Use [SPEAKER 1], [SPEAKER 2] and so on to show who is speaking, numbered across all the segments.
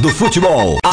[SPEAKER 1] do futebol.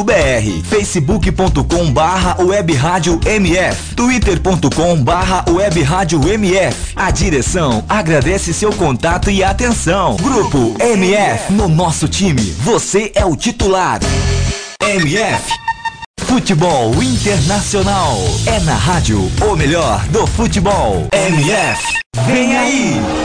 [SPEAKER 1] radiomf.com.br facebook.com barra web rádio MF twitter.com barra web rádio MF A direção agradece seu contato e atenção. Grupo MF, no nosso time, você é o titular. MF Futebol Internacional. É na rádio o melhor do futebol. MF. Vem aí!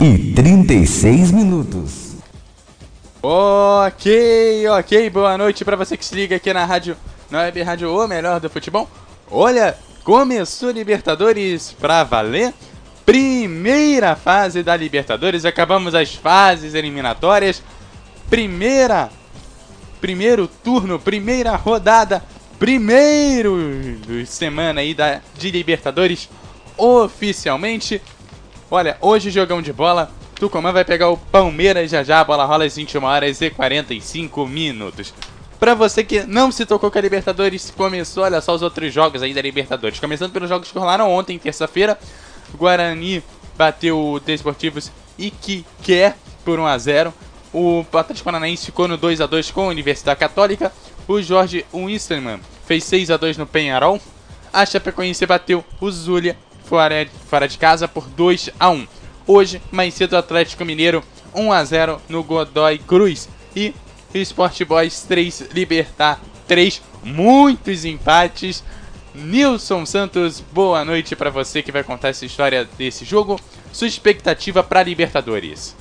[SPEAKER 1] e 36 minutos.
[SPEAKER 2] Ok, ok, boa noite para você que se liga aqui na rádio, na web rádio O Melhor do Futebol. Olha, começou Libertadores pra valer. Primeira fase da Libertadores, acabamos as fases eliminatórias. Primeira, primeiro turno, primeira rodada, primeiro semana aí da, de Libertadores oficialmente. Olha, hoje jogão de bola. Tucumã vai pegar o Palmeiras já já. A bola rola às 21 horas e 45 minutos. Pra você que não se tocou com a Libertadores, começou, olha só os outros jogos aí da Libertadores. Começando pelos jogos que rolaram ontem, terça-feira. Guarani bateu o Desportivos Iquique por 1 a 0 O Atlético Paranaense ficou no 2 a 2 com a Universidade Católica. O Jorge Wisterman fez 6 a 2 no Penharol. A Chapecoense bateu o Zulia fora, fora de casa por 2 a 1. Hoje, mais cedo, Atlético Mineiro 1 a 0 no Godoy Cruz e Sport Boys 3 Libertar 3. Muitos empates. Nilson Santos, boa noite para você que vai contar essa história desse jogo. Sua expectativa para Libertadores?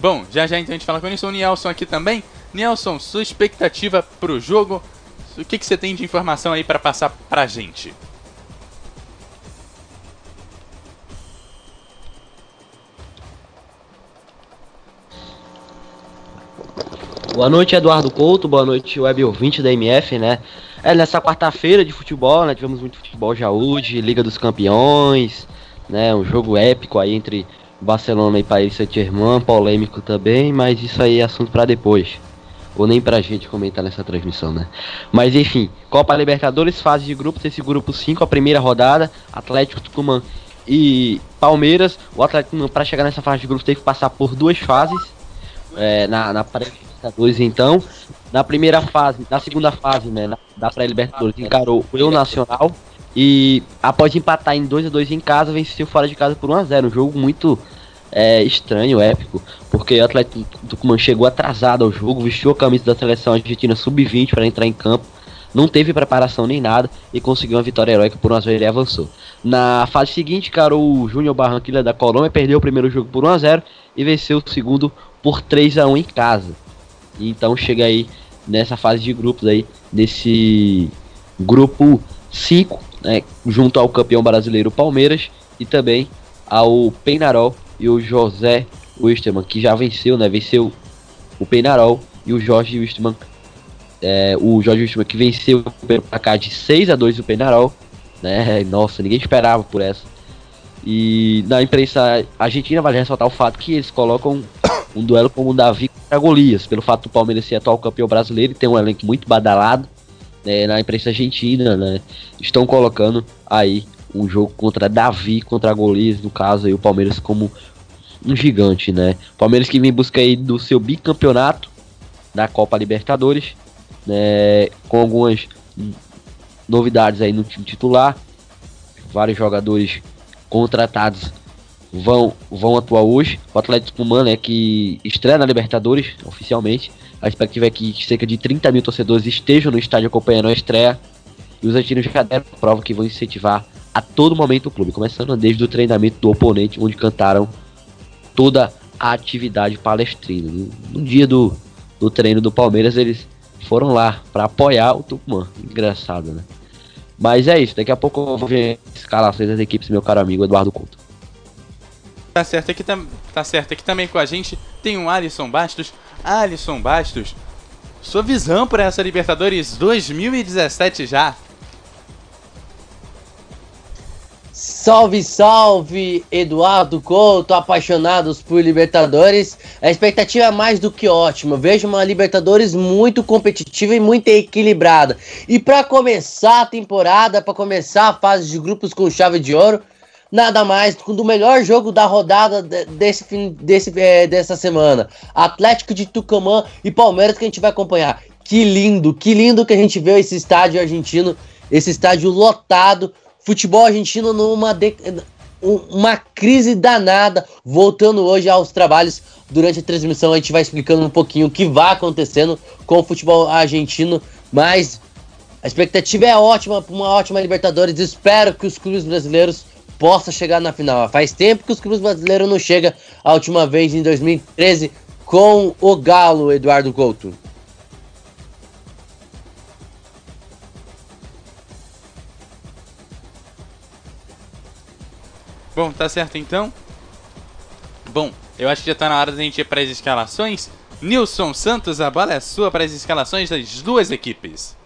[SPEAKER 2] Bom, já já então a gente fala com o Nilson. O Nielson aqui também. Nielson, sua expectativa pro jogo? O que, que você tem de informação aí para passar pra gente?
[SPEAKER 3] Boa noite, Eduardo Couto. Boa noite, web ouvinte da MF, né? É, nessa quarta-feira de futebol, né? Tivemos muito futebol já hoje, Liga dos Campeões, né? Um jogo épico aí entre Barcelona e Paris Saint-Germain, polêmico também, mas isso aí é assunto para depois. Ou nem pra gente comentar nessa transmissão, né? Mas enfim, Copa Libertadores, fase de grupos, esse grupo 5, a primeira rodada, Atlético Tucumã e Palmeiras. O Atlético para chegar nessa fase de grupos teve que passar por duas fases. É, na, na pré-libertadores então. Na primeira fase, na segunda fase, né, na, da pré-libertadores, encarou o Eu Nacional e após empatar em 2 a 2 em casa, venceu fora de casa por 1 a 0 Um jogo muito é, estranho, épico, porque o Atlético Tucumã chegou atrasado ao jogo, vestiu a camisa da seleção argentina sub-20 para entrar em campo, não teve preparação nem nada e conseguiu uma vitória heróica por 1 a 0 e avançou. Na fase seguinte, cara, o Júnior Barranquilla da Colômbia perdeu o primeiro jogo por 1 a 0 e venceu o segundo por 3 a 1 em casa. Então chega aí nessa fase de grupos aí, nesse grupo 5 né, junto ao campeão brasileiro Palmeiras e também ao Penarol e o José Wisterman, que já venceu, né? Venceu o Penarol e o Jorge Wisterman, é, o Jorge Wisterman que venceu pelo placar de 6 a 2 o Penarol, né? Nossa, ninguém esperava por essa. E na imprensa argentina vale ressaltar o fato que eles colocam um duelo como o Davi contra Golias, pelo fato do Palmeiras ser atual campeão brasileiro e ter um elenco muito badalado né, na imprensa argentina, né, estão colocando aí um jogo contra Davi, contra Golias, no caso aí o Palmeiras como um gigante, né? Palmeiras que vem em busca aí do seu bicampeonato da Copa Libertadores, né, com algumas novidades aí no time titular. Vários jogadores contratados vão, vão atuar hoje. O Atlético Humano é que estreia na Libertadores oficialmente. A expectativa é que cerca de 30 mil torcedores estejam no estádio acompanhando a estreia. E os argentinos já deram prova que vão incentivar a todo momento o clube, começando desde o treinamento do oponente, onde cantaram toda a atividade palestrina. No, no dia do, do treino do Palmeiras, eles foram lá para apoiar o Tucumã. Engraçado, né? Mas é isso, daqui a pouco eu vou ver escalações das equipes, meu caro amigo Eduardo Couto.
[SPEAKER 2] Tá certo aqui, tam tá certo aqui também com a gente tem um Alisson Bastos. Alisson Bastos, sua visão para essa Libertadores 2017 já?
[SPEAKER 4] Salve, salve, Eduardo Couto, apaixonados por Libertadores. A expectativa é mais do que ótima. vejo uma Libertadores muito competitiva e muito equilibrada. E para começar a temporada, para começar a fase de grupos com chave de ouro, nada mais do melhor jogo da rodada desse fim, desse, é, dessa semana. Atlético de Tucumã e Palmeiras que a gente vai acompanhar. Que lindo, que lindo que a gente vê esse estádio argentino, esse estádio lotado Futebol argentino numa de, uma crise danada, voltando hoje aos trabalhos. Durante a transmissão a gente vai explicando um pouquinho o que vai acontecendo com o futebol argentino, mas a expectativa é ótima, uma ótima Libertadores. Espero que os clubes brasileiros possam chegar na final. Faz tempo que os clubes brasileiros não chegam a última vez em 2013 com o Galo, Eduardo Couto.
[SPEAKER 2] Bom, tá certo então. Bom, eu acho que já tá na hora da gente ir para as escalações. Nilson Santos, a bola é sua para as escalações das duas equipes.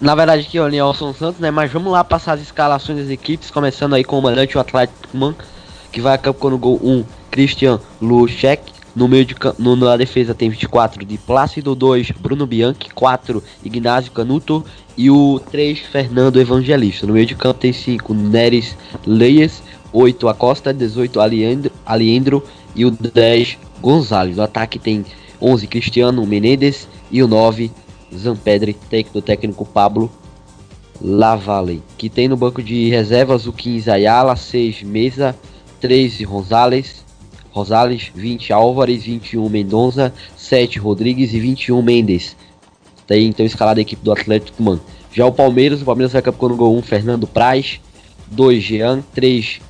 [SPEAKER 3] Na verdade aqui é o Nilson Santos, né? Mas vamos lá passar as escalações das equipes, começando aí com o mandante o Atlético Man, que vai a campo com o gol 1, Christian Luchek. No meio de no, na defesa tem 24 de Plácido, 2 Bruno Bianchi, 4 Ignazio Canuto e o 3 Fernando Evangelista. No meio de campo tem 5 Neres Leias, 8 Acosta, 18 Aliendro, Aliendro e o 10 Gonzalez. No ataque tem 11 Cristiano Menendez e o 9 Zampedre, técnico, técnico Pablo Lavalle. Que tem no banco de reservas o 15 Ayala, 6 Mesa, 13 Rosales, Rosales, 20 Álvares, 21 Mendonça, 7 Rodrigues e 21 Mendes. Tem então escalada a equipe do Atlético Mano. Já o Palmeiras, o Palmeiras vai capando gol 1 Fernando Praz, 2 Jean, 3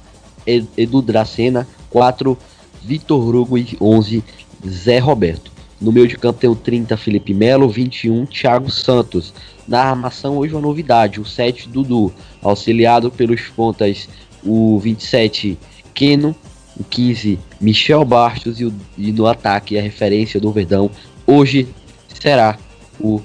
[SPEAKER 3] Edu Dracena, 4 Vitor Hugo e 11 Zé Roberto. No meio de campo tem o 30 Felipe Melo, 21 Thiago Santos. Na armação hoje uma novidade, o 7 Dudu, auxiliado pelos pontas o 27 Keno, o 15 Michel Bastos e, o, e no ataque a referência do Verdão hoje será o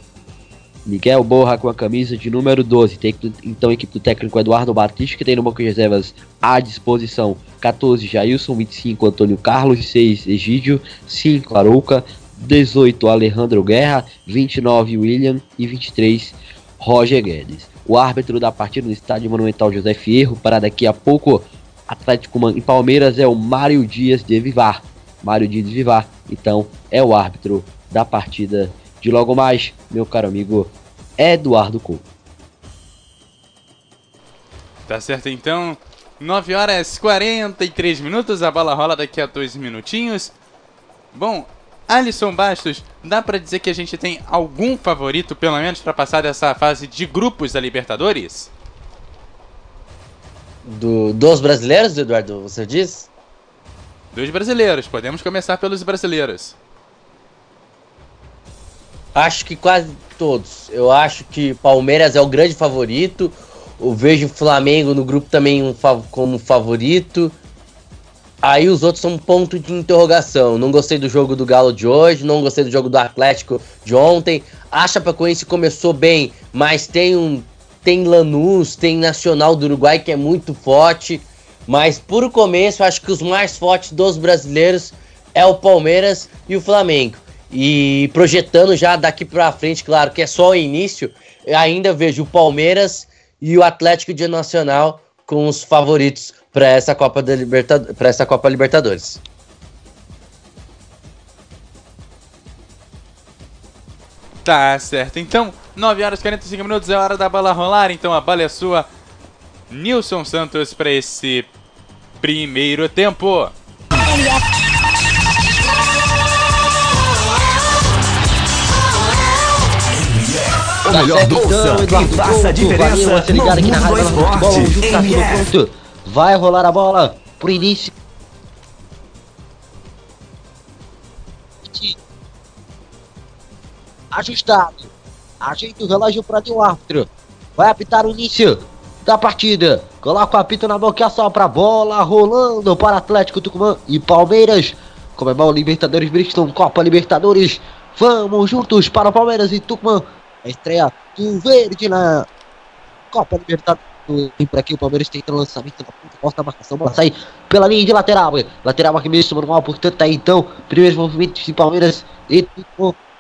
[SPEAKER 3] Miguel Borra com a camisa de número 12. Tem então a equipe do técnico Eduardo Batista, que tem no banco de reservas à disposição 14 Jailson, 25 Antônio Carlos, 6 Egídio, 5 Arouca, 18 Alejandro Guerra, 29 William e 23 Roger Guedes. O árbitro da partida no estádio Monumental José Fierro para daqui a pouco Atlético e Palmeiras é o Mário Dias de Vivar. Mário Dias de Vivar, então, é o árbitro da partida de logo mais, meu caro amigo Eduardo Couto.
[SPEAKER 2] Tá certo então. 9 horas 43 minutos, a bola rola daqui a dois minutinhos. Bom, Alisson Bastos, dá para dizer que a gente tem algum favorito, pelo menos, para passar dessa fase de grupos da Libertadores?
[SPEAKER 4] do, dos brasileiros, Eduardo, você diz?
[SPEAKER 2] Dos brasileiros, podemos começar pelos brasileiros.
[SPEAKER 4] Acho que quase todos. Eu acho que Palmeiras é o grande favorito. Eu vejo o Flamengo no grupo também um, como favorito. Aí os outros são um ponto de interrogação. Não gostei do jogo do Galo de hoje, não gostei do jogo do Atlético de ontem. Para Chapecoense começou bem, mas tem um tem Lanús, tem Nacional do Uruguai que é muito forte, mas por começo acho que os mais fortes dos brasileiros é o Palmeiras e o Flamengo. E projetando já daqui para frente, claro que é só o início, ainda vejo o Palmeiras e o Atlético de Nacional com os favoritos para essa Copa da Libertadores, para essa Copa Libertadores.
[SPEAKER 2] Tá certo. Então, 9 horas e 45 minutos é hora da bala rolar, então a bala é sua. Nilson Santos para esse primeiro tempo.
[SPEAKER 1] O melhor do Santos, a diferença.
[SPEAKER 5] Aqui na Rádio Futebol. Vai rolar a bola pro início. Ajustado. Ajeita o relógio para o árbitro. Vai apitar o início da partida. Coloca o apito na boca e assopra a bola rolando para Atlético Tucumã e Palmeiras. Comebol Libertadores Bristol, Copa Libertadores. Vamos juntos para Palmeiras e Tucumã. A estreia do Verde na Copa Libertadores. Vem por aqui o Palmeiras tentando lançamento na ponta, corta a marcação, bola sai pela linha de lateral. Lateral aqui mesmo, manual, portanto, tá aí então. Primeiros movimentos de Palmeiras e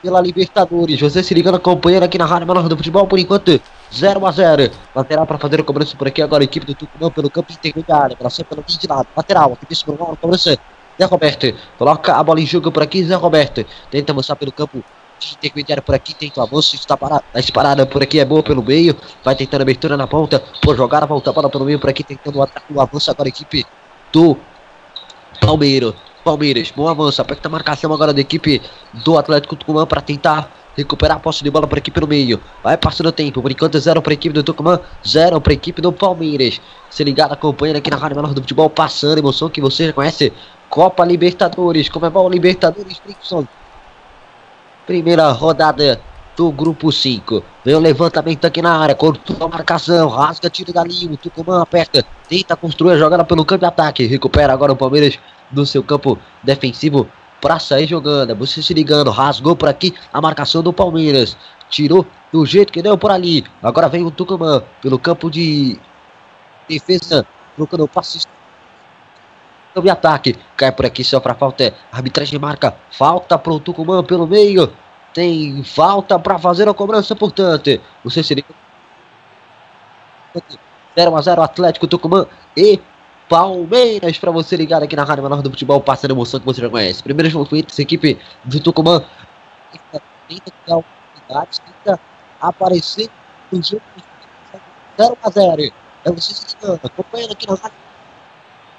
[SPEAKER 5] pela Libertadores. Você se ligando, acompanhando aqui na Rádio Menor do Futebol, por enquanto, 0 a 0 Lateral para fazer a cobrança por aqui, agora a equipe do Tucumã pelo campo intermediário. Ela sai pela linha de lado, lateral, aqui mesmo, manual, cobrança. Zé Roberto, coloca a bola em jogo por aqui, Zé Roberto. Tenta avançar pelo campo intermediário por aqui, tenta o avanço, está parado, a disparada por aqui é boa pelo meio, vai tentando abertura na ponta, por jogar a volta, bola pelo meio por aqui, tentando o o avanço agora a equipe do Palmeiras. Palmeiras, bom avanço, aperta a marcação agora da equipe do Atlético Tucumã para tentar recuperar a posse de bola por aqui pelo meio. Vai passando o tempo, por enquanto zero para a equipe do Tucumã, zero para a equipe do Palmeiras. Se ligado, acompanhando aqui na Rádio Menor do Futebol, passando emoção que você já conhece. Copa Libertadores, Comebol Libertadores, Brixon. Primeira rodada do grupo 5. Vem o levantamento aqui na área, cortou a marcação, rasga, tiro dali, o Tucumã aperta, tenta construir a jogada pelo campo de ataque, recupera agora o Palmeiras no seu campo defensivo para sair jogando. Você se ligando, rasgou por aqui a marcação do Palmeiras, tirou do jeito que deu por ali. Agora vem o Tucumã pelo campo de defesa, trocando passes de ataque. Cai por aqui, só para falta. Arbitragem marca falta pro Tucumã pelo meio. Tem falta para fazer a cobrança, portanto. Se liga. 0 a 0 Atlético Tucumã e Palmeiras para você ligar aqui na Rádio Menor do Futebol, passando emoção que você já conhece. Primeiros movimentos, equipe do Tucumã tenta criar oportunidades, tenta aparecer no jogo 0 a 0. É você se ligando, acompanhando aqui na Rádio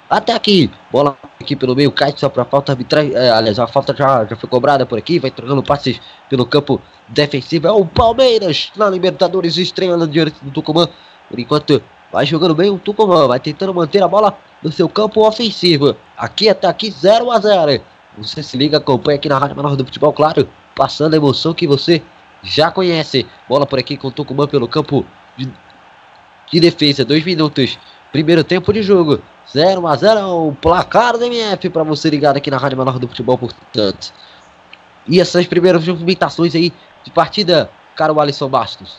[SPEAKER 5] até aqui, bola aqui pelo meio, cai só para falta arbitragem. É, aliás, a falta já, já foi cobrada por aqui, vai trocando passes pelo campo defensivo. É o Palmeiras na Libertadores, estreando diante do Tucumã. Por enquanto, vai jogando bem o Tucumã, vai tentando manter a bola no seu campo ofensivo. Aqui até aqui 0 a 0 Você se liga, acompanha aqui na Rádio Menor do Futebol, claro, passando a emoção que você já conhece. Bola por aqui com o Tucumã pelo campo de, de defesa, dois minutos. Primeiro tempo de jogo. 0 a 0 o placar do MF para você ligado aqui na Rádio Menor do Futebol, portanto. E essas primeiras movimentações aí de partida, caro Alisson Bastos.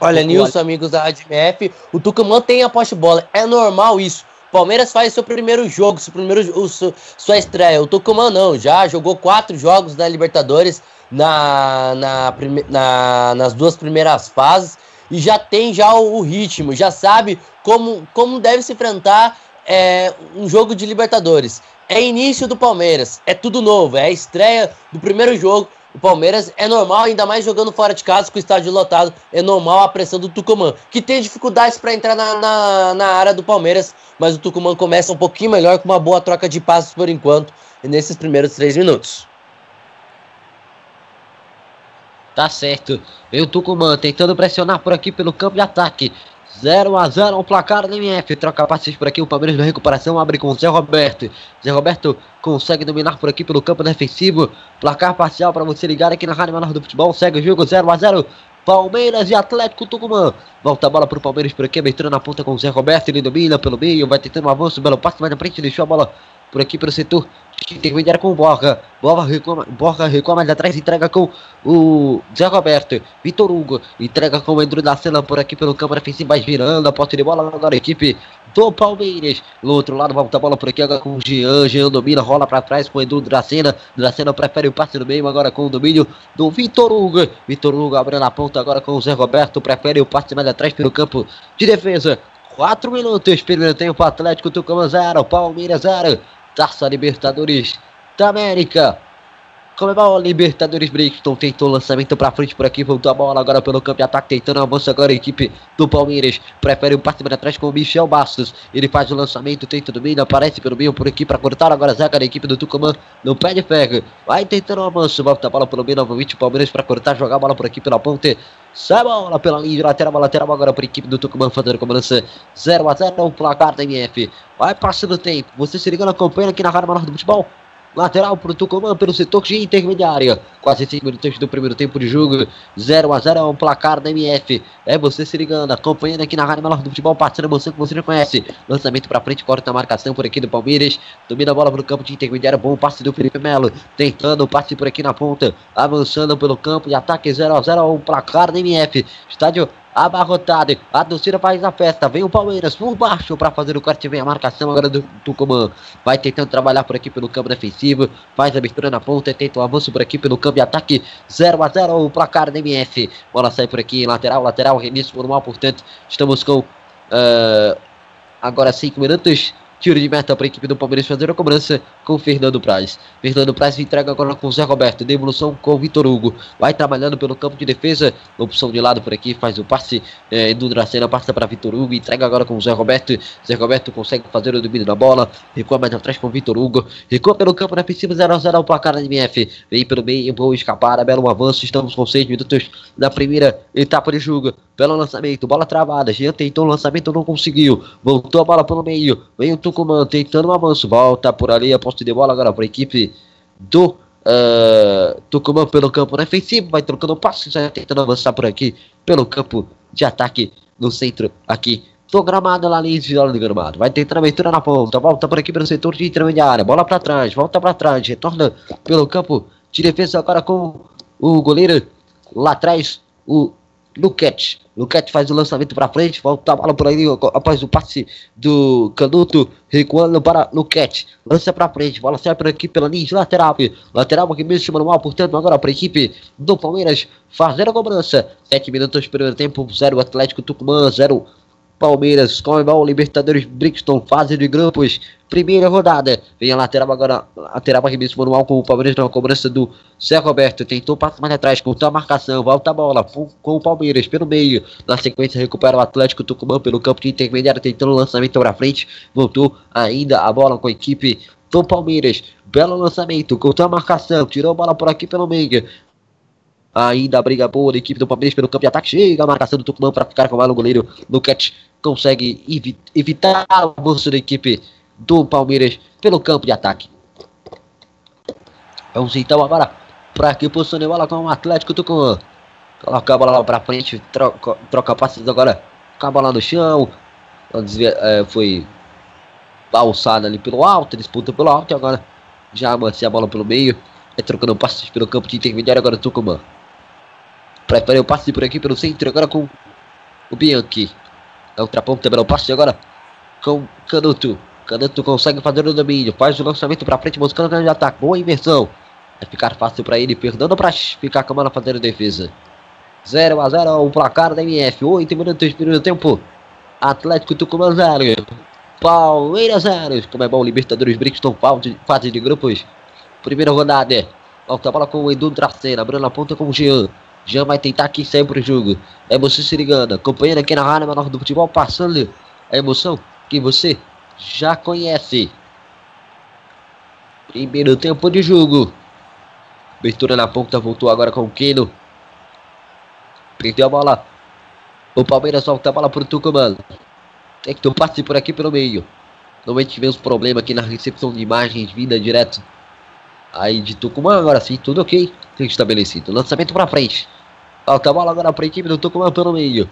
[SPEAKER 4] Olha, Nilson, amigos da Rádio MF, o Tucumã tem a poste bola. É normal isso. Palmeiras faz seu primeiro jogo, seu primeiro, o, sua estreia. O Tucumã não, já jogou quatro jogos na Libertadores na, na, na, nas duas primeiras fases e já tem já o, o ritmo, já sabe como, como deve se enfrentar é, um jogo de Libertadores. É início do Palmeiras, é tudo novo, é a estreia do primeiro jogo. O Palmeiras é normal, ainda mais jogando fora de casa com o estádio lotado, é normal a pressão do Tucumã, que tem dificuldades para entrar na, na, na, área do Palmeiras, mas o Tucumã começa um pouquinho melhor com uma boa troca de passos por enquanto, nesses primeiros três minutos.
[SPEAKER 5] Tá certo. Vem o Tucumã tentando pressionar por aqui pelo campo de ataque. 0 a 0 o placar do MF. Troca passes por aqui. O Palmeiras na recuperação abre com o Zé Roberto. Zé Roberto consegue dominar por aqui pelo campo defensivo. Placar parcial para você ligar aqui na Rádio Menor do Futebol. Segue o jogo 0 a 0 Palmeiras e Atlético Tucumã. Volta a bola para o Palmeiras por aqui. Abertura na ponta com o Zé Roberto. Ele domina pelo meio. Vai tentando um avanço. Belo passe mais na frente. Deixou a bola por aqui pelo setor intermediário com o Borja. Borja recua, Borja recua mais atrás, entrega com o Zé Roberto. Vitor Hugo entrega com o Endro da Cena por aqui pelo campo defensivo, vai virando a posse de bola agora a equipe do Palmeiras. Do outro lado, volta a bola por aqui agora com o Jean. Jean domina, rola para trás com o Endro da Cena. Da Cena prefere o passe no meio agora com o domínio do Vitor Hugo. Vitor Hugo abrindo a ponta agora com o Zé Roberto. Prefere o passe mais atrás pelo campo de defesa. 4 minutos, primeiro tempo, Atlético Tucumã 0, Palmeiras 0. Taça Libertadores da América. Comebol Libertadores Brixton tentou lançamento pra frente por aqui, voltou a bola agora pelo campo de ataque, tentando avanço agora a equipe do Palmeiras. Prefere o passe para trás com o Michel Bastos. Ele faz o lançamento, tenta do meio, aparece pelo meio por aqui para cortar agora a zaga da equipe do Tucumã no pé de ferro. Vai tentando o avanço, volta a bola pelo meio novamente o Palmeiras para cortar, jogar a bola por aqui pela ponte. Sai bola pela linha de lateral, lateral agora para a equipe do Tucumã fazendo cobrança 0 a 0 o placar da MF. Vai passando o tempo, você se ligando, acompanha aqui na Rádio Maior do Futebol. Lateral para o Tucumã pelo setor de intermediária. Quase 5 minutos do primeiro tempo de jogo. 0 a 0 é um placar da MF. É você se ligando, acompanhando aqui na Rádio Melhor do Futebol, passando a emoção que você já conhece. Lançamento para frente, corta a marcação por aqui do Palmeiras. Domina a bola para o campo de intermediária. Bom passe do Felipe Melo. Tentando o passe por aqui na ponta. Avançando pelo campo de ataque 0 a 0 é um placar da MF. Estádio abarrotado. A torcida faz a festa. Vem o Palmeiras por baixo para fazer o corte. Vem a marcação agora do Tucumã. Vai tentando trabalhar por aqui pelo campo defensivo. Faz a abertura na ponta. Tenta o um avanço por aqui pelo campo de ataque. 0 a 0 o placar da MF. Bola sai por aqui. Lateral, lateral. Remissão por mal. Portanto, estamos com. Uh, agora 5 minutos Tiro de meta para a equipe do Palmeiras fazer a cobrança com Fernando Praz. Fernando Praz entrega agora com o Zé Roberto. Devolução com o Vitor Hugo. Vai trabalhando pelo campo de defesa. Opção de lado por aqui. Faz o passe. É, Edu Dracena passa para Vitor Hugo. Entrega agora com o Zé Roberto. Zé Roberto consegue fazer o domínio da bola. Recua mais atrás com o Vitor Hugo. Recua pelo campo defensivo 0x0 ao placar da MF. Vem pelo meio. Boa escapada. Belo avanço. Estamos com 6 minutos na primeira etapa de jogo. Belo lançamento. Bola travada. Jean tentou o lançamento. Não conseguiu. Voltou a bola pelo meio. Vem o Tucumã tentando um avanço. Volta por ali a posse de bola agora para a equipe do uh, Tucumã pelo campo defensivo. Vai trocando passos, já tentando avançar por aqui pelo campo de ataque no centro aqui do gramado lá ali de do gramado. Vai tentando a abertura na ponta. Volta por aqui pelo setor de intermediária. Bola para trás. Volta para trás. Retorna pelo campo de defesa agora com o goleiro lá atrás. O Luquete. Luquete faz o lançamento para frente, volta a bola por aí após o passe do Canuto, recuando para Luquete. Lança para frente, bola sai por aqui pela linha de lateral. Lateral que mesmo manual, portanto, agora para a equipe do Palmeiras fazer a cobrança. 7 minutos primeiro tempo, 0 Atlético Tucumã, 0 Palmeiras, Comebol, Libertadores, Brixton, fase de grupos, primeira rodada. Vem a lateral agora, lateral arremesso manual com o Palmeiras na cobrança do Zé Roberto. Tentou passo mais atrás, cortou a marcação, volta a bola com o Palmeiras pelo meio. Na sequência, recupera o Atlético Tucumã pelo campo de intermediário, tentando o lançamento para frente. Voltou ainda a bola com a equipe do Palmeiras. Belo lançamento, cortou a marcação, tirou a bola por aqui pelo meio. Ainda a briga boa da equipe do Palmeiras pelo campo de ataque. Chega a marcação do Tucumã para ficar com o goleiro Luquete consegue evi evitar o avanço da equipe do Palmeiras pelo campo de ataque. Vamos então agora para que posição de bola com o Atlético Tucumã. Coloca a bola lá para frente, troca, troca passes agora com a bola no chão. É, foi alçada ali pelo alto, disputa pelo alto e agora já amancia a bola pelo meio. É trocando passes pelo campo de intermediário agora Tucumã. Prefere o passe por aqui pelo centro agora com o Bianchi. É outra ponta, o passe agora com Canuto. Canuto consegue fazer o domínio, faz o lançamento para frente, buscando o grande ataque. Boa inversão. Vai ficar fácil para ele, perdendo para ficar com a bola fazendo defesa. 0 a 0 o placar da MF. 8 minutos primeiro tempo. Atlético Tucumã 0. Palmeiras 0. Como é bom, Libertadores Brixton, fase de grupos. Primeira rodada. Volta a bola com o Edu Dracena, abrindo a ponta com o Jean. Já vai tentar aqui sempre o jogo. É você se ligando, acompanhando aqui na Rádio Menor do Futebol, passando a emoção que você já conhece. Primeiro tempo de jogo. Abertura na ponta, voltou agora com o Keno. Prendeu a bola. O Palmeiras solta a bola para o Tucumã. Tem que ter um passe por aqui pelo meio. Normalmente tivemos problema aqui na recepção de imagens vinda direto aí de Tucumã. Agora sim, tudo ok. Tem estabelecido. Lançamento para frente. Falta a bola agora para a equipe do Tucumã pelo meio.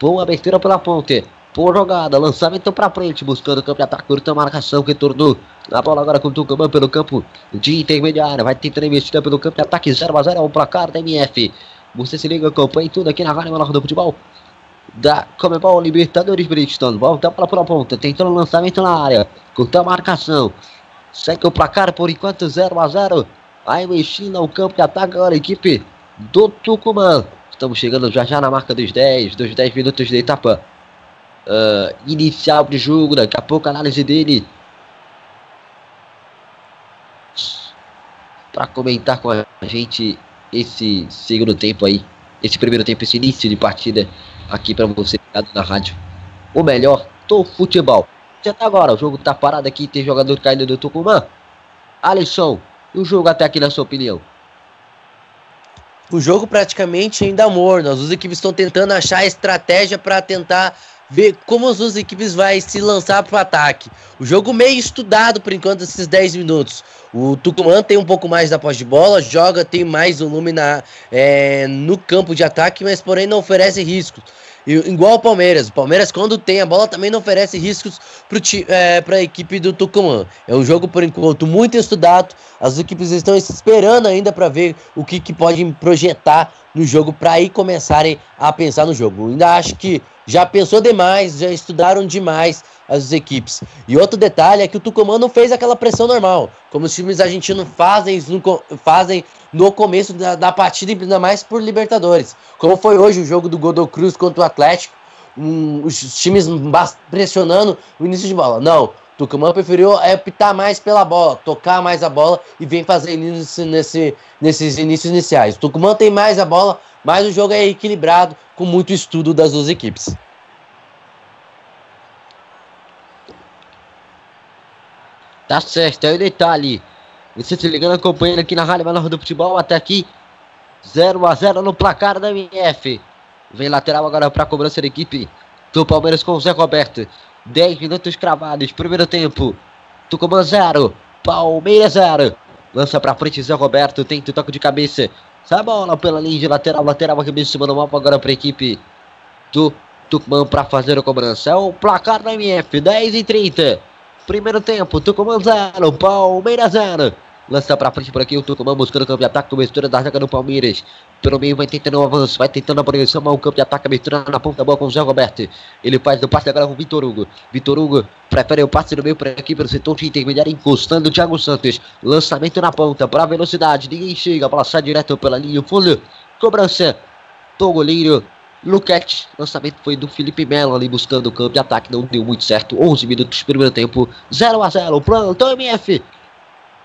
[SPEAKER 5] Boa abertura pela ponte. Boa jogada. Lançamento para frente. Buscando o campo de ataque. Curta a marcação. Retornou. A bola agora com o Tucumã pelo campo de intermediária. Vai tentando investida pelo campo de ataque. 0x0 é o placar da MF. Você se liga, acompanha tudo aqui na Rádio Menor do Futebol. Da Comebol Libertadores Brixton. Volta a bola pela ponta. Tentando lançamento na área. Curta a marcação. Segue o placar por enquanto 0x0. Vai investindo ao campo de ataque agora a equipe do Tucumã. Estamos chegando já já na marca dos 10, dos 10 minutos de etapa uh, inicial de jogo. Daqui a pouco a análise dele para comentar com a gente esse segundo tempo aí, esse primeiro tempo, esse início de partida aqui para você na rádio. O melhor do futebol. Já tá agora, o jogo tá parado aqui, tem jogador caindo do Tucumã. Alisson, e o jogo até aqui na sua opinião?
[SPEAKER 4] O jogo praticamente ainda morno. As duas equipes estão tentando achar estratégia para tentar ver como as duas equipes vai se lançar para o ataque. O jogo meio estudado por enquanto esses 10 minutos. O Tucumã tem um pouco mais da posse de bola, joga, tem mais volume na, é, no campo de ataque, mas porém não oferece riscos. Igual o Palmeiras. O Palmeiras, quando tem a bola, também não oferece riscos para é, a equipe do Tucumã. É um jogo, por enquanto, muito estudado. As equipes estão esperando ainda para ver o que, que podem projetar no jogo para aí começarem a pensar no jogo. ainda acho que já pensou demais, já estudaram demais as equipes. E outro detalhe é que o Tucumã não fez aquela pressão normal, como os times argentinos fazem fazem no começo da, da partida, ainda mais por Libertadores. Como foi hoje o jogo do Godoy Cruz contra o Atlético, um, os times pressionando o início de bola. Não, Tucumã preferiu optar mais pela bola, tocar mais a bola e vem fazer isso nesse, nesses inícios iniciais. O Tucumã tem mais a bola, mas o jogo é equilibrado, com muito estudo das duas equipes.
[SPEAKER 5] Tá certo, aí o detalhe. Você se ligando, acompanhando aqui na Rádio Menor do Futebol, até aqui 0 a 0 no placar da MF. Vem lateral agora para a cobrança da equipe do Palmeiras com o Zé Roberto. 10 minutos cravados, primeiro tempo. Tucumã 0, Palmeiras 0. Lança para frente Zé Roberto, tenta o toque de cabeça. Sai a bola pela linha de lateral, lateral aqui cima do mapa agora para a equipe do Tucumã para fazer a cobrança. É o placar da MF, 10 e 30. Primeiro tempo, Tucumã 0, Palmeiras 0. Lança pra frente por aqui o Tucumã buscando o campo de ataque. Cobertura da zaga do Palmeiras. Pelo meio vai tentando o um avanço. Vai tentando a projeção. Mas o campo de ataque. Abertura na ponta boa com o Zé Roberto. Ele faz o passe agora com o Vitor Hugo. Vitor Hugo prefere o passe no meio por aqui. Pelo setor de intermediário. Encostando o Thiago Santos. Lançamento na ponta. Para velocidade. Ninguém chega. Bola sai direto pela linha. Fundo. Cobrança do goleiro. Luquete, lançamento foi do Felipe Melo ali buscando o campo de ataque, não deu muito certo. 11 minutos, primeiro tempo, 0 a 0 Plantão MF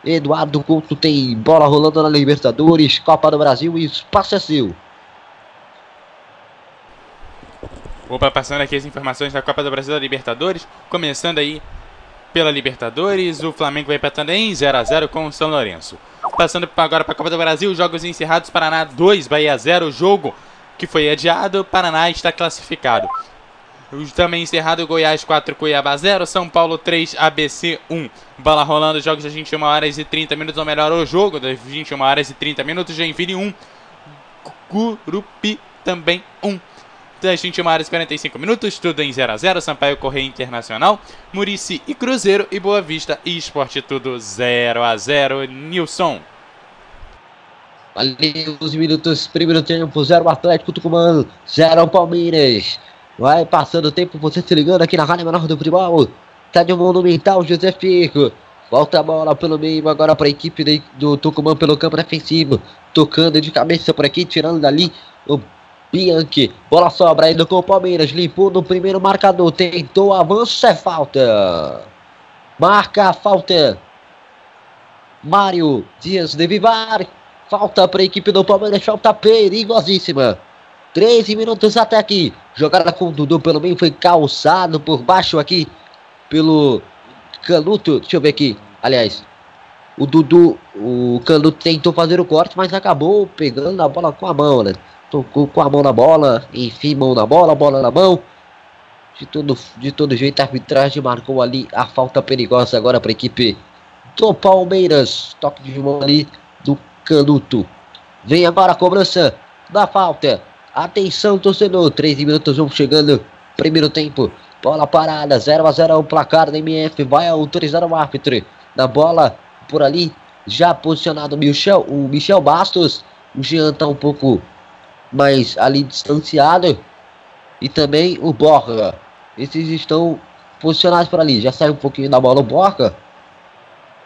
[SPEAKER 5] Eduardo Couto tem bola rolando na Libertadores, Copa do Brasil e espaço é seu.
[SPEAKER 2] Opa, passando aqui as informações da Copa do Brasil da Libertadores, começando aí pela Libertadores, o Flamengo vai empatando em 0 a 0 com o São Lourenço. Passando agora para a Copa do Brasil, jogos encerrados, Paraná 2, Bahia 0, jogo que foi adiado, Paraná está classificado. Também encerrado Goiás 4, Cuiabá 0, São Paulo 3, ABC 1. Bola rolando, jogos das 21 horas e 30 minutos, ou melhor, o jogo das 21 horas e 30 minutos, Joinville 1, Gurupi também 1. Das 21 horas e 45 minutos, tudo em 0 a 0 Sampaio Correia Internacional, Murici e Cruzeiro e Boa Vista e Esporte tudo 0 a 0 Nilson.
[SPEAKER 5] Ali os minutos, primeiro tempo, 0 Atlético Tucumã, 0 Palmeiras. Vai passando o tempo, você se ligando aqui na Rádio Menor do Futebol. Tá de Monumental, José Fico. Volta a bola pelo meio agora para a equipe de, do Tucumã pelo campo defensivo. Tocando de cabeça por aqui, tirando dali o Bianchi. Bola sobra indo com o Palmeiras. Limpou no primeiro marcador. Tentou avanço, é falta. Marca a falta. Mário Dias de Vivar. Falta para a equipe do Palmeiras. Falta perigosíssima. 13 minutos até aqui. Jogada com o Dudu pelo meio. Foi calçado por baixo aqui. Pelo Canuto. Deixa eu ver aqui. Aliás, o Dudu, o Canuto tentou fazer o corte, mas acabou pegando a bola com a mão, né? Tocou com a mão na bola. Enfim, mão na bola, bola na mão. De todo, de todo jeito, a arbitragem marcou ali a falta perigosa agora para a equipe do Palmeiras. Toque de mão ali do Canuto. Vem agora a cobrança da falta. Atenção, torcedor. 13 minutos vão chegando. Primeiro tempo. Bola parada. 0 a 0 o placar da MF. Vai autorizar o árbitro. Na bola por ali. Já posicionado Michel, o Michel Bastos. O Jean tá um pouco mais ali distanciado. E também o Borja. Esses estão posicionados por ali. Já saiu um pouquinho da bola o Borja.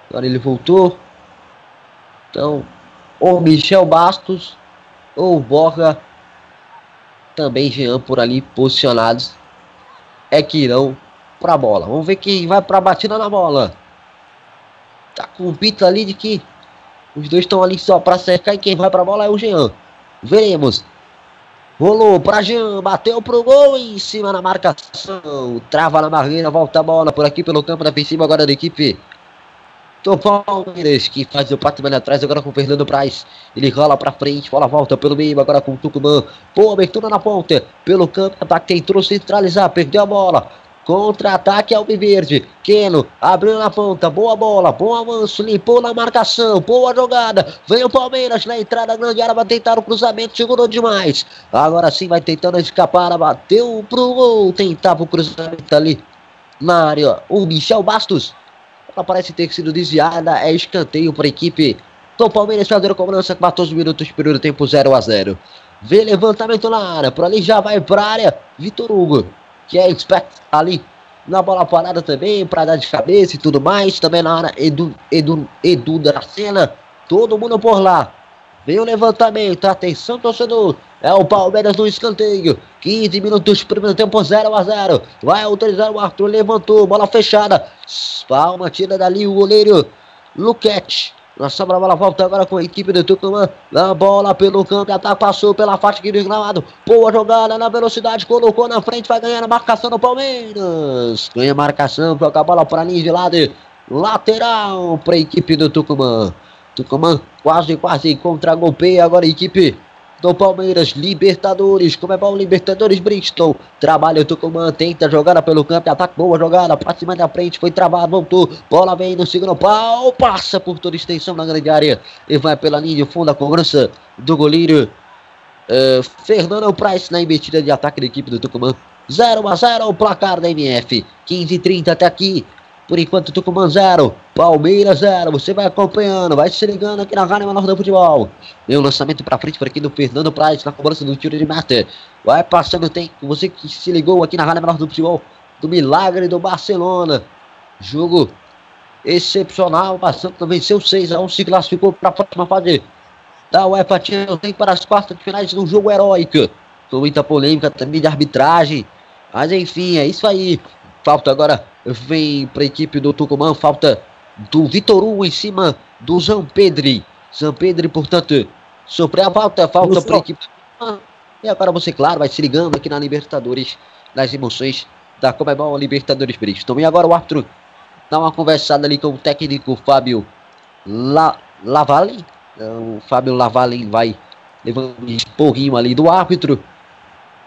[SPEAKER 5] Agora ele voltou. Então, o Michel Bastos ou o Borja também Jean por ali posicionados é que irão para a bola. Vamos ver quem vai para a batida na bola. Tá com o pito ali de que Os dois estão ali só para cercar e quem vai para a bola é o Jean. Veremos. Rolou para Jean, bateu pro gol em cima na marcação. Trava na barreira, volta a bola por aqui pelo campo defensivo agora da equipe do Palmeiras, que faz o passe atrás agora com o Fernando Praz. Ele rola pra frente, bola volta pelo meio, agora com o Tucumã. Boa abertura na ponta, pelo campo, ataque tentou centralizar, perdeu a bola. Contra-ataque ao Verde. Keno abriu na ponta. Boa bola. Bom avanço. Limpou na marcação. Boa jogada. Vem o Palmeiras na entrada grande área. Vai tentar o cruzamento. Segurou demais. Agora sim vai tentando escapar. Bateu pro gol. Tentava o cruzamento ali na área. O Michel Bastos ela parece ter sido desviada. É escanteio para a equipe do Palmeiras fazer a cobrança. 14 minutos, período tempo 0 a 0. Vê levantamento na área. Por ali já vai para a área. Vitor Hugo, que é expert ali na bola parada também, para dar de cabeça e tudo mais. Também na área, Edu, Edu, Edu da. Todo mundo por lá. Vem o levantamento, atenção torcedor. É o Palmeiras no escanteio. 15 minutos, primeiro tempo 0 a 0. Vai autorizar o Arthur, levantou, bola fechada. Palma tira dali o goleiro Luquete. Na sobra a bola volta agora com a equipe do Tucumã. Na bola pelo campo, ataque passou pela faixa aqui do gramado. Boa jogada na velocidade, colocou na frente, vai ganhar a marcação do Palmeiras. Ganha a marcação, toca a bola para linha de lado. Lateral para a equipe do Tucumã. Tucumã quase, quase contra golpeia agora a equipe do Palmeiras, Libertadores, como é bom, Libertadores, Bristol, trabalha o Tucumã, tenta jogada pelo campo, ataque, boa jogada, pra cima da frente, foi travado, voltou, bola vem no segundo pau, passa por toda extensão na grande área, e vai pela linha de fundo, a cobrança do goleiro uh, Fernando Price na embetida de ataque da equipe do Tucumã, 0 a 0 o placar da MF, 15 e 30 até aqui, por enquanto, Tucumã 0, Palmeiras 0. Você vai acompanhando, vai se ligando aqui na Rádio Menor do Futebol. Meu lançamento para frente por aqui do Fernando Praz na cobrança do tiro de meta. Vai passando o tempo. Você que se ligou aqui na Rádio Menor do Futebol do Milagre do Barcelona. Jogo excepcional. Passando também seu 6 a 1 se classificou para a próxima fase da UEFA Champions para as quartas de finais um jogo heróico. Com muita polêmica também de arbitragem. Mas enfim, é isso aí. Falta agora, vem para a equipe do Tucumã, falta do Vitor Hugo em cima do Zampedri. Zampedri, portanto, sofreu a falta, falta para a equipe do E agora você, claro, vai se ligando aqui na Libertadores, nas emoções da Comebol Libertadores Bristol. E agora o árbitro dá uma conversada ali com o técnico Fábio La, Lavalle. O Fábio Lavalle vai levando um esporrinho ali do árbitro.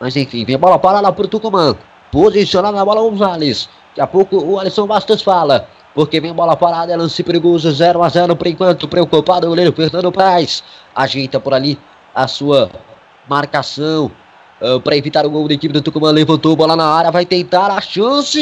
[SPEAKER 5] Mas enfim, vem a bola parada para o Tucumã. Posicionado na bola, Gonzalez. Daqui a pouco o Alisson Bastos fala. Porque vem bola parada, é lance perigoso, 0 a 0 por enquanto. Preocupado o goleiro Fernando Praz. Ajeita por ali a sua marcação. Uh, ah, para evitar o gol da equipe do Tucumã. Levantou bola na área, vai tentar a chance.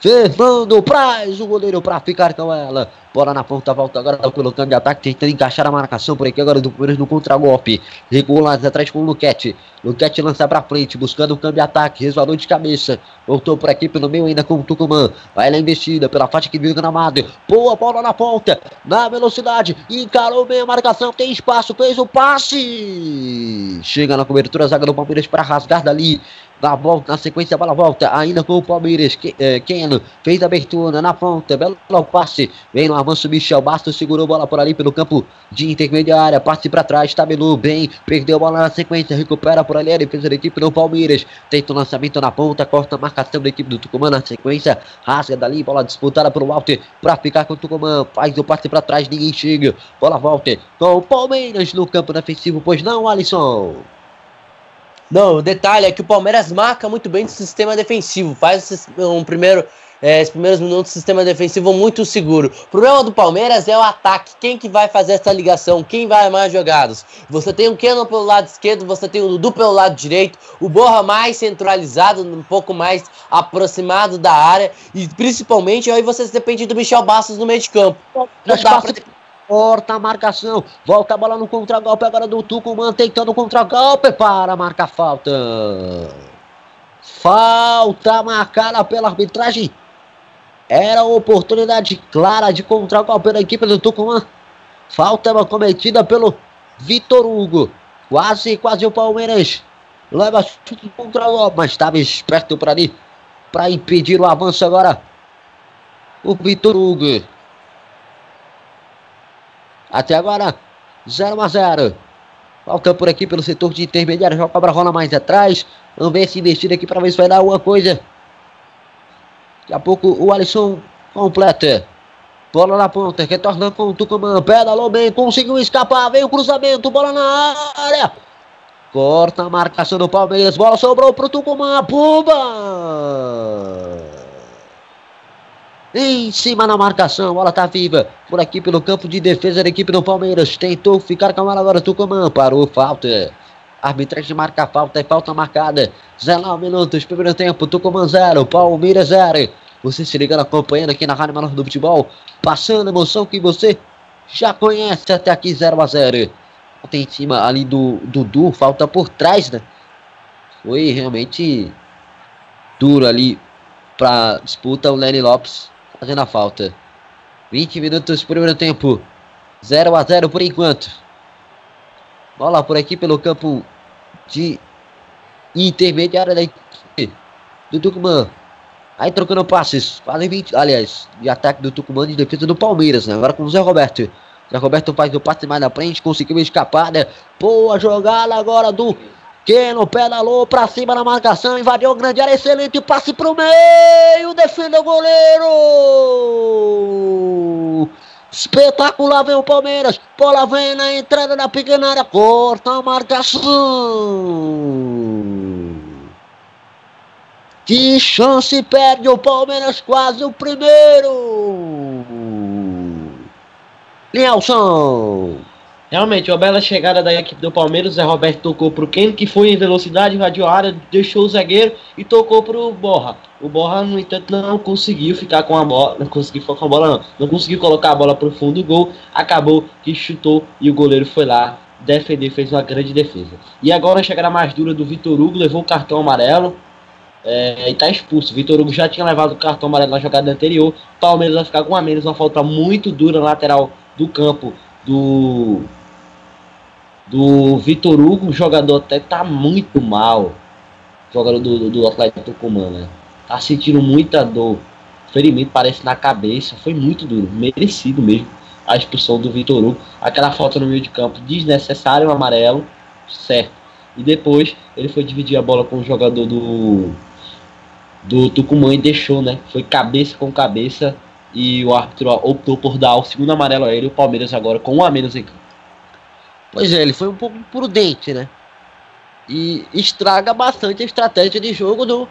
[SPEAKER 5] Fernando Praz, o goleiro para ficar com ela. Bola na ponta, volta agora tá colocando de ataque, tentando encaixar a marcação por aqui agora do Palmeiras no contra-golpe. Regula atrás com o Luquete. Luquete lança para frente, buscando o câmbio de ataque, resvalou de cabeça. Voltou por aqui pelo meio ainda com o Tucumã. Vai na investida pela faixa que viu gramado. Boa bola na ponta, na velocidade. Encarou bem a marcação, tem espaço, fez o passe. Chega na cobertura, zaga do Palmeiras para rasgar dali. Na volta, na sequência, a bola volta. Ainda com o Palmeiras. É, Keno fez a abertura na ponta. Belo passe. Vem no avanço. Michel Bastos segurou bola por ali pelo campo de intermediária. Passe para trás. Tabelou bem. Perdeu a bola na sequência. Recupera por ali a defesa da equipe do Palmeiras. Tenta o lançamento na ponta. Corta a marcação da equipe do Tucumã na sequência. Rasga dali. Bola disputada pelo Walter para ficar com o Tucumã. Faz o passe para trás. Ninguém chega. Bola volta com o Palmeiras no campo defensivo. Pois não, Alisson?
[SPEAKER 4] Não, o detalhe é que o Palmeiras marca muito bem do sistema defensivo, faz um primeiro, é, os primeiros minutos sistema defensivo muito seguro. O problema do Palmeiras é o ataque. Quem que vai fazer essa ligação? Quem vai mais jogados? Você tem o Keno pelo lado esquerdo, você tem o Dudu pelo lado direito, o Borra mais centralizado, um pouco mais aproximado da área e principalmente aí você depende do Michel Bastos no meio de campo. Não
[SPEAKER 5] dá pra Corta a marcação. Volta a bola no contragolpe agora do Tucumã. Tentando o contragolpe para marcar falta. Falta marcada pela arbitragem. Era oportunidade clara de contragolpe da equipe do Tucumã. Falta cometida pelo Vitor Hugo. Quase, quase o Palmeiras. Leva chute contra o mas estava esperto para ali. Para impedir o avanço agora. O Vitor Hugo. Até agora, 0 a 0 Falta por aqui pelo setor de intermediário. Já cobra rola mais atrás. Vamos ver se investir aqui para ver se vai dar alguma coisa. Daqui a pouco o Alisson completa. Bola na ponta, retornando com o Tucumã. Pedalou bem, conseguiu escapar. Veio o cruzamento, bola na área. Corta a marcação do Palmeiras. Bola sobrou pro Tucumã. Pumba! Em cima na marcação, bola tá viva. Por aqui pelo campo de defesa da equipe do Palmeiras. Tentou ficar com a bola agora. Tucumã parou, falta. Arbitragem marca falta, é falta marcada. 19 minutos, primeiro tempo. Tucumã 0, Palmeiras 0. Você se ligando, acompanhando aqui na Rádio Menor do Futebol. Passando emoção que você já conhece até aqui 0 a 0 Tem em cima ali do Dudu, falta por trás, né? Foi realmente duro ali para disputa o Lenny Lopes fazendo a falta. 20 minutos primeiro tempo. 0 a 0 por enquanto. Bola por aqui pelo campo de intermediária da equipe do Tucumã. Aí trocando passes. Quase 20. Aliás, de ataque do Tucumã de defesa do Palmeiras, né? Agora com o Zé Roberto. Zé Roberto faz o passe mais na frente. Conseguiu escapar, né? Boa jogada agora do Keno pedalou pra cima na marcação, invadiu o grande área, excelente passe pro meio, defendeu o goleiro. Espetacular vem o Palmeiras, bola vem na entrada da pequena área, corta a marcação. Que chance perde o Palmeiras, quase o primeiro. Nelson.
[SPEAKER 4] Realmente, uma bela chegada da equipe do Palmeiras. O Zé Roberto tocou pro Keno, que foi em velocidade, invadiu a área, deixou o zagueiro e tocou pro Borra. O Borra, no entanto, não conseguiu ficar com a bola. Não conseguiu ficar com a bola, não. Não conseguiu colocar a bola pro fundo do gol. Acabou que chutou e o goleiro foi lá defender, fez uma grande defesa. E agora a chegada mais dura do Vitor Hugo, levou o cartão amarelo. É, e tá expulso. Vitor Hugo já tinha levado o cartão amarelo na jogada anterior. Palmeiras vai ficar com a menos, uma falta muito dura na lateral do campo do do Vitor Hugo, o jogador até tá muito mal. Jogador do, do Atlético Tucumã, né? Tá sentindo muita dor. Ferimento parece na cabeça. Foi muito duro. Merecido mesmo a expulsão do Vitor Hugo. Aquela falta no meio de campo desnecessária, um amarelo. Certo. E depois ele foi dividir a bola com o jogador do do Tucumã e deixou, né? Foi cabeça com cabeça e o árbitro optou por dar o segundo amarelo a ele. O Palmeiras agora com um a menos em campo.
[SPEAKER 5] Pois é, ele foi um pouco prudente, né? E estraga bastante a estratégia de jogo do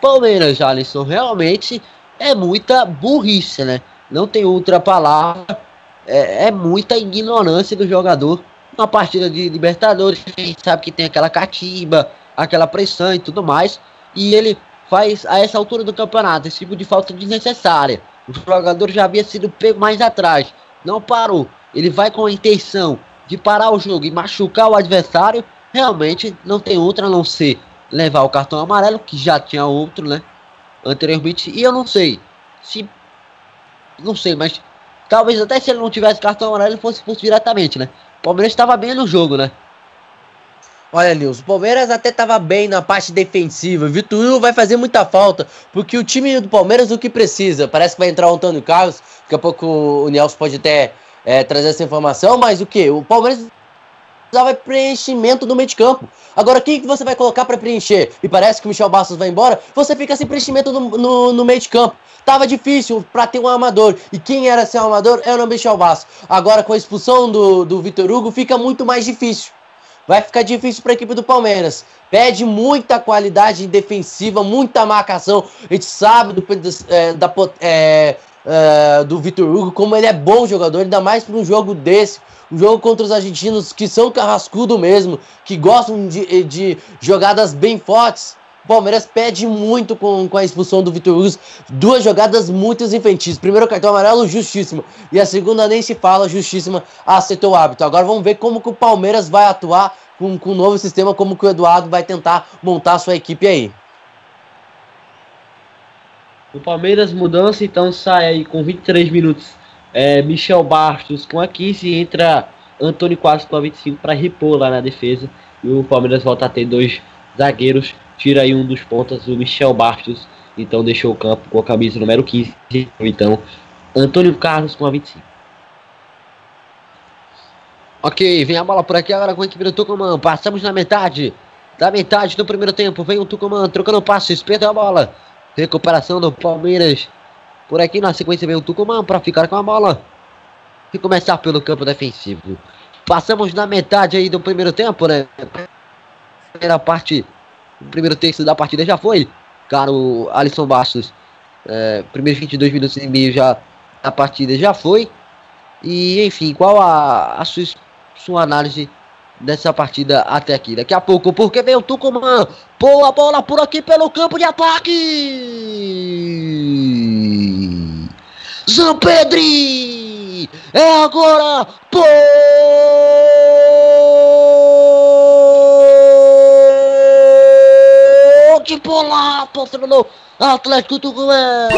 [SPEAKER 5] Palmeiras, Alisson. Realmente é muita burrice, né? Não tem outra palavra. É, é muita ignorância do jogador. Uma partida de Libertadores, a gente sabe que tem aquela catimba, aquela pressão e tudo mais. E ele faz a essa altura do campeonato esse tipo de falta desnecessária. O jogador já havia sido pego mais atrás, não parou. Ele vai com a intenção de parar o jogo e machucar o adversário, realmente não tem outra a não ser levar o cartão amarelo, que já tinha outro, né? Anteriormente. E eu não sei se. Não sei, mas talvez até se ele não tivesse cartão amarelo ele fosse expulso diretamente, né? O Palmeiras estava bem no jogo, né?
[SPEAKER 4] Olha, Nilson, o Palmeiras até estava bem na parte defensiva. Vitor Hugo vai fazer muita falta, porque o time do Palmeiras o que precisa. Parece que vai entrar o Antônio Carlos, daqui a pouco o Nelson pode até é, trazer essa informação, mas o que? O Palmeiras precisava de preenchimento do meio de campo. Agora, quem que você vai colocar para preencher? E parece que o Michel Bastos vai embora, você fica sem preenchimento no, no, no meio de campo. Tava difícil para ter um amador. E quem era ser um amador era o Michel Bastos. Agora, com a expulsão do, do Vitor Hugo, fica muito mais difícil. Vai ficar difícil para a equipe do Palmeiras. Pede muita qualidade defensiva, muita marcação. A gente sabe do, é, da, é, uh, do Vitor Hugo, como ele é bom jogador, ainda mais para um jogo desse, um jogo contra os argentinos que são carrascudo mesmo, que gostam de, de jogadas bem fortes. O Palmeiras pede muito com, com a expulsão do Vitor Hugo. Duas jogadas muito infantis. Primeiro cartão amarelo, justíssimo. E a segunda nem se fala, justíssima, aceitou o hábito. Agora vamos ver como que o Palmeiras vai atuar com, com o novo sistema, como que o Eduardo vai tentar montar a sua equipe aí. O Palmeiras mudança, então sai aí com 23 minutos. É, Michel Bastos com a 15 entra Antônio Quadros com a 25 para repor lá na defesa. E o Palmeiras volta a ter dois zagueiros. Tira aí um dos pontas, o Michel Bastos. Então deixou o campo com a camisa número 15. Então, Antônio Carlos com a 25.
[SPEAKER 5] Ok, vem a bola por aqui agora com a equipe do Tucumã. Passamos na metade. Da metade do primeiro tempo. Vem o Tucumã trocando passes. Perdeu a bola. Recuperação do Palmeiras. Por aqui na sequência vem o Tucumã para ficar com a bola. E começar pelo campo defensivo. Passamos na metade aí do primeiro tempo, né? Primeira parte. O primeiro terço da partida já foi. Caro Alisson Bastos. É, primeiros 22 minutos e meio já a partida já foi. E enfim, qual a, a sua sua análise dessa partida até aqui. Daqui a pouco, porque vem o Tucumã, pô a bola por aqui pelo campo de ataque. Zampedri! É agora! Pô! De bola, torcedor Atlético Tucumã!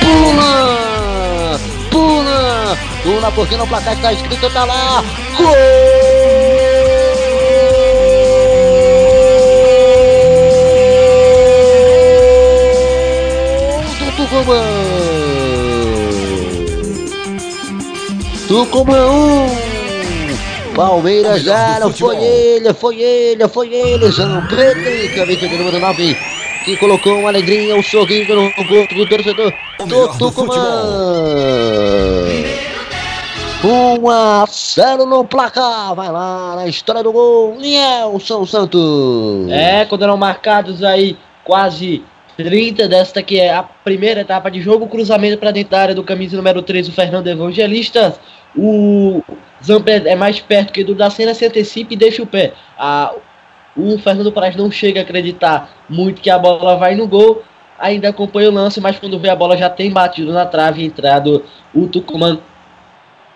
[SPEAKER 5] Pula! Pula! Pula porque no placar está escrito, tá lá! Gol! do Tucumã! Tucumã 1! Palmeiras 0, foi ele, foi ele, foi ele, João Pedro, camisa de número 9, que colocou uma alegria, um sorriso no rosto do torcedor do Tucumã. 1 a 0 no placar. Vai lá na história do gol. Nelson Santos.
[SPEAKER 3] É, quando eram marcados aí quase 30 desta que é a primeira etapa de jogo. Cruzamento para dentro da área do camisa número 3, o Fernando Evangelista. O Zampé é mais perto que do da cena, se antecipa e deixa o pé. A, o Fernando Praz não chega a acreditar muito que a bola vai no gol. Ainda acompanha o lance, mas quando vê a bola já tem batido na trave e entrado o Tucumã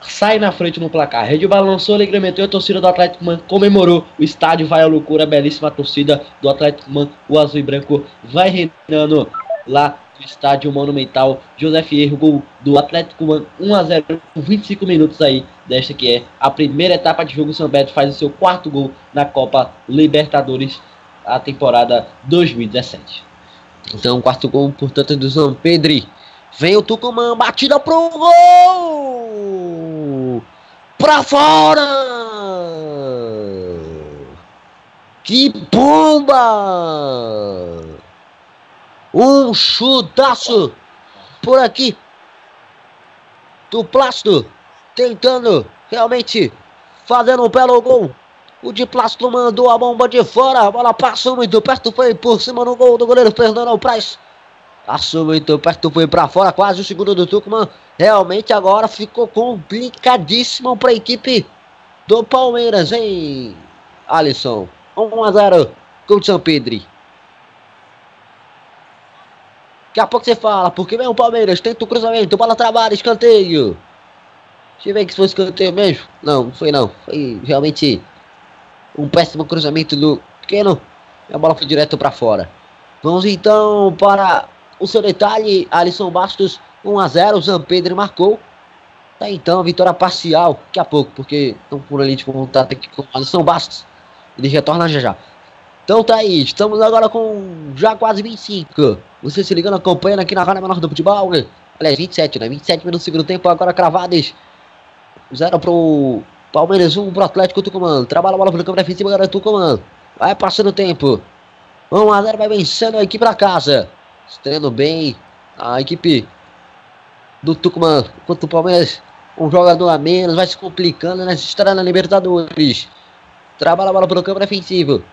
[SPEAKER 3] sai na frente no placar. A rede balançou, alegremente, a torcida do Atlético Man comemorou. O estádio vai à loucura, belíssima torcida do Atlético Man, o azul e branco vai reinando lá estádio monumental. José Fierro, gol do Atlético Man, 1 a 0 com 25 minutos aí desta que é a primeira etapa de jogo. São Beto faz o seu quarto gol na Copa Libertadores, a temporada 2017.
[SPEAKER 5] Então, quarto gol, portanto, do São Pedro. Vem o Tucumã, batida pro gol! Pra fora! Que bomba! Um chutaço por aqui do Plástico, tentando realmente fazendo um belo gol. O de Plástico mandou a bomba de fora, a bola passou muito perto, foi por cima no gol do goleiro Fernando Praz. Passou muito perto, foi para fora, quase o segundo do Tucumã. Realmente agora ficou complicadíssimo para a equipe do Palmeiras, hein, Alisson? 1 a 0 com o São Pedro. Daqui a pouco você fala, porque vem o Palmeiras, tenta o cruzamento, bola trabalha, escanteio. Deixa eu ver que foi escanteio mesmo. Não, não foi não. Foi realmente um péssimo cruzamento do pequeno. E a bola foi direto para fora. Vamos então para o seu detalhe, Alisson Bastos, 1 a 0 o Pedro marcou. Tá então, vitória parcial, daqui a pouco, porque estão por ali de contato aqui com o Alisson Bastos. Ele retorna já já. Então tá aí, estamos agora com já quase 25. Você se ligando, acompanhando aqui na Rádio Menor do Futebol. Né? Aliás, 27, né? 27 minutos do segundo tempo, agora cravados. 0 pro Palmeiras, 1 um pro Atlético Tucumã. Trabalha a bola pelo campo defensivo, agora Tucumã. Vai passando o tempo. 1 a 0 vai vencendo aqui pra casa estreando bem a equipe do Tucumã. Enquanto o Palmeiras, um jogador a menos, vai se complicando nessa estreia na Libertadores. Trabalha a bola pelo campo defensivo.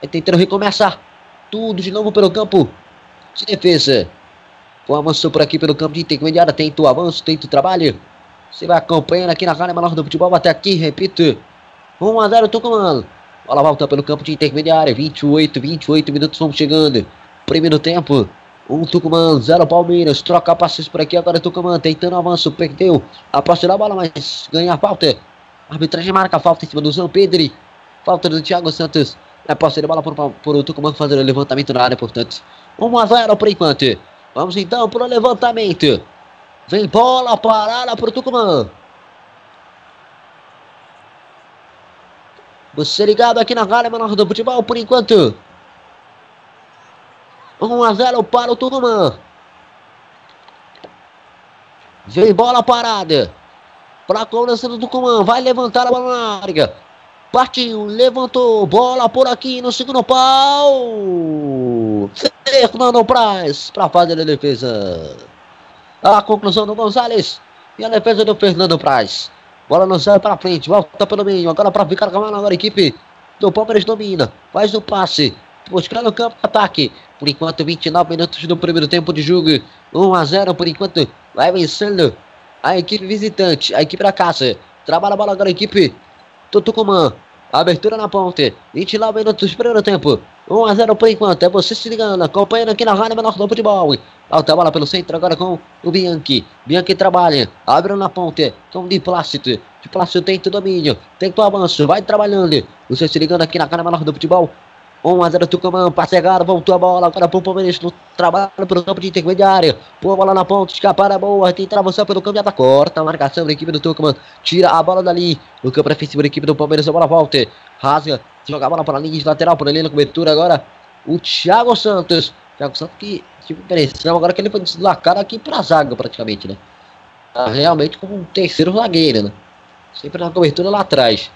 [SPEAKER 5] Vai tentando recomeçar tudo de novo pelo campo de defesa. O avanço por aqui pelo campo de intermediária. Tenta o avanço, tenta o trabalho. Você vai acompanhando aqui na Rádio Menor do Futebol. Até aqui, repito. 1 a 0 Tucumã. Bola volta pelo campo de intermediária. 28, 28 minutos vão chegando. Primeiro tempo. Um Tucumã, zero Palmeiras. Troca passes por aqui. Agora Tucumã tentando avanço. Perdeu a posse da bola, mas ganha a falta. A arbitragem marca a falta em cima do João Pedro. Falta do Thiago Santos. A posse da bola por, por o Tucumã fazendo o levantamento na área, portanto. 1 a 0 por enquanto. Vamos então para o levantamento. Vem bola parada para o Tucumã. Você ligado aqui na Rádio Menor do Futebol por enquanto. 1 a 0 para o Tucumã. Vem bola parada. Para a cobrança do Tucumã. Vai levantar a bola na área. Partiu, levantou, bola por aqui no segundo pau. Fernando Praz para fazer a defesa. A conclusão do Gonzalez e a defesa do Fernando Praz. Bola no céu para frente, volta pelo meio. Agora para ficar com a agora a equipe do Palmeiras domina. Faz o passe, buscando o campo de ataque. Por enquanto, 29 minutos do primeiro tempo de jogo. 1 a 0 por enquanto. Vai vencendo a equipe visitante, a equipe da casa. Trabalha a bola agora a equipe Tucumã. Abertura na ponte. 29 minutos primeiro tempo. 1 a 0 por enquanto. É você se ligando, acompanhando aqui na Rádio Menor do Futebol. Alta bola pelo centro agora com o Bianchi. Bianchi trabalha. Abre na ponte. Com Di Plácido. De Plácido tenta o domínio. Tenta o avanço. Vai trabalhando. Você se ligando aqui na Rádio Menor do Futebol. 1 a 0 Tucumã, passe errado, voltou a bola, agora para o Palmeiras no trabalho pelo campo de intermediário. Pô a bola na ponta, escapada boa, tenta avançar pelo campo de ataque, corta a marcação da equipe do Tucumã, tira a bola dali, no campo defensivo da equipe do Palmeiras, a bola volta, rasga, joga a bola para a linha de lateral, por ali na cobertura agora, o Thiago Santos. Thiago Santos que tive impressão agora que ele foi deslacado aqui para a zaga praticamente, né? Tá realmente como um terceiro zagueiro, né? Sempre na cobertura lá atrás.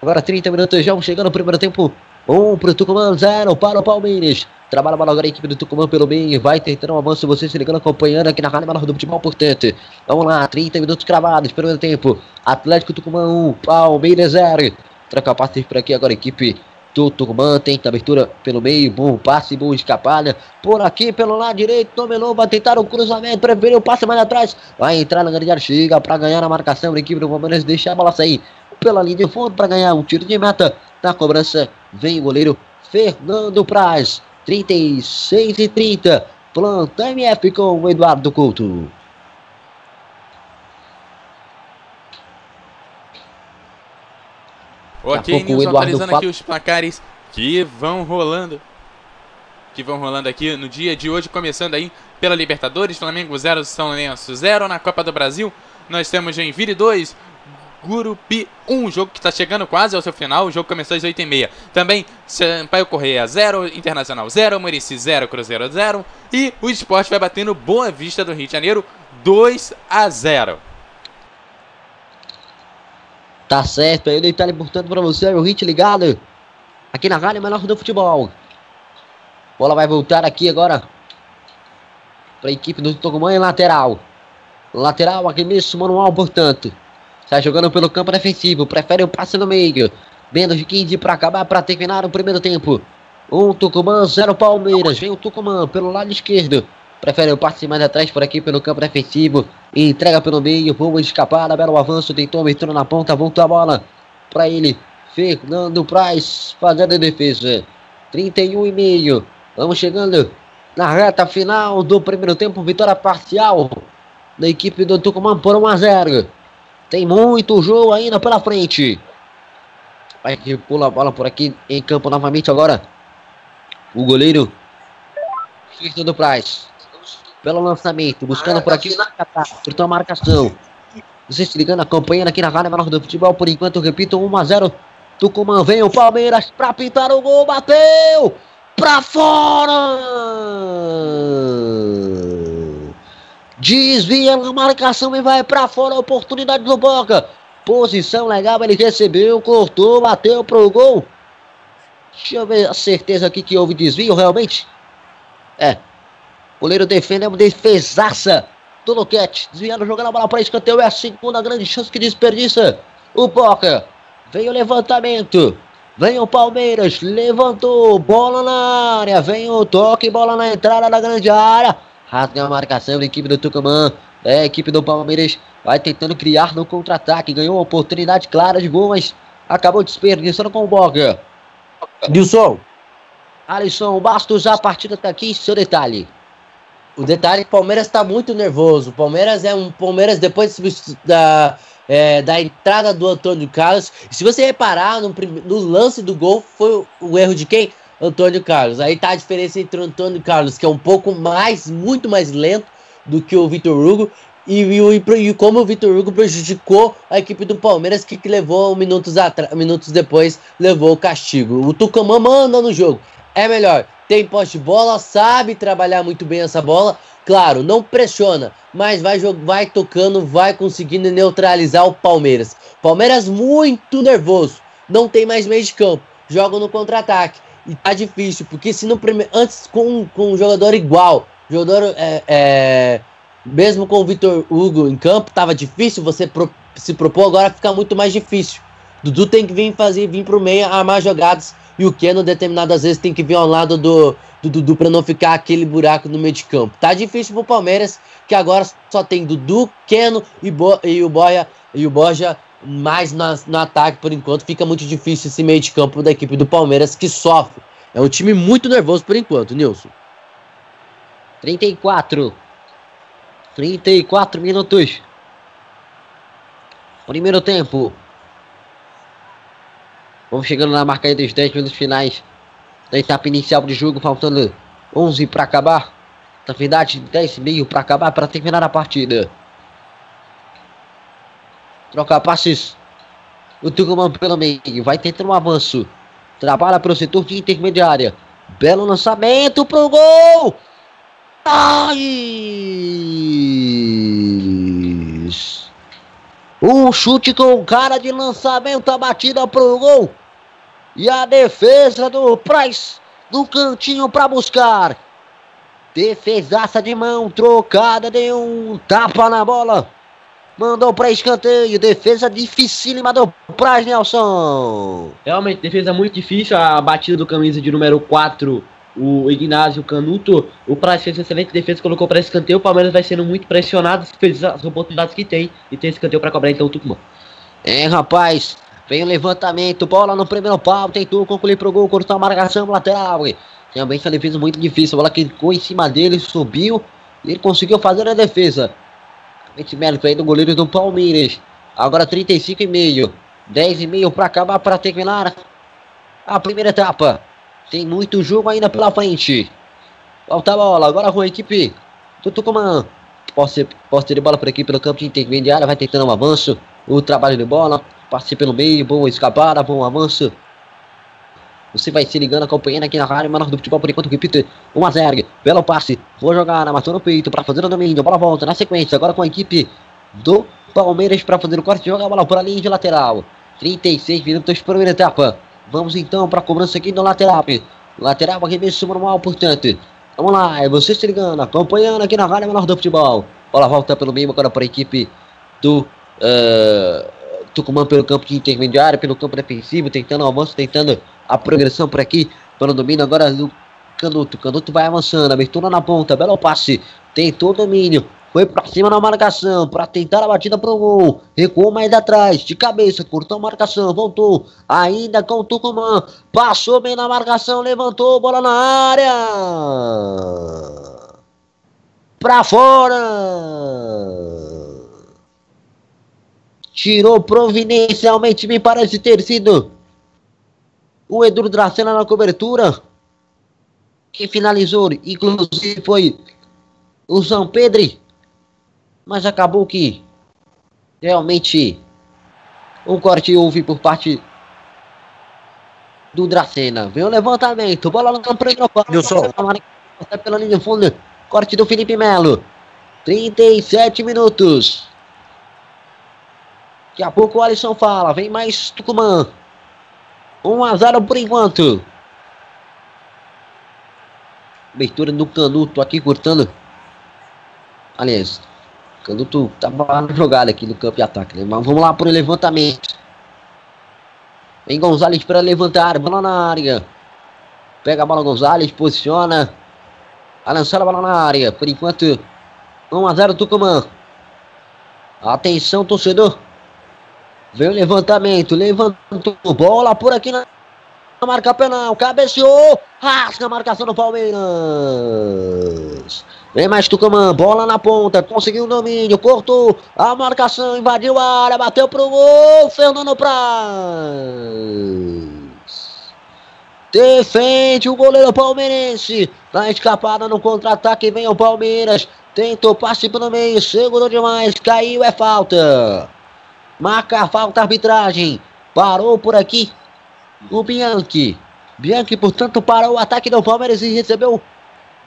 [SPEAKER 5] Agora 30 minutos já, chegando no primeiro tempo. 1 um para o Tucumã, 0 para o Palmeiras. Trabalha bola agora a equipe do Tucumã pelo meio. Vai tentando um avanço. Você se ligando, acompanhando aqui na Rádio Menor do Futebol, portanto. Vamos lá, 30 minutos cravados. Primeiro tempo. Atlético Tucumã 1, um, Palmeiras 0. Troca passes por aqui agora a equipe do Tucumã. Tenta abertura pelo meio. Bom passe, boa escapada. Por aqui pelo lado direito. Dominou, vai tentar o cruzamento. Preferiu o passe mais atrás. Vai entrar na grande área. Chega para ganhar a marcação da equipe do Palmeiras. Deixa a bola sair pela linha de fundo para ganhar um tiro de meta. Na cobrança vem o goleiro Fernando Praz. 36 e 30. Planta MF com o Eduardo Couto.
[SPEAKER 2] Ok, Nilson, atualizando aqui os placares que vão rolando. Que vão rolando aqui no dia de hoje, começando aí pela Libertadores, Flamengo 0, São Lourenço 0. Na Copa do Brasil, nós temos Joinville 2, Gurupi 1, jogo que está chegando quase ao seu final, o jogo começou às 8h30. Também Sampaio Correia 0, Internacional 0, Murici 0, Cruzeiro 0 e o esporte vai batendo Boa Vista do Rio de Janeiro 2 a 0.
[SPEAKER 5] Tá certo, aí o detalhe importante para você, o hit ligado aqui na Rádio Menor do Futebol. Bola vai voltar aqui agora para a equipe do Tucumã em lateral. Lateral aqui mesmo, manual, portanto. Está jogando pelo campo defensivo. Prefere o passe no meio. Menos de 15 para acabar, para terminar o primeiro tempo. Um Tucumã, zero Palmeiras. Vem o Tucumã pelo lado esquerdo. Prefere o passe mais atrás por aqui pelo campo defensivo. Entrega pelo meio. Boa escapada. Belo avanço. Tentou abertura na ponta. Voltou a bola para ele. Fernando Praz fazendo a defesa. 31 e meio. Vamos chegando na reta final do primeiro tempo. Vitória parcial da equipe do Tucumã por 1 a 0. Tem muito jogo ainda pela frente. Vai que pula a bola por aqui em campo novamente agora. O goleiro Fernando Praz. Pelo lançamento, buscando por aqui por a marcação. Você se ligando, acompanhando aqui na Rádio Menor do Futebol. Por enquanto, repito, 1 a 0 Tucumã vem o Palmeiras para pintar o gol. Bateu! Pra fora! Desvia na marcação e vai para fora. Oportunidade do Boca. Posição legal, ele recebeu, cortou, bateu pro gol. Deixa eu ver a certeza aqui que houve desvio realmente. É. O goleiro defende, é uma defesaça do Luquete. Desviando, jogando a bola para escanteio. É a segunda grande chance que desperdiça. O Boca. Vem o levantamento. Vem o Palmeiras. Levantou. Bola na área. Vem o toque. Bola na entrada da grande área. Rasga a marcação da equipe do Tucumã. É, a equipe do Palmeiras vai tentando criar no contra-ataque. Ganhou uma oportunidade clara de gol, mas acabou desperdiçando com o Boga.
[SPEAKER 4] Nilson.
[SPEAKER 5] Alisson Bastos, a partida está aqui, seu detalhe.
[SPEAKER 4] O detalhe é que o Palmeiras está muito nervoso. O Palmeiras é um Palmeiras depois da, é, da entrada do Antônio Carlos. Se você reparar no, no lance do gol, foi o, o erro de quem? Antônio Carlos. Aí tá a diferença entre o Antônio Carlos, que é um pouco mais, muito mais lento do que o Vitor Hugo, e, e, e, como o Vitor Hugo prejudicou a equipe do Palmeiras, que, que levou minutos, minutos depois, levou o castigo. O Tucumã manda no jogo. É melhor, tem poste de bola, sabe trabalhar muito bem essa bola. Claro, não pressiona, mas vai, vai tocando, vai conseguindo neutralizar o Palmeiras. Palmeiras muito nervoso, não tem mais meio de campo, joga no contra-ataque. E tá difícil, porque se primeiro. Antes com, com um jogador igual, jogador é, é, mesmo com o Vitor Hugo em campo, tava difícil você pro, se propor, agora fica muito mais difícil. Dudu tem que vir fazer, vir pro meio, armar jogadas. E o Keno, determinadas vezes, tem que vir ao lado do, do Dudu para não ficar aquele buraco no meio de campo. Tá difícil pro Palmeiras, que agora só tem Dudu, Keno e, Bo, e o Boia e o Borja mais na, no ataque por enquanto. Fica muito difícil esse meio de campo da equipe do Palmeiras que sofre. É um time muito nervoso por enquanto, Nilson.
[SPEAKER 5] 34. 34 minutos. Primeiro tempo. Vamos chegando na marca aí dos 10 minutos finais da etapa inicial do jogo, faltando 11 para acabar. Na verdade, 10 e meio para acabar, para terminar a partida. Troca passes. O Tucumã pelo meio, vai tentando um avanço. Trabalha para o setor de intermediária. Belo lançamento pro gol! Ai! Um chute com cara de lançamento, a batida pro gol. E a defesa do Price no cantinho para buscar. Defesaça de mão trocada, deu um tapa na bola. Mandou para escanteio. Defesa dificílima do Price Nelson.
[SPEAKER 3] Realmente, defesa muito difícil. A batida do camisa de número 4 o Ignacio Canuto, o Praz fez excelente defesa, colocou para escanteio, o Palmeiras vai sendo muito pressionado, fez as oportunidades que tem, e tem escanteio para cobrar então o Tucumã.
[SPEAKER 5] É, rapaz, vem o levantamento, bola no primeiro pau, tentou concluir pro gol, cortou a marcação lateral, também foi uma defesa muito difícil, a bola ficou em cima dele, subiu, e ele conseguiu fazer a defesa. Esse mérito aí do goleiro do Palmeiras, agora 35 e meio, 10 e meio para acabar, para terminar a primeira etapa. Tem muito jogo ainda pela frente. Volta a bola, agora com a equipe do Tucumã. Posse, posse de bola por aqui pelo campo de intermediária, vai tentando um avanço. O trabalho de bola, passe pelo meio, boa escapada, bom avanço. Você vai se ligando, acompanhando aqui na rádio menor do futebol por enquanto, repito, 1 a 0 Belo passe, vou jogar, matou no peito para fazer o domínio, bola volta na sequência, agora com a equipe do Palmeiras para fazer o corte, joga a bola por a linha de lateral. 36 minutos, primeira etapa. Vamos então para a cobrança aqui no lateral. Lateral, arremesso manual, portanto. Vamos lá, é você se ligando, acompanhando aqui na Rádio Menor do Futebol. Bola volta pelo meio agora para a equipe do uh, Tucumã pelo campo de intermediário, pelo campo defensivo, tentando avanço, tentando a progressão por aqui, pelo domínio agora do Canuto. Canuto vai avançando, abertura na ponta, belo passe, tentou o domínio, foi pra cima na marcação, para tentar a batida pro gol. Recuou mais atrás, de cabeça, cortou a marcação, voltou. Ainda com o Tucumã. Passou bem na marcação, levantou, bola na área. Pra fora. Tirou providencialmente, me parece ter sido o Edu Dracena na cobertura. Quem finalizou, inclusive, foi o São Pedro mas acabou que realmente um corte houve por parte do Dracena. Vem o levantamento, bola no campo Nilson. Pela linha fundo, corte do Felipe Melo. 37 minutos. Daqui a pouco o Alisson fala, vem mais Tucumã. 1 a 0 por enquanto. Abertura do Canuto aqui cortando. Aliás, Canuto tava jogado aqui no campo de ataque, né? Mas vamos lá para o levantamento. Vem Gonzalez para levantar, bola na área. Pega a bola Gonzalez, posiciona. A lançar a bola na área. Por enquanto, 1 a 0 Tucumã. Atenção, torcedor. Vem o levantamento, levantou bola por aqui na marca penal, cabeceou, rasga a marcação do Palmeiras. Vem mais Tucumã, bola na ponta, conseguiu o domínio, cortou a marcação, invadiu a área, bateu pro gol, Fernando Praz. Defende o goleiro palmeirense, na escapada no contra-ataque, vem o Palmeiras, tentou passe pelo meio, segurou demais, caiu, é falta. Marca a falta, arbitragem, parou por aqui o Bianchi. Bianchi, portanto, parou o ataque do Palmeiras e recebeu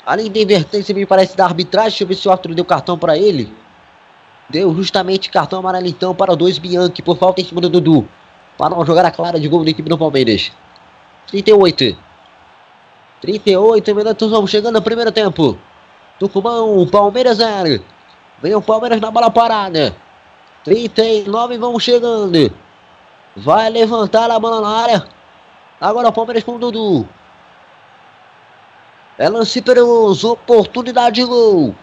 [SPEAKER 5] Além de invertência, me parece da arbitragem. Deixa eu ver se o Arthur deu cartão para ele. Deu justamente cartão amarelo então para dois Bianchi por falta em cima do Dudu. Para uma jogada clara de gol da equipe do Palmeiras. 38. 38 minutos, vamos chegando no primeiro tempo. Tucumão, Palmeiras 0. Vem o Palmeiras na bola parada. 39, vamos chegando. Vai levantar a bola na área. Agora o Palmeiras com o Dudu. É lance perigoso, oportunidade de gol.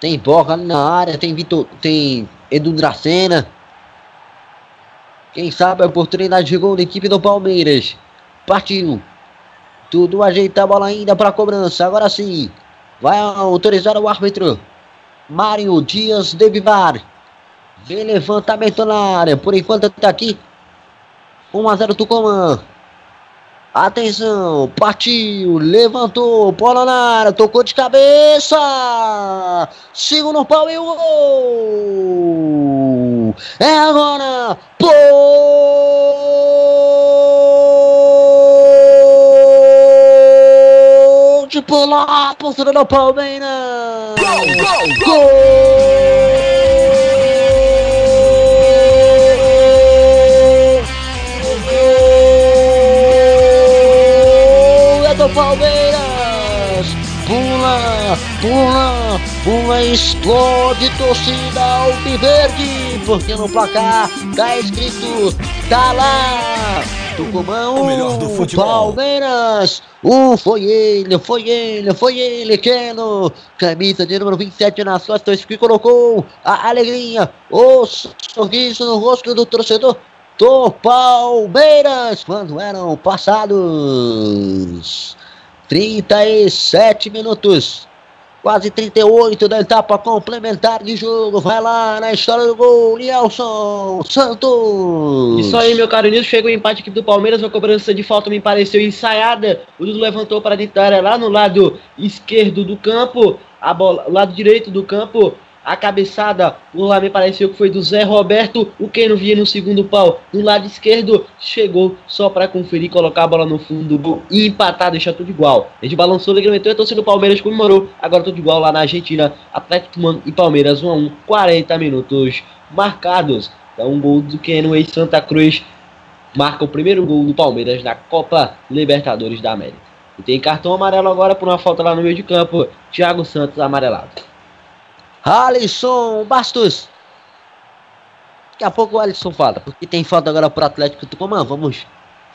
[SPEAKER 5] Tem Boca ali na área, tem Vitor, tem Edu Dracena. Quem sabe a oportunidade de gol da equipe do Palmeiras. Partiu. Tudo ajeita a bola ainda para cobrança. Agora sim. Vai autorizar o árbitro. Mário Dias de Vivar. Vem levantamento na área. Por enquanto está aqui. 1 a 0 Tucumã. Atenção, partiu, levantou, bola na área, tocou de cabeça. Segundo pau e o gol. É agora. Pode pular, postura do Palmeiras. Gol, gol, gol. Do Palmeiras. Pula, pula, pula, explode torcida Alviverde, porque no placar tá escrito, tá lá. Tucumão,
[SPEAKER 1] O melhor do futebol.
[SPEAKER 5] Palmeiras, um foi ele, foi ele, foi ele, Keno, camisa de número 27 nas costas que colocou a alegria, o sorriso no rosto do torcedor do Palmeiras quando eram passados 37 minutos. Quase 38 da etapa complementar de jogo. Vai lá na história do gol, Nelson Santos.
[SPEAKER 3] Isso aí, meu caro Nilson. Chega o empate aqui do Palmeiras. A cobrança de falta me pareceu ensaiada. O Dudu levantou para dentro da área lá no lado esquerdo do campo. A bola, lado direito do campo. A cabeçada, o lá me pareceu que foi do Zé Roberto. O não via no segundo pau. No lado esquerdo, chegou só para conferir, colocar a bola no fundo do gol e empatar, deixar tudo igual. Gente balançou, levantou a torcida do Palmeiras comemorou. Agora tudo igual lá na Argentina. Atlético Mano e Palmeiras 1 a 1 40 minutos marcados. Então, um gol do Keno ex Santa Cruz marca o primeiro gol do Palmeiras na Copa Libertadores da América. E tem cartão amarelo agora por uma falta lá no meio de campo. Thiago Santos amarelado.
[SPEAKER 5] Alisson Bastos. Daqui a pouco o Alisson fala, porque tem falta agora pro Atlético Tucumã. Vamos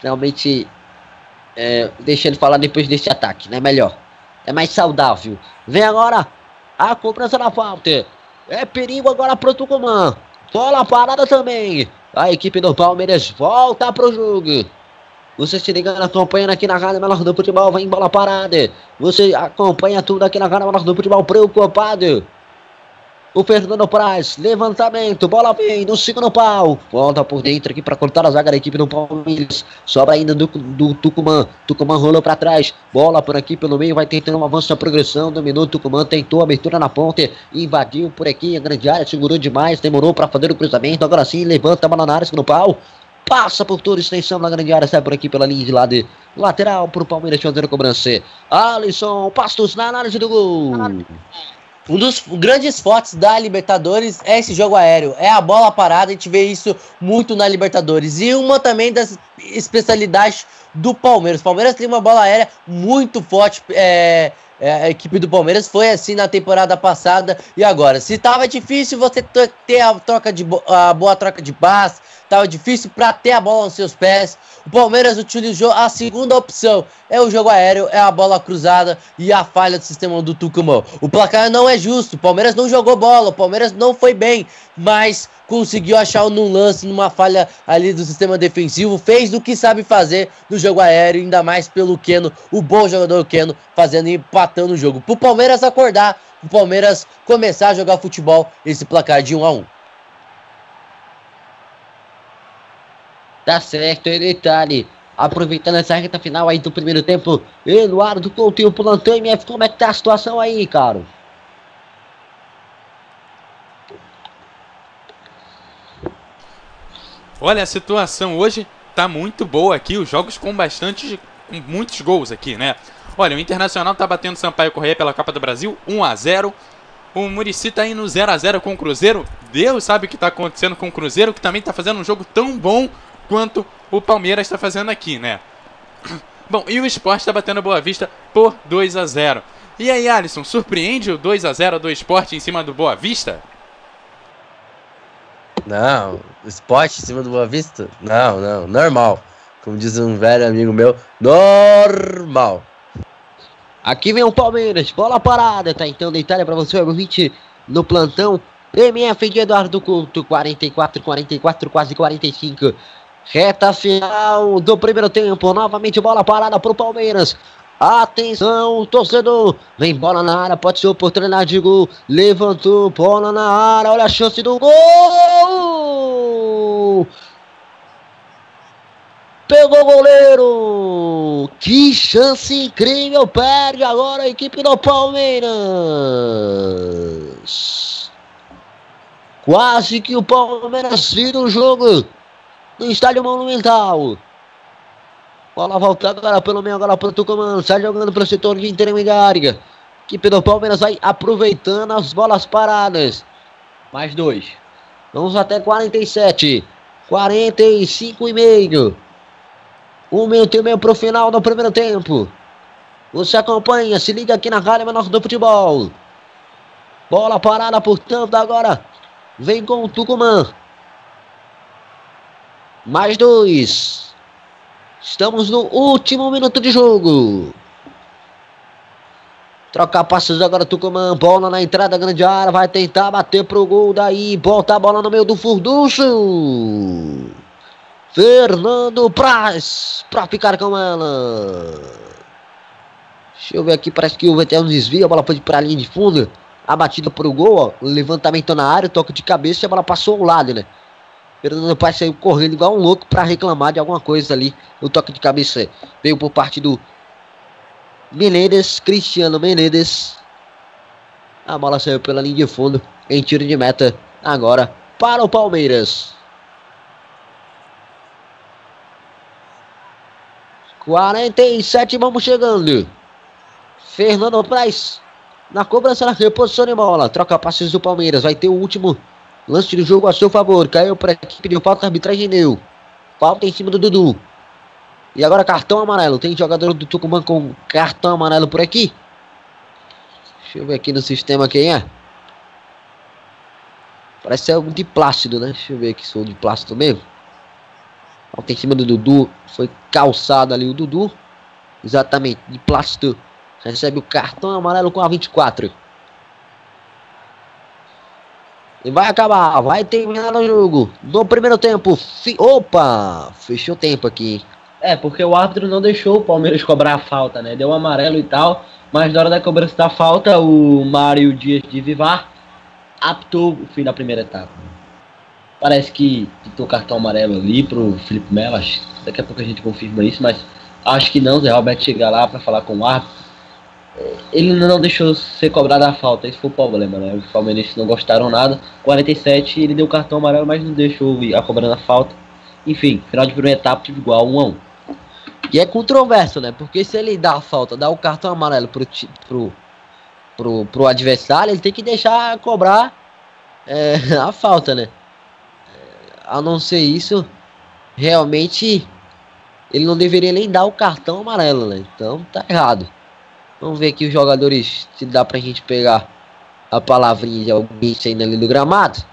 [SPEAKER 5] realmente é, deixar ele falar depois desse ataque, né? Melhor. É mais saudável. Vem agora a cobrança da falta. É perigo agora pro Tucumã. Bola parada também. A equipe do Palmeiras volta pro jogo. Você se ligando, acompanhando aqui na Rádio Menor do Futebol, vai em bola parada. Você acompanha tudo aqui na Rádio Menor do Futebol, preocupado. O Fernando Praz, levantamento, bola vem no segundo pau. Volta por dentro aqui para cortar a zaga da equipe do Palmeiras. Sobra ainda do, do Tucumã. Tucumã rolou para trás. Bola por aqui pelo meio, vai tentando um avanço na progressão. Dominou o Tucumã, tentou a abertura na ponte. Invadiu por aqui a grande área, segurou demais, demorou para fazer o cruzamento. Agora sim, levanta a bola na área, segundo pau. Passa por toda extensão na grande área, sai por aqui pela linha de lado lateral para o Palmeiras fazer a cobrança. Alisson Pastos na análise do gol.
[SPEAKER 4] Um dos grandes fortes da Libertadores é esse jogo aéreo. É a bola parada, a gente vê isso muito na Libertadores. E uma também das especialidades do Palmeiras. O Palmeiras tem uma bola aérea muito forte. É, é, a equipe do Palmeiras foi assim na temporada passada e agora. Se tava difícil você ter a, troca de, a boa troca de passe, tava difícil para ter a bola nos seus pés. O Palmeiras utilizou a segunda opção. É o jogo aéreo, é a bola cruzada e a falha do sistema do Tucumã. O placar não é justo. O Palmeiras não jogou bola, o Palmeiras não foi bem, mas conseguiu achar num lance, numa falha ali do sistema defensivo, fez o que sabe fazer no jogo aéreo, ainda mais pelo Keno, o bom jogador Keno, fazendo e empatando o jogo. Pro Palmeiras acordar, pro Palmeiras começar a jogar futebol, esse placar de 1 a 1
[SPEAKER 5] Tá certo, e detalhe. Aproveitando essa reta final aí do primeiro tempo, Eduardo Coutinho plantão MF, como é que tá a situação aí, cara?
[SPEAKER 2] Olha, a situação hoje tá muito boa aqui, os jogos com bastante com muitos gols aqui, né? Olha, o Internacional tá batendo Sampaio Correia pela Copa do Brasil, 1 a 0 O Murici tá indo 0 a 0 com o Cruzeiro. Deus sabe o que tá acontecendo com o Cruzeiro, que também tá fazendo um jogo tão bom quanto o Palmeiras está fazendo aqui, né? Bom, e o Sport tá batendo Boa Vista por 2 a 0 E aí, Alisson, surpreende o 2 a 0 do Sport em cima do Boa Vista?
[SPEAKER 4] Não, esporte em cima do Boa Vista? Não, não, normal. Como diz um velho amigo meu, normal.
[SPEAKER 5] Aqui vem o Palmeiras, bola parada, tá então deitada para você, o 20 no plantão. MF de Eduardo Couto, 44, 44, quase 45. Reta final do primeiro tempo, novamente bola parada pro Palmeiras. Atenção, torcedor. Vem bola na área, pode ser oportunidade de gol. Levantou, bola na área, olha a chance do gol. Pegou o goleiro! Que chance incrível! Perde agora a equipe do Palmeiras! Quase que o Palmeiras vira o jogo no estádio Monumental. Bola volta agora pelo meio, agora para o Tucumã. Sai jogando para o setor de intermediária. Equipe do Palmeiras vai aproveitando as bolas paradas. Mais dois. Vamos até 47. 45 e meio. Um minuto e meio para o final do primeiro tempo. Você acompanha, se liga aqui na Rádio Menor do Futebol. Bola parada, portanto, agora vem com o Tucumã. Mais dois. Estamos no último minuto de jogo. Trocar passos agora, Tucumã. Bola na entrada, grande área. Vai tentar bater pro gol daí. Bota a bola no meio do furducho. Fernando Praz para ficar com ela. Deixa eu ver aqui, parece que o até desvio, a bola foi para a linha de fundo. A batida para o gol, ó, levantamento na área, toque de cabeça e a bola passou ao lado, né? Fernando Praz saiu correndo igual um louco para reclamar de alguma coisa ali. O toque de cabeça veio por parte do Menezes, Cristiano Menezes. A bola saiu pela linha de fundo em tiro de meta agora para o Palmeiras. 47, vamos chegando. Fernando Praz na cobrança na reposição de bola. Troca passes do Palmeiras. Vai ter o último lance do jogo a seu favor. Caiu para a equipe de falta, arbitragem deu. Falta em cima do Dudu. E agora cartão amarelo. Tem jogador do Tucumã com cartão amarelo por aqui. Deixa eu ver aqui no sistema quem é. Parece ser algum de plástico, né? Deixa eu ver aqui se sou de plástico mesmo. Falta em cima do Dudu. Foi calçado ali o Dudu. Exatamente, de plástico. Recebe o cartão amarelo com a 24. E vai acabar, vai terminar o jogo. No primeiro tempo. Fi Opa! Fechou o tempo aqui.
[SPEAKER 3] É, porque o árbitro não deixou o Palmeiras cobrar a falta, né? Deu um amarelo e tal. Mas na hora da cobrança da falta, o Mário Dias de Vivar aptou o fim da primeira etapa. Parece que pintou cartão amarelo ali pro Felipe Melo. Daqui a pouco a gente confirma isso, mas acho que não. Zé Roberto chega lá para falar com o árbitro. Ele não deixou ser cobrada a falta, esse foi o problema, né? Os palmeirenses não gostaram nada. 47, ele deu cartão amarelo, mas não deixou a cobrando a falta. Enfim, final de primeira etapa, tive igual 1 a 1
[SPEAKER 5] E é controverso, né? Porque se ele dá a falta, dá o cartão amarelo pro, pro, pro, pro adversário, ele tem que deixar cobrar é, a falta, né? a não ser isso, realmente ele não deveria nem dar o cartão amarelo, né? Então tá errado. Vamos ver aqui os jogadores, se dá pra gente pegar a palavrinha de alguém saindo ali do gramado.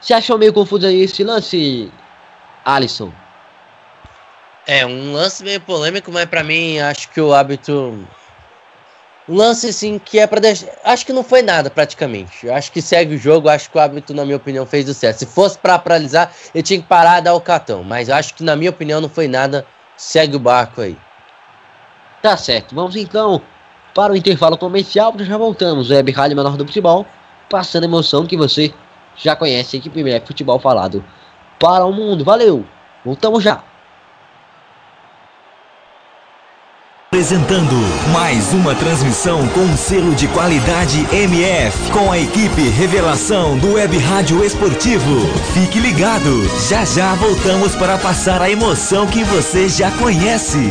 [SPEAKER 5] Você achou meio confuso aí esse lance, Alisson?
[SPEAKER 4] É, um lance meio polêmico, mas para mim acho que o hábito um lance assim que é para deixar. Acho que não foi nada praticamente. Eu acho que segue o jogo. Acho que o árbitro, na minha opinião, fez o certo. Se fosse para paralisar, ele tinha que parar e dar o cartão. Mas acho que, na minha opinião, não foi nada. Segue o barco aí.
[SPEAKER 5] Tá certo. Vamos então para o intervalo comercial. Já voltamos. Web Rádio Menor do Futebol. Passando a emoção que você já conhece aqui primeiro futebol falado para o mundo. Valeu. Voltamos já.
[SPEAKER 1] Apresentando mais uma transmissão com um selo de qualidade MF, com a equipe Revelação do Web Rádio Esportivo. Fique ligado, já já voltamos para passar a emoção que você já conhece.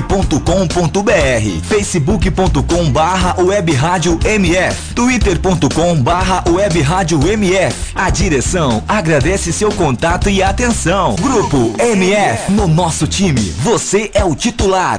[SPEAKER 1] radiomf.com.br facebook.com barra web rádio MF twitter.com barra web rádio MF A direção agradece seu contato e atenção. Grupo MF, no nosso time, você é o titular.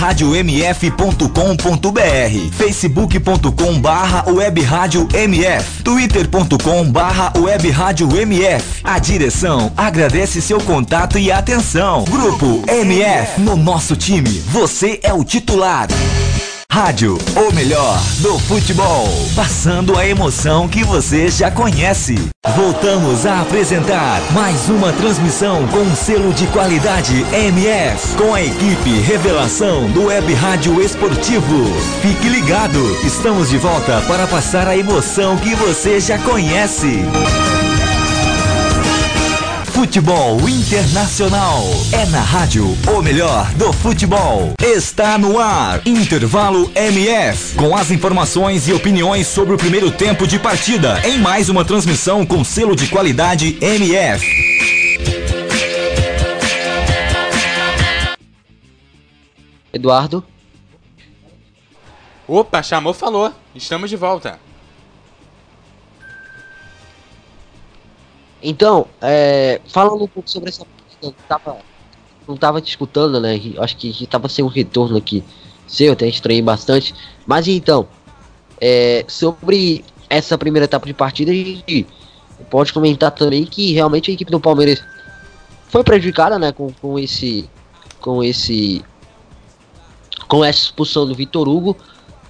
[SPEAKER 1] radiomf.com.br facebook.com barra web rádio MF twitter.com barra web rádio MF A direção agradece seu contato e atenção. Grupo MF, no nosso time, você é o titular. Rádio, o melhor do futebol, passando a emoção que você já conhece. Voltamos a apresentar mais uma transmissão com um selo de qualidade MF, com a equipe Revelação do Web Rádio Esportivo. Fique ligado, estamos de volta para passar a emoção que você já conhece. Futebol Internacional. É na rádio o melhor do futebol. Está no ar. Intervalo MF. Com as informações e opiniões sobre o primeiro tempo de partida. Em mais uma transmissão com selo de qualidade MF.
[SPEAKER 5] Eduardo,
[SPEAKER 2] Opa, chamou, falou. Estamos de volta.
[SPEAKER 5] Então, é, falando um pouco sobre essa eu tava, não tava te escutando, né? Acho que, que tava sem um retorno aqui seu, eu até estranhei bastante. Mas então, é, sobre essa primeira etapa de partida, a gente pode comentar também que realmente a equipe do Palmeiras foi prejudicada, né? Com, com esse, com esse, com essa expulsão do Vitor Hugo,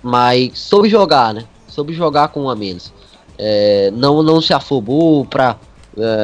[SPEAKER 5] mas soube jogar, né? Soube jogar com um a menos. É, não, não se afobou para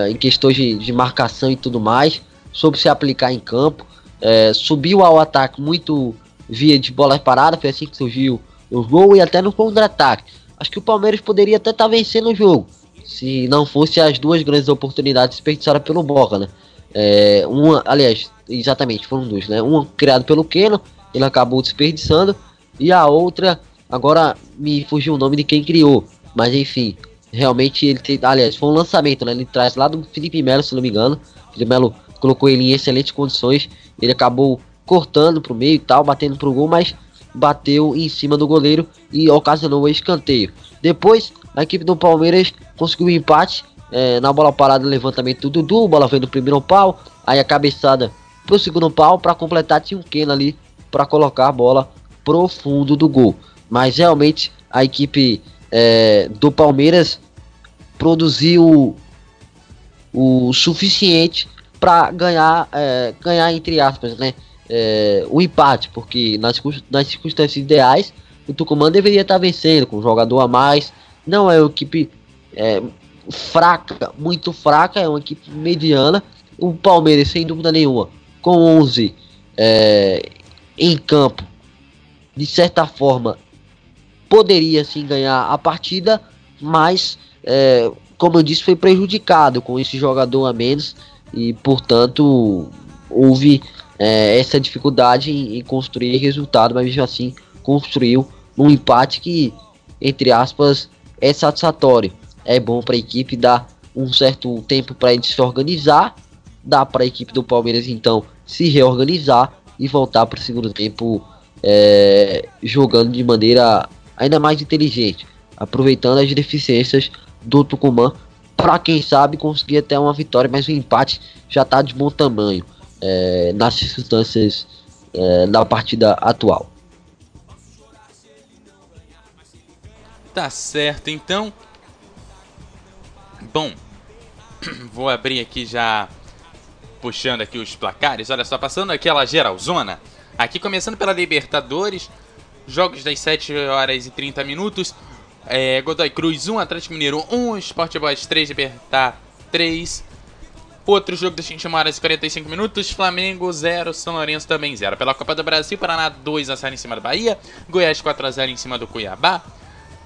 [SPEAKER 5] em questões de, de marcação e tudo mais, soube se aplicar em campo, é, subiu ao ataque muito via de bola parada, foi assim que surgiu no gol e até no contra-ataque. Acho que o Palmeiras poderia até estar tá vencendo o jogo, se não fosse as duas grandes oportunidades desperdiçadas pelo Boca, né? É, uma, aliás, exatamente, foram duas, né? Uma criada pelo Keno, ele acabou desperdiçando, e a outra, agora me fugiu o nome de quem criou, mas enfim, realmente ele tem, aliás, foi um lançamento, né? Ele traz lá do Felipe Melo, se não me engano. Felipe Melo colocou ele em excelentes condições, ele acabou cortando pro meio e tal, batendo pro gol, mas bateu em cima do goleiro e ocasionou o escanteio. Depois, a equipe do Palmeiras conseguiu o um empate é, na bola parada, levantamento do Dudu, bola veio do primeiro pau, aí a cabeçada pro segundo pau, para completar tinha um Ken ali para colocar a bola pro fundo do gol. Mas realmente a equipe é, do Palmeiras produziu o suficiente para ganhar, é, ganhar entre aspas, né? é, o empate, porque nas, nas circunstâncias ideais o Tucumã deveria estar vencendo com um jogador a mais. Não é uma equipe é, fraca, muito fraca, é uma equipe mediana. O Palmeiras, sem dúvida nenhuma, com 11 é, em campo, de certa forma, poderia sim ganhar a partida, mas, é, como eu disse, foi prejudicado com esse jogador a menos e, portanto, houve é, essa dificuldade em, em, construir resultado, mas mesmo assim construiu um empate que, entre aspas, é satisfatório. É bom para a equipe dar um certo tempo para se organizar, dá para a equipe do Palmeiras então se reorganizar e voltar para o segundo tempo é, jogando de maneira ainda mais inteligente, aproveitando as deficiências do Tucumã para quem sabe conseguir até uma vitória, mas o empate já está de bom tamanho é, nas circunstâncias é, da partida atual.
[SPEAKER 2] Tá certo, então. Bom, vou abrir aqui já puxando aqui os placares. Olha só, passando aquela geralzona. Aqui começando pela Libertadores, jogos das 7 horas e 30 minutos. É, Godoy Cruz 1, Atlético Mineiro 1, Sport Boys 3, Libertar 3, Outro jogo das 21 horas e 45 minutos, Flamengo 0, São Lourenço também 0. Pela Copa do Brasil, Paraná 2 a 0 em cima do Bahia, Goiás 4 a 0 em cima do Cuiabá,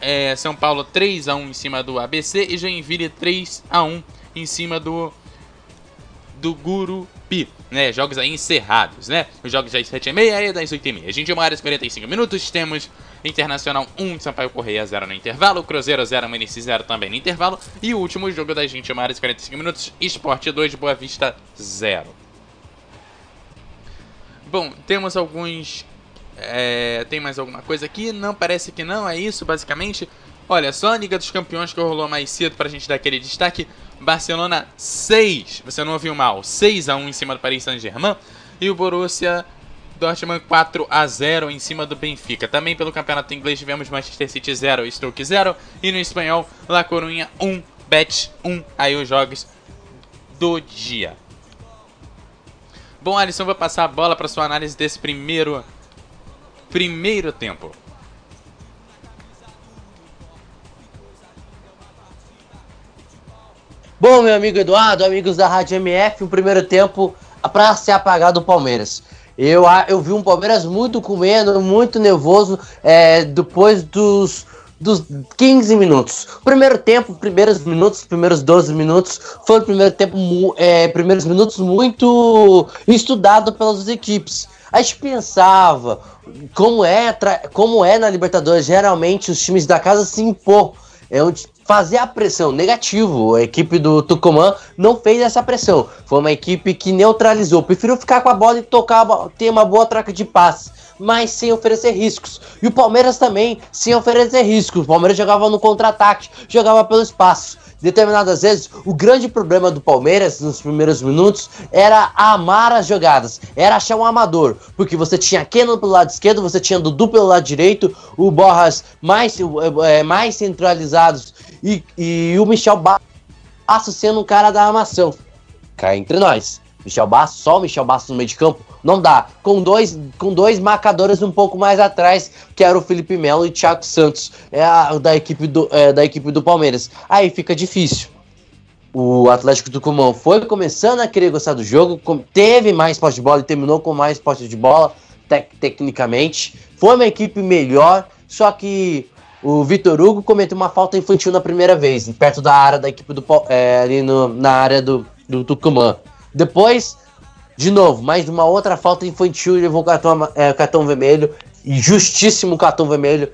[SPEAKER 2] é, São Paulo 3 a 1 em cima do ABC e Joinville 3 a 1 em cima do do Gurupi, né? Jogos aí encerrados, né? Os jogos das 7h30 e das 8h30. A gente horas e 45 minutos, temos Internacional 1, Sampaio Correia 0 no intervalo, Cruzeiro 0, Manici 0 também no intervalo, e o último jogo das 20 horas e 45 minutos, Esporte 2, Boa Vista 0. Bom, temos alguns... É, tem mais alguma coisa aqui? Não, parece que não, é isso basicamente. Olha, só a Liga dos Campeões que rolou mais cedo pra gente dar aquele destaque. Barcelona 6, você não ouviu mal, 6 a 1 em cima do Paris Saint-Germain. E o Borussia Dortmund 4 a 0 em cima do Benfica. Também pelo campeonato inglês tivemos Manchester City 0, Stoke 0 e no espanhol La Coruña 1, Bet 1. Aí os jogos do dia. Bom, Alisson, vou passar a bola para sua análise desse primeiro primeiro tempo.
[SPEAKER 4] Bom, meu amigo Eduardo, amigos da Rádio MF, o primeiro tempo para se apagar do Palmeiras. Eu, eu vi um Palmeiras muito comendo, muito nervoso é, depois dos, dos 15 minutos. Primeiro tempo, primeiros minutos, primeiros 12 minutos, foi o primeiro tempo, é, primeiros minutos muito estudado pelas equipes. A gente pensava como é, como é na Libertadores, geralmente os times da casa se impor. É fazer a pressão. Negativo, a equipe do Tucumã não fez essa pressão. Foi uma equipe que neutralizou. Preferiu ficar com a bola e tocar, ter uma boa troca de passes, mas sem oferecer riscos. E o Palmeiras também, sem oferecer riscos. O Palmeiras jogava no contra-ataque, jogava pelo espaço determinadas vezes, o grande problema do Palmeiras nos primeiros minutos era amar as jogadas, era achar um amador, porque você tinha Keno pelo lado esquerdo, você tinha Dudu pelo lado direito, o Borras mais, é, mais centralizados e, e o Michel Basso sendo um cara da armação. Cai entre nós. Michel Bastos, só o Michel Bastos no meio de campo, não dá. Com dois, com dois marcadores um pouco mais atrás, que era o Felipe Melo e o Thiago Santos, é da, equipe do, é, da equipe do Palmeiras. Aí fica difícil. O Atlético Comão foi começando a querer gostar do jogo, teve mais posse de bola e terminou com mais posse de bola, tec tecnicamente. Foi uma equipe melhor, só que o Vitor Hugo cometeu uma falta infantil na primeira vez, perto da área da equipe do é, ali no- na área do, do Tucumã. Depois, de novo, mais uma outra falta infantil levou cartão, ama- é, cartão vermelho, e justíssimo cartão vermelho.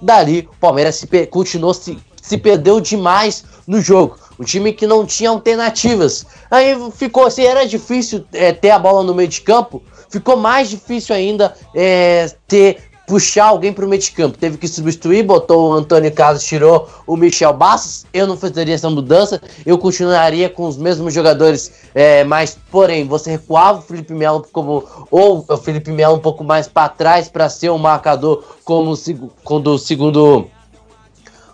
[SPEAKER 4] Dali, o Palmeiras se continuou se, se perdeu demais no jogo. Um time que não tinha alternativas. Aí ficou assim, era difícil é, ter a bola no meio de campo. Ficou mais difícil ainda é, ter puxar alguém para o meio de campo. Teve que substituir, botou o Antônio Carlos, tirou o Michel Bastos. Eu não fazeria essa mudança. Eu continuaria com os mesmos jogadores, é, mas porém você recuava o Felipe Melo como ou o Felipe Melo um pouco mais para trás para ser um marcador como o segundo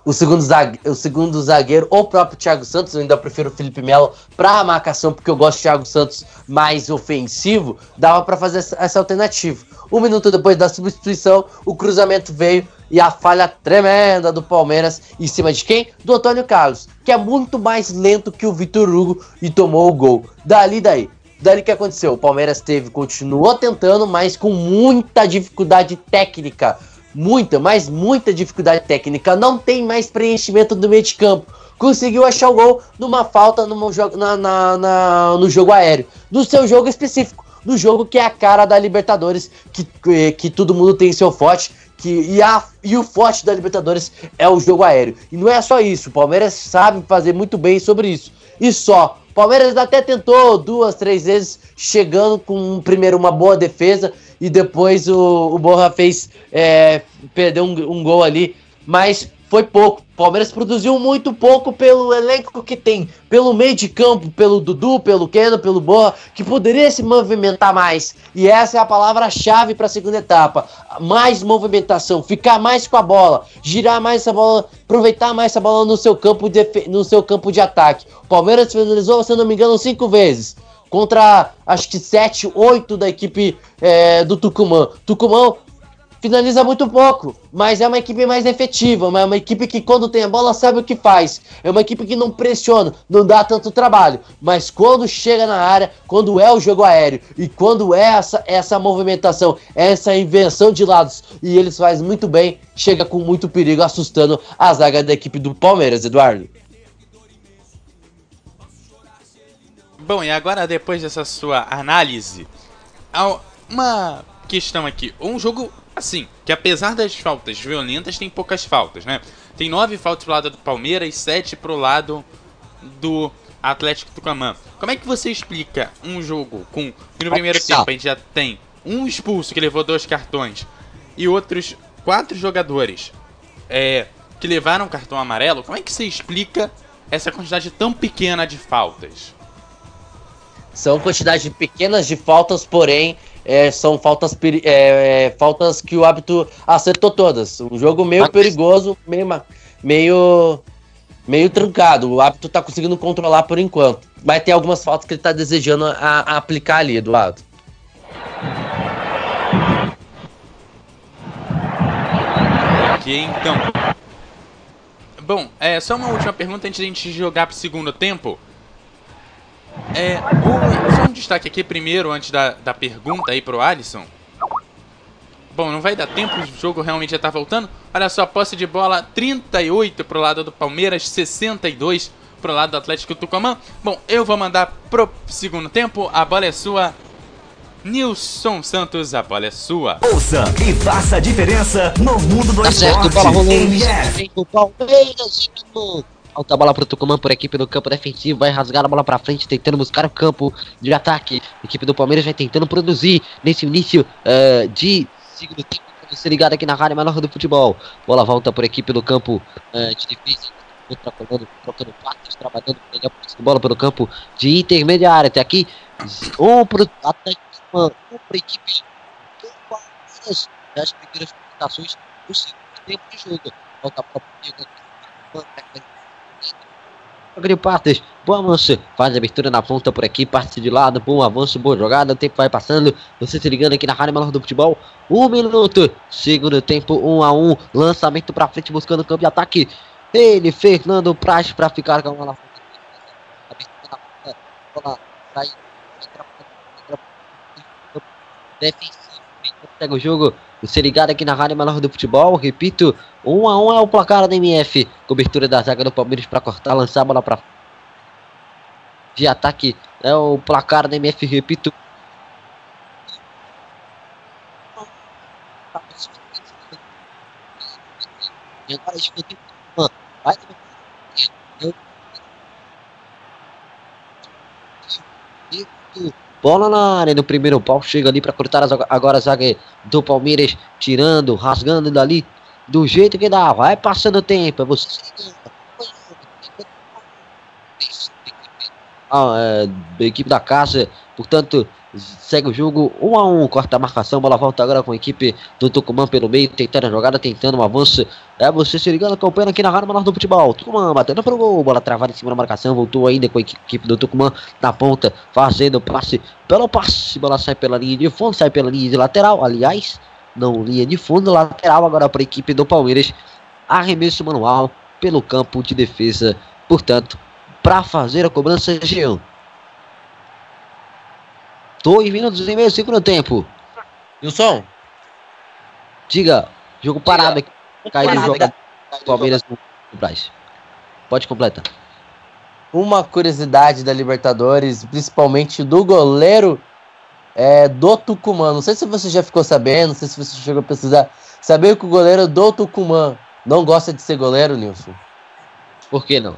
[SPEAKER 4] o segundo, zague- o segundo zagueiro, ou o próprio Thiago Santos, eu ainda prefiro o Felipe Melo para a marcação, porque eu gosto do Thiago Santos mais ofensivo, dava para fazer essa, essa alternativa. Um minuto depois da substituição, o cruzamento veio e a falha tremenda do Palmeiras em cima de quem? Do Antônio Carlos, que é muito mais lento que o Vitor Hugo e tomou o gol. Dali daí. Dali que aconteceu? O Palmeiras teve, continuou tentando, mas com muita dificuldade técnica. Muita, mas muita dificuldade técnica. Não tem mais preenchimento do meio de campo. Conseguiu achar o gol numa falta numa na, na- na- no jogo aéreo. No seu jogo específico. No jogo que é a cara da Libertadores, que, que, todo mundo tem seu forte. Que, e, a, e o forte da Libertadores é o jogo aéreo. E não é só isso. O Palmeiras sabe fazer muito bem sobre isso. E só. O Palmeiras até tentou duas, três vezes, chegando com primeiro uma boa defesa e depois o, o Borra fez é, perdeu um, um gol ali, mas foi pouco. O Palmeiras produziu muito pouco pelo elenco que tem, pelo meio de campo, pelo Dudu, pelo Keno, pelo Borra, que poderia se movimentar mais. E essa é a palavra-chave para a segunda etapa. Mais movimentação, ficar mais com a bola, girar mais essa bola, aproveitar mais essa bola no seu campo de, no seu campo de ataque. O Palmeiras finalizou, se não me engano, cinco vezes contra acho que 7, 8 da equipe é, do Tucumã. Tucumã finaliza muito pouco, mas é uma equipe mais efetiva, é uma equipe que quando tem a bola sabe o que faz. É uma equipe que não pressiona, não dá tanto trabalho, mas quando chega na área, quando é o jogo aéreo e quando é essa, essa movimentação, essa invenção de lados, e eles fazem muito bem, chega com muito perigo, assustando a zaga da equipe do Palmeiras, Eduardo.
[SPEAKER 2] Bom, e agora depois dessa sua análise, uma questão aqui. Um jogo, assim, que apesar das faltas violentas, tem poucas faltas, né? Tem nove faltas pro lado do Palmeiras e sete pro lado do Atlético Tucumã. Como é que você explica um jogo com que no primeiro tempo a gente já tem um expulso que levou dois cartões e outros quatro jogadores é, que levaram cartão amarelo? Como é que você explica essa quantidade tão pequena de faltas?
[SPEAKER 4] São quantidades pequenas de faltas, porém é, são faltas, é, é, faltas que o hábito acertou todas. Um jogo meio
[SPEAKER 5] Mas-
[SPEAKER 4] perigoso, meio, meio, meio trancado. O hábito tá conseguindo controlar por enquanto. Mas tem algumas faltas que ele tá desejando a, a aplicar ali, Eduardo.
[SPEAKER 2] Ok, então. Bom, é só uma última pergunta antes de a gente jogar pro segundo tempo. É, o- só um destaque aqui primeiro, antes da, da pergunta aí pro Alisson. Bom, não vai dar tempo, o jogo realmente já tá voltando. Olha só, posse de bola 38 pro lado do Palmeiras, 62 pro lado do Atlético Tucumã. Bom, eu vou mandar pro segundo tempo, a bola é sua. Nilson Santos, a bola é sua.
[SPEAKER 1] Ouça e faça a diferença no mundo do
[SPEAKER 5] Tá certo,
[SPEAKER 1] esporte.
[SPEAKER 5] bola rolando.
[SPEAKER 1] MF.
[SPEAKER 5] Vem com o Palmeiras. Gino. Alta bola pro Tucumã por equipe no campo defensivo. Vai rasgar a bola pra frente, tentando buscar o campo de ataque. A equipe do Palmeiras vai tentando produzir nesse início eh, de segundo tempo. Você ligado aqui na rádio menor do futebol. Bola volta por equipe no campo eh, de defesa. Trocando, trocando passos, trabalhando melhor bola pelo campo de intermediária. Até aqui, um pro Atlético, um pra equipe do Palmeiras. Das primeiras comunicações do segundo tempo de jogo. Volta para o Agri Pastes, bom avanço, faz a abertura na ponta por aqui, parte de lado, bom avanço, boa jogada, o tempo vai passando, você se ligando aqui na Rádio Melhor do Futebol, um minuto, segundo tempo, um a um, lançamento pra frente buscando o campo de ataque, ele, Fernando Praz, pra ficar com a bola. Na Segue o jogo. Você ligado aqui na Rádio Menor do Futebol. Repito, 1 a 1 é o placar da MF. Cobertura da zaga do Palmeiras para cortar, lançar a bola para de ataque. É o placar da MF, repito. Vai. Bola na área no primeiro pau. Chega ali para cortar a zaga- agora a zaga do Palmeiras. Tirando, rasgando dali. Do jeito que dá. Vai passando o tempo. É você. a, é, da equipe da casa, portanto, segue o jogo 1 a 1 corta a marcação, bola volta agora com a equipe do Tucumã pelo meio, tentando a jogada, tentando um avanço. É você se ligando, acompanhando aqui na Rádio Menor do Futebol. Tucumã batendo pro gol, bola travada em cima da marcação, voltou ainda com a equipe do Tucumã na ponta, fazendo o passe pelo passe, bola sai pela linha de fundo, sai pela linha de lateral, aliás, não linha de fundo, lateral agora para a equipe do Palmeiras. Arremesso manual pelo campo de defesa, portanto, para fazer a cobrança Jean. Dois minutos e meio, segundo tempo.
[SPEAKER 4] Wilson,
[SPEAKER 5] Diga, jogo parado aqui. Cai do
[SPEAKER 4] Parado,
[SPEAKER 5] jogo do Palmeiras no no Braz. Pode completar.
[SPEAKER 4] uma curiosidade da Libertadores, principalmente do goleiro é, do Tucumã. Não sei se você já ficou sabendo, não sei se você chegou a pesquisar. Sabia que o goleiro do Tucumã não gosta de ser goleiro, Nilson?
[SPEAKER 5] Por que não?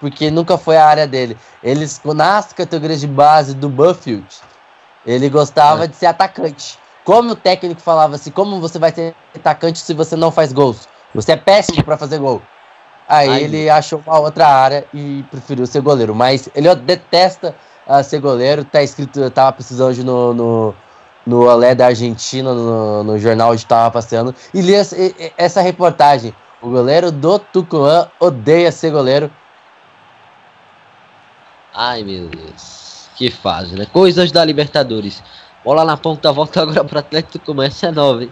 [SPEAKER 4] Porque nunca foi a área dele. Eles, nas categorias de base do Buffield, ele gostava
[SPEAKER 5] É.
[SPEAKER 4] de ser atacante. Como o técnico falava assim, como você vai ser atacante se você não faz gols? Você é péssimo para fazer gol. Aí
[SPEAKER 5] Ai,
[SPEAKER 4] ele achou uma outra área e preferiu ser goleiro. Mas ele detesta ah, ser goleiro. Tá escrito, eu tava precisando hoje no, no, no Olé da Argentina, no, no jornal onde tava passeando, e li essa, essa reportagem. O goleiro do Tucumã odeia ser goleiro.
[SPEAKER 5] Ai, meu Deus. Que fase, né? Coisas da Libertadores. Bola na ponta, volta agora para Atlético. Essa é nova, hein?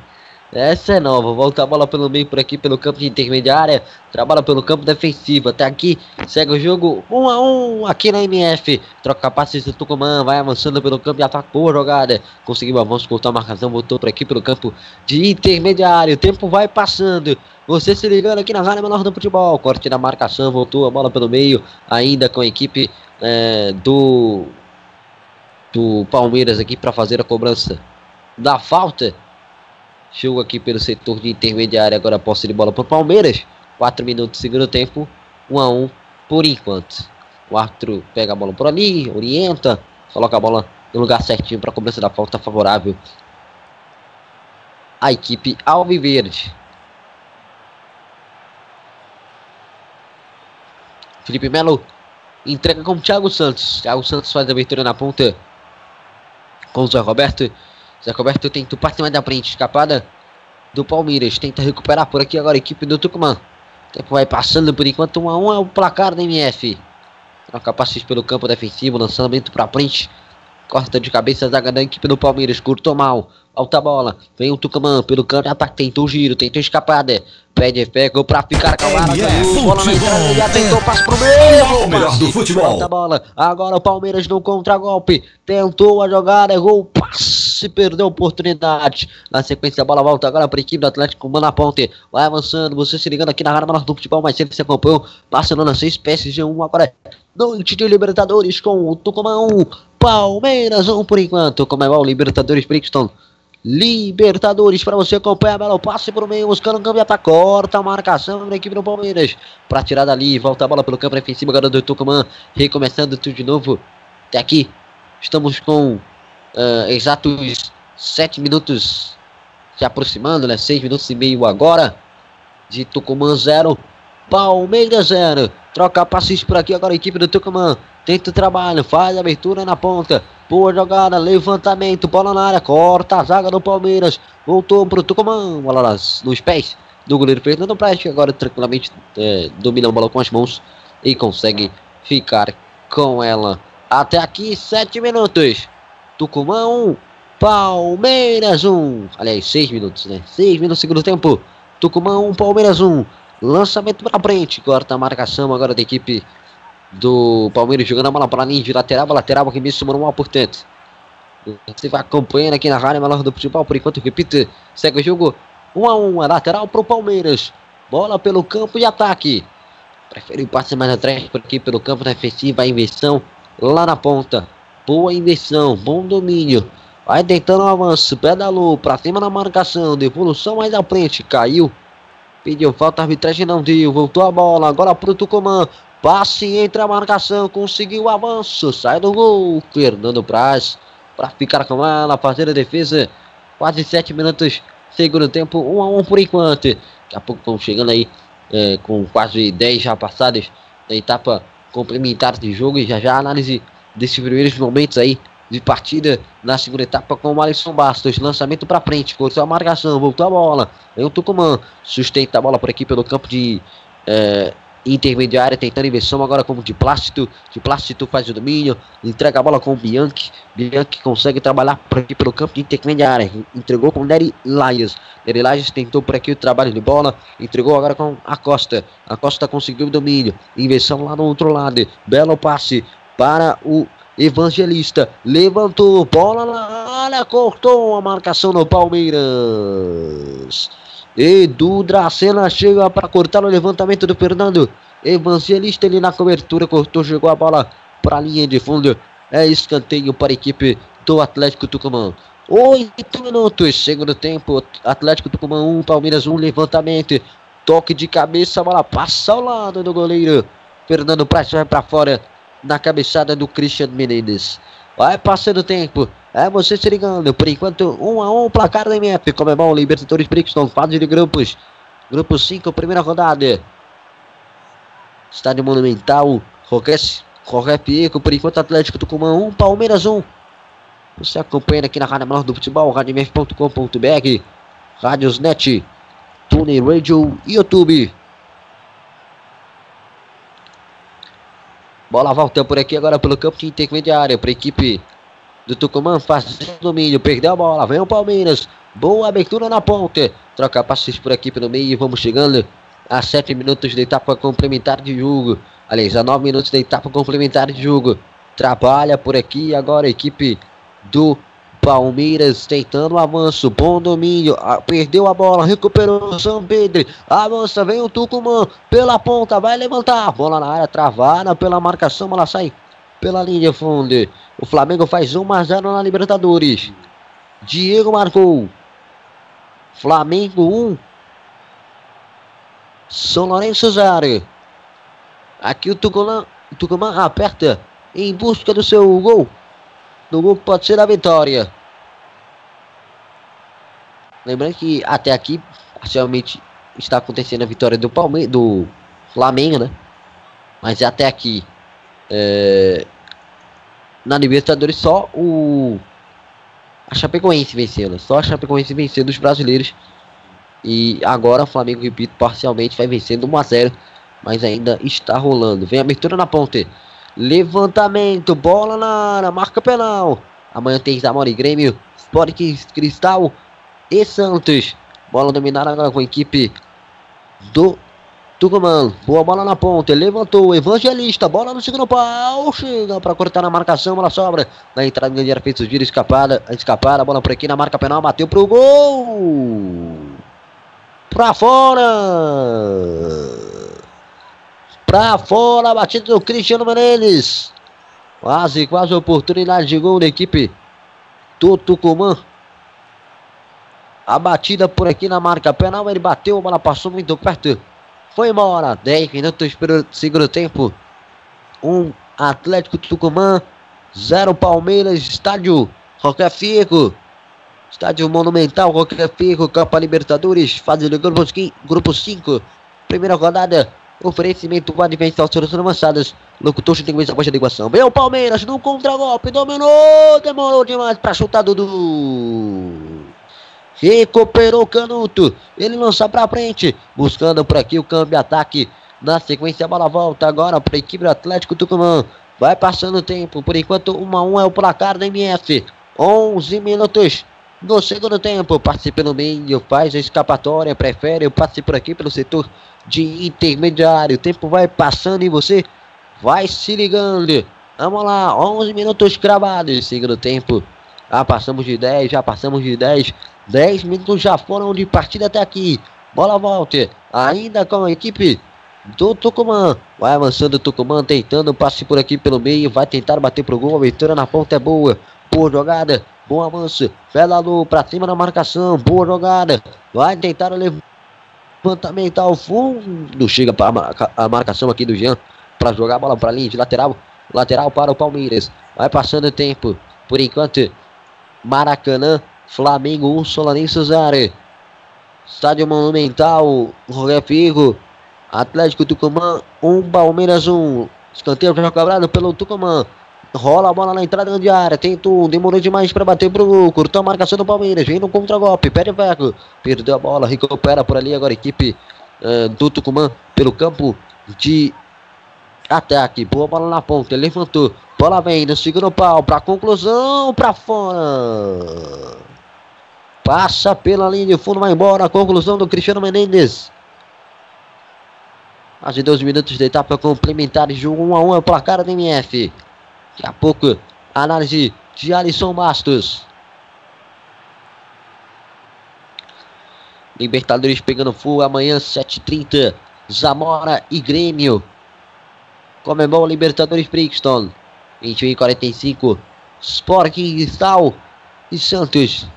[SPEAKER 5] Essa é nova. Volta a bola pelo meio por aqui, pelo campo de intermediária. Trabalha pelo campo defensivo. Até aqui, segue o jogo 1 a 1 aqui na MF. Troca passes do Tucumã. Vai avançando pelo campo e atacou a jogada. Conseguiu avanço, cortou a marcação. Voltou por aqui pelo campo de intermediário. O tempo vai passando. Você se ligando aqui na Rádio Menor do Futebol. Corte na marcação. Voltou a bola pelo meio. Ainda com a equipe é, do do Palmeiras aqui para fazer a cobrança da falta. Jogo aqui pelo setor de intermediária, agora posse de bola para o Palmeiras. 4 minutos, segundo tempo, 1 a 1 por enquanto. O árbitro pega a bola por ali, orienta, coloca a bola no lugar certinho para a cobrança da falta favorável. A equipe Alviverde. Felipe Melo entrega com o Thiago Santos. Thiago Santos faz a abertura na ponta com o Zé Roberto. Zé Roberto o passe mais da frente, escapada do Palmeiras. Tenta recuperar por aqui agora a equipe do Tucumã. O tempo vai passando por enquanto 1 a 1 é o placar da MF. Troca passes pelo campo defensivo, lançamento para frente. Corta de cabeça a zaga da equipe do Palmeiras, curtou mal. Alta bola, vem o Tucumã pelo canto ataque, tentou o giro, tentou a escapada. Pede pegou pra ficar calado.
[SPEAKER 1] MF
[SPEAKER 5] Bola na entrada, ele atentou, passe pro meio.
[SPEAKER 1] O melhor do futebol.
[SPEAKER 5] Volta a bola, agora o Palmeiras no contragolpe. Tentou a jogada, errou o passe, perdeu a oportunidade. Na sequência, a bola volta agora para a equipe do Atlético Mano na ponte. Vai avançando, você se ligando aqui na Rádio Menor do Futebol, mais cedo você acompanhou. Barcelona 6, PSG 1, agora é noite de Libertadores com o Tucumã 1, Palmeiras 1 por enquanto. Como é o Libertadores Brixton. Libertadores para você acompanhar, belo passe por meio, buscando um câmbio ataque, corta a marcação da equipe do Palmeiras para tirar dali, volta a bola pelo campo defensivo, agora do Tucumã, recomeçando tudo de novo. Até aqui, estamos com ah, exatos 7 minutos se aproximando, né? 6 minutos e meio agora de Tucumã 0, Palmeiras 0. Troca passes por aqui agora a equipe do Tucumã. Tenta o trabalho, faz a abertura na ponta. Boa jogada, levantamento, bola na área, corta a zaga do Palmeiras. Voltou pro Tucumã, bola nas, nos pés do goleiro Fernando Praz, que agora tranquilamente é, domina a bola com as mãos e consegue ficar com ela. Até aqui, 7 minutos. Tucumã 1, Palmeiras 1. Aliás, 6 minutos, né? 6 minutos segundo tempo. Tucumã 1, Palmeiras 1. Lançamento pra frente. Corta a marcação agora da equipe do Palmeiras jogando a bola para linha de lateral. Lateral arremesso manual, portanto. Você vai acompanhando aqui na Rádio Melhor do Futebol. Por enquanto, repita, segue o jogo 1 a 1 a lateral pro Palmeiras. Bola pelo campo de ataque. Prefere o passe mais atrás por aqui pelo campo defensivo. A inversão lá na ponta. Boa inversão, bom domínio. Vai tentando um avanço, pedalou pra cima na marcação. Devolução mais à frente, caiu. Pediu falta, arbitragem não deu. Voltou a bola, agora pro Tucumã. Passe entre a marcação, conseguiu o avanço. Sai do gol, Fernando Praz. Pra ficar com ela, fazer a defesa. Quase sete minutos, segundo tempo, um a um por enquanto. Daqui a pouco estão chegando aí é, com quase 10 já passadas na etapa complementar de jogo. E já já a análise desses primeiros momentos aí de partida na segunda etapa com o Alisson Bastos. Lançamento para frente, cortou a marcação, voltou a bola. Vem o Tucumã, sustenta a bola por aqui pelo campo de é, intermediária, tentando inversão agora como de plástico. De plástico faz o domínio, entrega a bola com o Bianchi. Bianchi consegue trabalhar por aqui pelo campo de intermediária. Entregou com o Nery Laias. Nery Laias tentou por aqui o trabalho de bola. Entregou agora com a Costa. A Costa conseguiu o domínio. Inversão lá no outro lado. Belo passe para o Evangelista levantou, bola na cortou a marcação no Palmeiras. Edu Dracena chega para cortar o levantamento do Fernando. Evangelista ele na cobertura, cortou, jogou a bola para a linha de fundo. É escanteio para a equipe do Atlético Tucumã. Oito minutos, segundo tempo. Atlético Tucumã 1, um, Palmeiras 1, um, levantamento. Toque de cabeça, a bola passa ao lado do goleiro. Fernando Praz vai para fora na cabeçada do Christian Menezes. Vai passando o tempo. É você se ligando. Por enquanto, 1 um a 1 um, placar da MF. Comebol Libertadores Brixton, fase de grupos. Grupo 5, primeira rodada. Estádio Monumental. Jorge Pico. Por enquanto, Atlético Tucumã 1, um, Palmeiras 1. Um. Você acompanha aqui na Rádio Menor do Futebol, radiomf.com.br, Rádiosnet, Tune Radio YouTube. Bola volta por aqui agora pelo campo de intermediária para a equipe do Tucumã fazendo domínio. Perdeu a bola, vem o Palmeiras. Boa abertura na ponta. Troca passes por aqui pelo meio e vamos chegando a 7 minutos da etapa complementar de jogo. Aliás, a 9 minutos da etapa complementar de jogo. Trabalha por aqui agora a equipe do Palmeiras tentando o avanço, bom domínio, perdeu a bola, recuperou o São Pedro, avança, vem o Tucumã, pela ponta, vai levantar, bola na área, travada pela marcação, ela sai pela linha de fundo. O Flamengo faz 1 a 0 na Libertadores. Diego marcou. Flamengo 1. São Lourenço 0. Aqui o Tucumã, Tucumã aperta em busca do seu gol. No gol pode ser a vitória. Lembrando que até aqui, parcialmente, está acontecendo a vitória do Palmeiras, do Flamengo, né? Mas até aqui, é, na Libertadores, só o a Chapecoense venceu, né? Só a Chapecoense venceu dos brasileiros. E agora o Flamengo, repito, parcialmente vai vencendo 1 a 0 mas ainda está rolando. Vem a abertura na ponte. Levantamento, bola na área, marca penal. Amanhã tem Zamora e Grêmio, Sport Cristal e Santos. Bola dominada agora com a equipe do Tucumã. Boa bola na ponta. Levantou. Evangelista. Bola no segundo pau. Chega para cortar na marcação. Bola sobra. Na entrada de era feito o giro. Escapada. Escapada. Bola por aqui na marca penal. Bateu pro gol. Pra fora. Pra fora. Batida do Cristiano Menezes. Quase, quase oportunidade de gol da equipe do Tucumã. A batida por aqui na marca penal. Ele bateu, a bola passou muito perto. Foi embora. 10 minutos pelo segundo tempo. Um Atlético Tucumã. Zero Palmeiras. Estádio Roque Fico. Estádio Monumental Roque Fico. Copa Libertadores. Fase do grupo 5. Primeira rodada. Oferecimento do Advento soluções avançadas. Locutor tem que de iguação. Vem o Palmeiras no contra-golpe. Dominou. Demorou demais para chutar Dudu. Recuperou o Canuto. Ele lança para frente. Buscando por aqui o câmbio ataque. Na sequência a bola volta agora para a equipe do Atlético Tucumã. Vai passando o tempo. Por enquanto 1 a 1 é o placar da MF. 11 minutos no segundo tempo. Passe pelo meio. Faz a escapatória. Prefere o passe por aqui pelo setor de intermediário. O tempo vai passando e você vai se ligando. Vamos lá. 11 minutos cravados. Segundo tempo. Já passamos de 10, já passamos de 10. 10 minutos já foram de partida até aqui. Bola volta. Ainda com a equipe do Tucumã. Vai avançando o Tucumã, tentando passe por aqui pelo meio. Vai tentar bater pro gol. A abertura na ponta é boa. Boa jogada. Bom avanço. Pelalo pra cima da marcação. Boa jogada. Vai tentar o levantamento ao fundo. Chega para a marca- a marcação aqui do Jean. Para jogar a bola para linha de lateral. Lateral para o Palmeiras. Vai passando o tempo. Por enquanto, Maracanã. Flamengo 1, Solanense 0. Estádio Monumental. Roger Figo. Atlético Tucumã 1, Palmeiras 1. Escanteio já cobrado pelo Tucumã. Rola a bola na entrada de área. Tentou, demorou demais para bater pro gol. Curtou a marcação do Palmeiras. Vem no contra-golpe. Pede Veco. Perdeu a bola. Recupera por ali agora a equipe eh, do Tucumã pelo campo de ataque. Boa bola na ponta. Levantou. Bola vem no segundo pau. Para conclusão. Para fora. Passa pela linha de fundo. Vai embora. A conclusão do Cristiano Menendez. Mais de 12 minutos de etapa complementar. Jogo 1 a 1 é o placar do MF. Daqui a pouco, análise de Alisson Bastos. Libertadores pegando fogo amanhã, 7h30. Zamora e Grêmio. Comemora Libertadores Brixton. 21 h 45. Sport Cristal e Santos.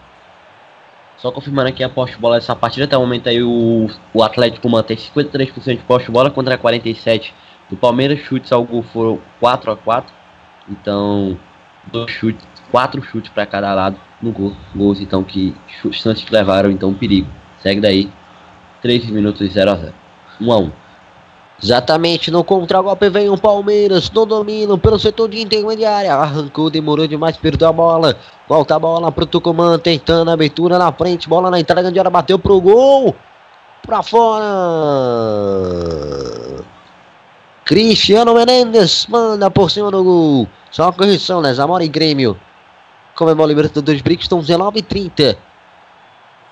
[SPEAKER 3] Só confirmando aqui a poste de bola dessa partida, até o momento aí o, o Atlético mantém 53% de poste de bola contra 47% do Palmeiras. Chutes ao gol foram 4 a 4 Então, dois chutes, quatro chutes para cada lado no gol. Gols então que chutes Santos levaram então perigo. Segue daí 13 minutos 0 a 0 1 a 1
[SPEAKER 5] Exatamente, no contragolpe vem o Palmeiras, no domínio pelo setor de intermediária. Arrancou, demorou demais, perdeu a bola. Volta a bola pro Tucumã, tentando a abertura na frente. Bola na entrada de área, bateu pro gol. Pra fora. Cristiano Menendez manda por cima do gol. Só uma correção, né? Zamora e Grêmio. Comemora Libertadores Brixton, 19 e 30.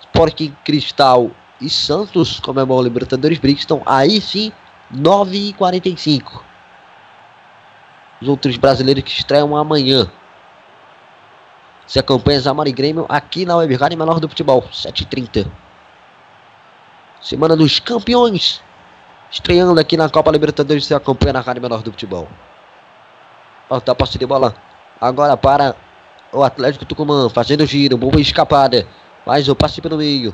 [SPEAKER 5] Sport Cristal e Santos comemora Libertadores Brixton. Aí sim, 9 e 45. Os outros brasileiros que estreiam amanhã. Se acompanha Zamora e Grêmio aqui na Web Rádio Menor do Futebol, 7h30. Semana dos Campeões. Estreando aqui na Copa Libertadores, se acompanha na Rádio Menor do Futebol. Volta a posse de bola. Agora para o Atlético Tucumã, fazendo giro, boa escapada. Mais o passe pelo meio.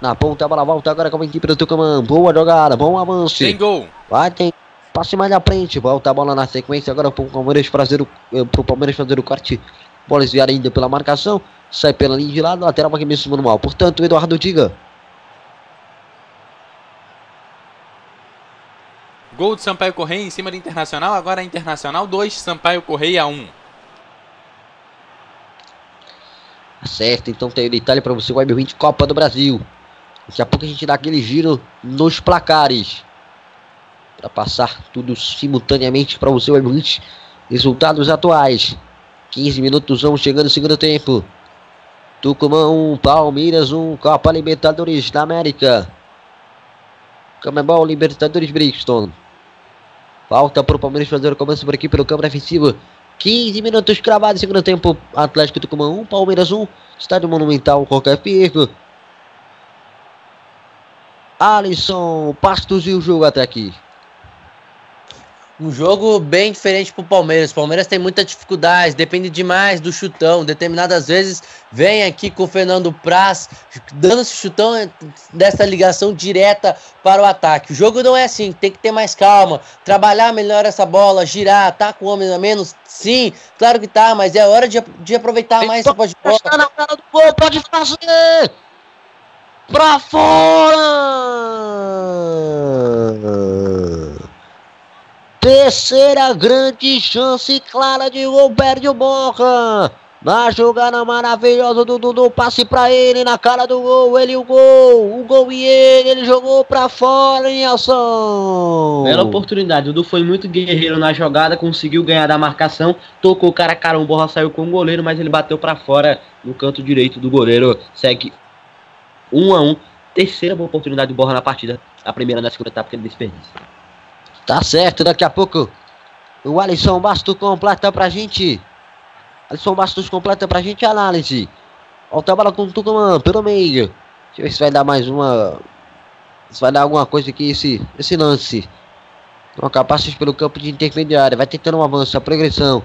[SPEAKER 5] Na ponta, a bola volta agora com a equipe do Tucumã. Boa jogada, bom avanço.
[SPEAKER 2] Tem gol.
[SPEAKER 5] Vai, tem. Passe mais na frente. Volta a bola na sequência. Agora para o Palmeiras fazer o, eh, pro Palmeiras fazer o corte. Bola desviada ainda pela marcação. Sai pela linha de lado. Lateral para quem mesmo manual. Portanto, Eduardo Diga.
[SPEAKER 2] Gol de Sampaio Correia em cima do Internacional. Agora Internacional 2, Sampaio Correia 1.
[SPEAKER 5] Certo, então tem detalhe para você. Web 20 Copa do Brasil. Daqui a pouco a gente dá aquele giro nos placares. Para passar tudo simultaneamente para você, Web 20. Resultados atuais. 15 minutos, vamos chegando no segundo tempo. Tucumã 1, Palmeiras 1, Copa Libertadores da América. Comebol Libertadores Brixton. Falta para o Palmeiras fazer o começo por aqui pelo campo defensivo. 15 minutos cravados, segundo tempo. Atlético Tucumã 1, Palmeiras 1. Estádio Monumental, qualquer pico. Alisson, Pastos e o jogo até aqui.
[SPEAKER 4] Um jogo bem diferente pro Palmeiras. O Palmeiras tem muita dificuldade, depende demais do chutão. Determinadas vezes vem aqui com o Fernando Praz, dando esse chutão dessa ligação direta para o ataque. O jogo não é assim, tem que ter mais calma, trabalhar melhor essa bola, girar, tá com homem a menos? Sim, claro que tá, mas é hora de, de aproveitar mais essa pode bola.
[SPEAKER 5] Na cara do gol, pode fazer! Pra fora! Terceira grande chance clara de gol, perde o Borra. Na jogada maravilhosa do Dudu, passe pra ele na cara do gol, ele o gol, o gol e ele, ele jogou pra fora em ação.
[SPEAKER 3] Bela oportunidade. O Dudu foi muito guerreiro na jogada, conseguiu ganhar da marcação, tocou o cara cara, o Borra saiu com o goleiro, mas ele bateu pra fora no canto direito do goleiro. Segue 1 a 1 Terceira boa oportunidade do Borra na partida. A primeira na segunda etapa que ele desperdiça.
[SPEAKER 5] Tá certo, daqui a pouco o Alisson Basto completa pra gente Alisson Bastos completa pra gente a análise. Volta a bola com o Tucumã pelo meio. Deixa eu ver se vai dar mais uma. Se vai dar alguma coisa aqui esse, esse lance. Troca passes pelo campo de intermediária. Vai tentando um avanço, a progressão.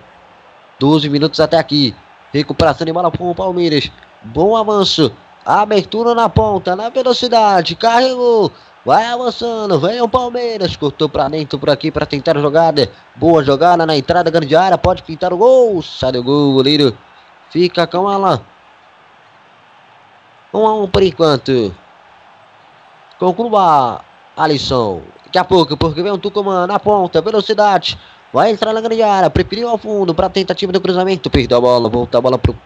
[SPEAKER 5] 12 minutos até aqui. Recuperação de bola com o Palmeiras. Bom avanço. Abertura na ponta, na velocidade. Carregou. Vai avançando. Vem o Palmeiras. Cortou pra dentro por aqui para tentar a jogada. Boa jogada na entrada grande área. Pode pintar o gol. Sai do gol, goleiro. Fica com ela. 1 um a 1 um por enquanto. Conclua Alisson. Daqui a pouco, porque vem o Tucumã na ponta, velocidade. Vai entrar na grande área, preferiu ao fundo para tentativa do cruzamento. Perdeu a bola, volta a bola pro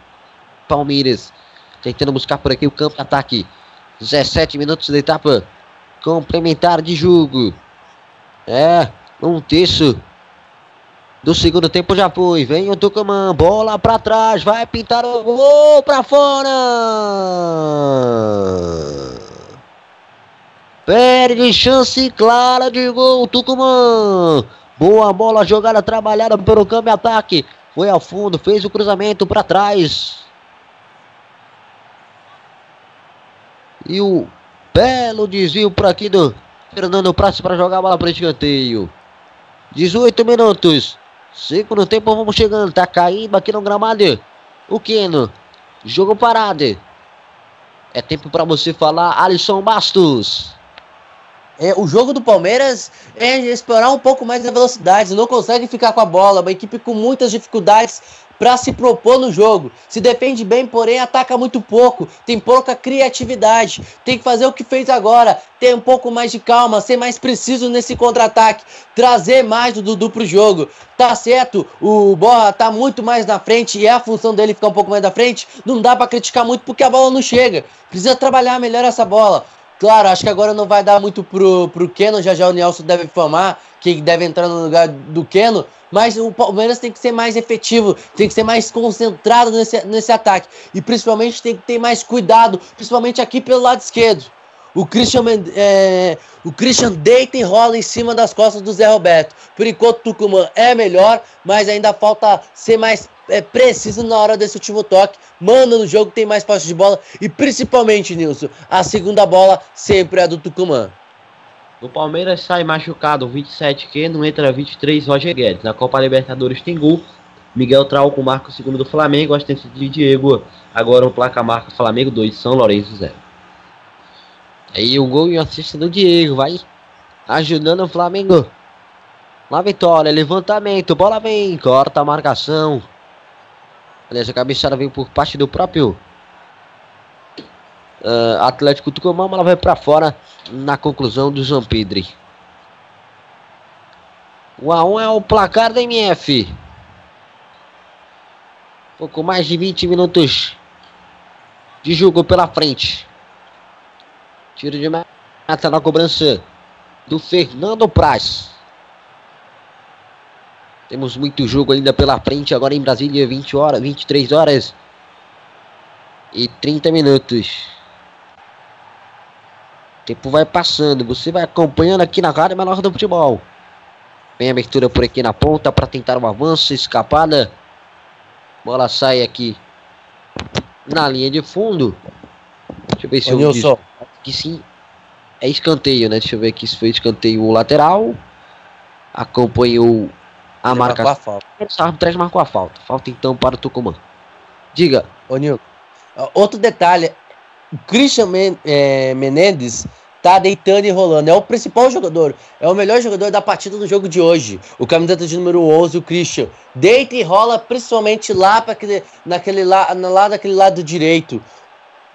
[SPEAKER 5] Palmeiras. Tentando buscar por aqui o campo de ataque. 17 minutos de etapa complementar de jogo. É, um terço do segundo tempo já foi. Vem o Tucumã, bola para trás, vai pintar o gol para fora. Perde chance clara de gol, Tucumã. Boa bola jogada, trabalhada pelo câmbio ataque. Foi ao fundo, fez o cruzamento para trás. E o belo desvio por aqui do Fernando Praça para jogar a bola para escanteio. 18 minutos. Segundo tempo, vamos chegando. Tá caindo aqui no gramado. O Keno. Jogo parado. É tempo para você falar, Alisson Bastos.
[SPEAKER 4] É, o jogo do Palmeiras é explorar um pouco mais a velocidade, não consegue ficar com a bola, uma equipe com muitas dificuldades para se propor no jogo. Se defende bem, porém ataca muito pouco, tem pouca criatividade. Tem que fazer o que fez agora, ter um pouco mais de calma, ser mais preciso nesse contra-ataque, trazer mais do Dudu pro jogo. Tá certo, o Borra tá muito mais na frente e é a função dele ficar um pouco mais na frente. Não dá para criticar muito porque a bola não chega. Precisa trabalhar melhor essa bola. Claro, acho que agora não vai dar muito pro, pro Keno, já já o Nelson deve informar que deve entrar no lugar do Keno, mas o Palmeiras tem que ser mais efetivo, tem que ser mais concentrado nesse, nesse ataque e principalmente tem que ter mais cuidado, principalmente aqui pelo lado esquerdo. O Christian, é, o Christian deita e rola em cima das costas do Zé Roberto. Por enquanto, o Tucumã é melhor, mas ainda falta ser mais é, preciso na hora desse último toque. Manda no jogo, tem mais posse de bola. E principalmente, Nilson, a segunda bola sempre é do Tucumã.
[SPEAKER 3] O Palmeiras sai machucado, 27 que não entra 23 Roger Guedes. Na Copa Libertadores tem gol. Miguel Trauco marca o segundo do Flamengo, assistência de Diego. Agora o placa marca Flamengo 2, São Lourenço 0.
[SPEAKER 5] Aí o gol e o assistência do Diego, vai ajudando o Flamengo. Na vitória, levantamento, bola vem, corta a marcação. Aliás, a cabeçada veio por parte do próprio uh, Atlético Tucumã, mas ela vai para fora na conclusão do Pedro. O A1 é o placar da MF. Pouco mais de 20 minutos de jogo pela frente. Tiro de meta na cobrança do Fernando Praz. Temos muito jogo ainda pela frente. Agora em Brasília, 20 horas, 23 horas e 30 minutos. Tempo vai passando. Você vai acompanhando aqui na Rádio Menor do Futebol. Vem abertura por aqui na ponta para tentar um avanço, escapada. Bola sai aqui na linha de fundo. Deixa eu ver se
[SPEAKER 4] Ô,
[SPEAKER 5] eu
[SPEAKER 4] Nilson.
[SPEAKER 5] que sim. É escanteio, né? Deixa eu ver aqui se foi escanteio lateral. Acompanhou a
[SPEAKER 4] Ele marcou
[SPEAKER 5] marcação.
[SPEAKER 4] a
[SPEAKER 5] árbitro marcou a falta. Falta então para o Tucumã. Diga.
[SPEAKER 4] Ô, Nil, outro detalhe: o Christian Men é, Menendez tá deitando e rolando. É o principal jogador, é o melhor jogador da partida do jogo de hoje. O camiseta de número 11, o Christian. Deita e rola principalmente lá para aquele, naquele lá, lá daquele lado direito.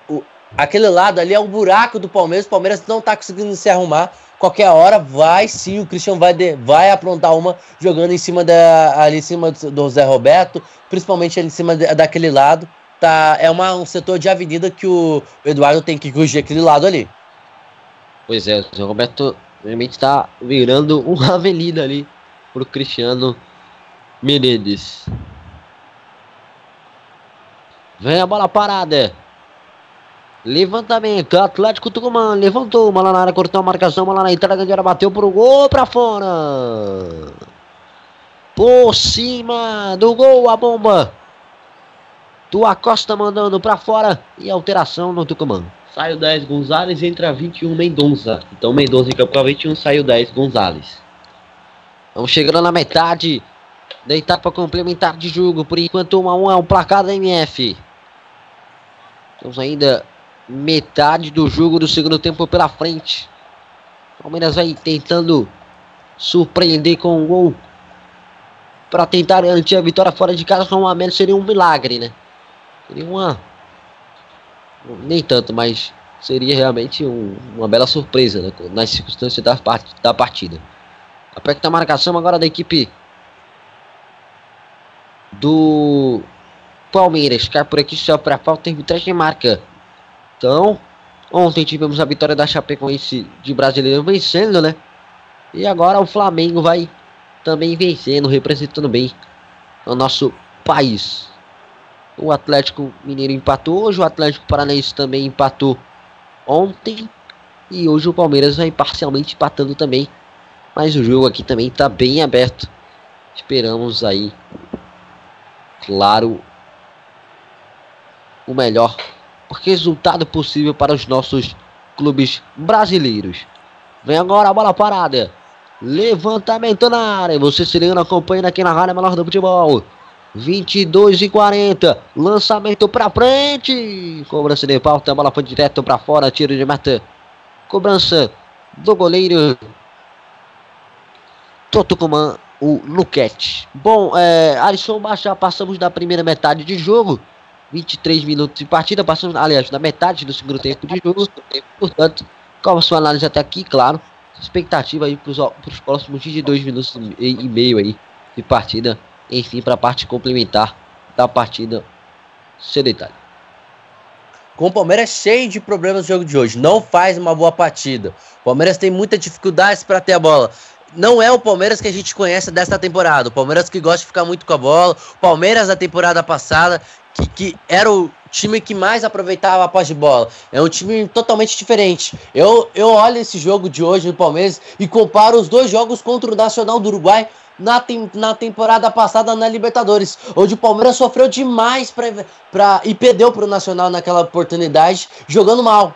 [SPEAKER 4] O, aquele lado ali é o buraco do Palmeiras. O Palmeiras não tá conseguindo se arrumar. Qualquer hora vai sim, o Christian vai, de- vai aprontar uma jogando em cima da ali em cima do, do Zé Roberto, principalmente ali em cima de- daquele lado. Tá, é uma, um setor de avenida que o Eduardo tem que corrigir aquele lado ali.
[SPEAKER 5] Pois é, o Zé Roberto realmente está virando uma avenida ali pro Cristiano Menezes. Vem a bola parada. Levantamento, Atlético Tucumã, levantou, uma lá na área, cortou a marcação, uma lá na entrada, grande área, bateu pro gol, pra fora. Por cima do gol, a bomba. Tua Costa mandando pra fora e alteração no Tucumã.
[SPEAKER 3] Sai o 10 Gonzalez entra 21 Mendonça. Então Mendonça em campo com a 21 sai o 10 Gonzalez.
[SPEAKER 5] Vamos chegando na metade da etapa complementar de jogo. Por enquanto, 1 a 1 é o placar da MF. Temos ainda metade do jogo do segundo tempo pela frente. Palmeiras vai tentando surpreender com um gol para tentar garantir a vitória fora de casa com uma menos seria um milagre, né? Seria uma nem tanto, mas seria realmente um- uma bela surpresa né, nas circunstâncias da, part- da partida. Aperta a marcação agora da equipe do Palmeiras. Cai por aqui só para falta arbitragem marca. Então, ontem tivemos a vitória da Chapecoense de brasileiro vencendo, né? E agora o Flamengo vai também vencendo, representando bem o nosso país. O Atlético Mineiro empatou hoje, o Atlético Paranaense também empatou ontem. E hoje o Palmeiras vai parcialmente empatando também. Mas o jogo aqui também está bem aberto. Esperamos aí, claro, o melhor resultado possível para os nossos clubes brasileiros. Vem agora a bola parada. Levantamento na área. Você se liga, acompanhando aqui na Rádio Menor do Futebol. 22 e 40. Lançamento pra frente. Cobrança de pauta. A bola foi direto pra fora. Tiro de meta. Cobrança do goleiro. Totucumã, o Luquete. Bom, é, Alisson, já passamos da primeira metade de jogo. 23 minutos de partida. Passamos, aliás, da metade do segundo tempo de jogo. Portanto, qual a sua análise até aqui? Claro. Expectativa aí para os próximos 22 minutos e, e meio aí de partida. Enfim, para a parte complementar da partida. Seu detalhe.
[SPEAKER 4] com o Palmeiras cheio de problemas no jogo de hoje. Não faz uma boa partida. O Palmeiras tem muita dificuldade para ter a bola. Não é o Palmeiras que a gente conhece desta temporada. O Palmeiras que gosta de ficar muito com a bola. O Palmeiras da temporada passada, que, que era o time que mais aproveitava a posse de bola. É um time totalmente diferente. Eu, eu olho esse jogo de hoje no Palmeiras e comparo os dois jogos contra o Nacional do Uruguai na, tem, na temporada passada na Libertadores, onde o Palmeiras sofreu demais pra, pra, e perdeu para o Nacional naquela oportunidade, jogando mal.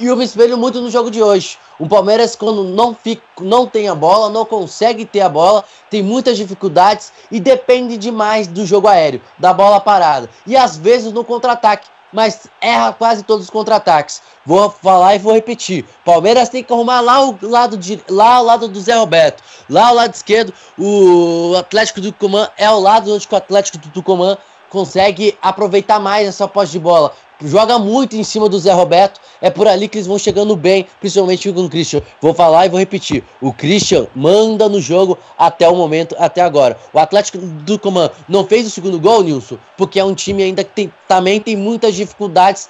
[SPEAKER 4] E eu me espelho muito no jogo de hoje. O Palmeiras, quando não, fica, não tem a bola, não consegue ter a bola, tem muitas dificuldades e depende demais do jogo aéreo, da bola parada. E às vezes no contra-ataque, mas erra quase todos os contra-ataques. Vou falar e vou repetir. Palmeiras tem que arrumar lá o lado de lá ao lado do Zé Roberto. Lá ao lado esquerdo, o Atlético do Tucumã é o lado onde o Atlético do Tucumã consegue aproveitar mais essa posse de bola. Joga muito em cima do Zé Roberto. É por ali que eles vão chegando bem, principalmente com o Christian. Vou falar e vou repetir. O Christian manda no jogo até o momento, até agora. O Atlético do Tucumã não fez o segundo gol, Nilson, porque é um time ainda que tem, também tem muitas dificuldades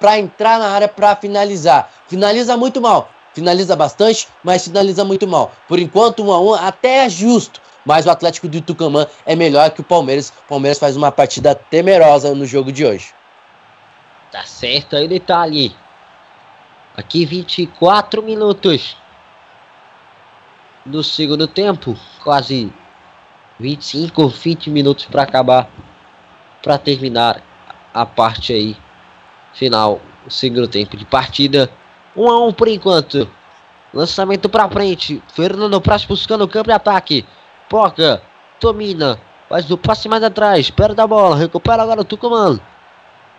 [SPEAKER 4] para entrar na área para finalizar. Finaliza muito mal. Finaliza bastante, mas finaliza muito mal. Por enquanto, um a um até é justo. Mas o Atlético do Tucumã é melhor que o Palmeiras. O Palmeiras faz uma partida temerosa no jogo de hoje.
[SPEAKER 5] Tá certo aí o detalhe. Aqui 24 minutos do segundo tempo. Quase 25, 20 minutos para acabar. Para terminar a parte aí final. O segundo tempo de partida. 1 a 1 por enquanto. Lançamento para frente. Fernando Praz buscando o campo de ataque. Poca. Domina. Faz o passe mais atrás. Perde a bola. Recupera agora o Tucumã.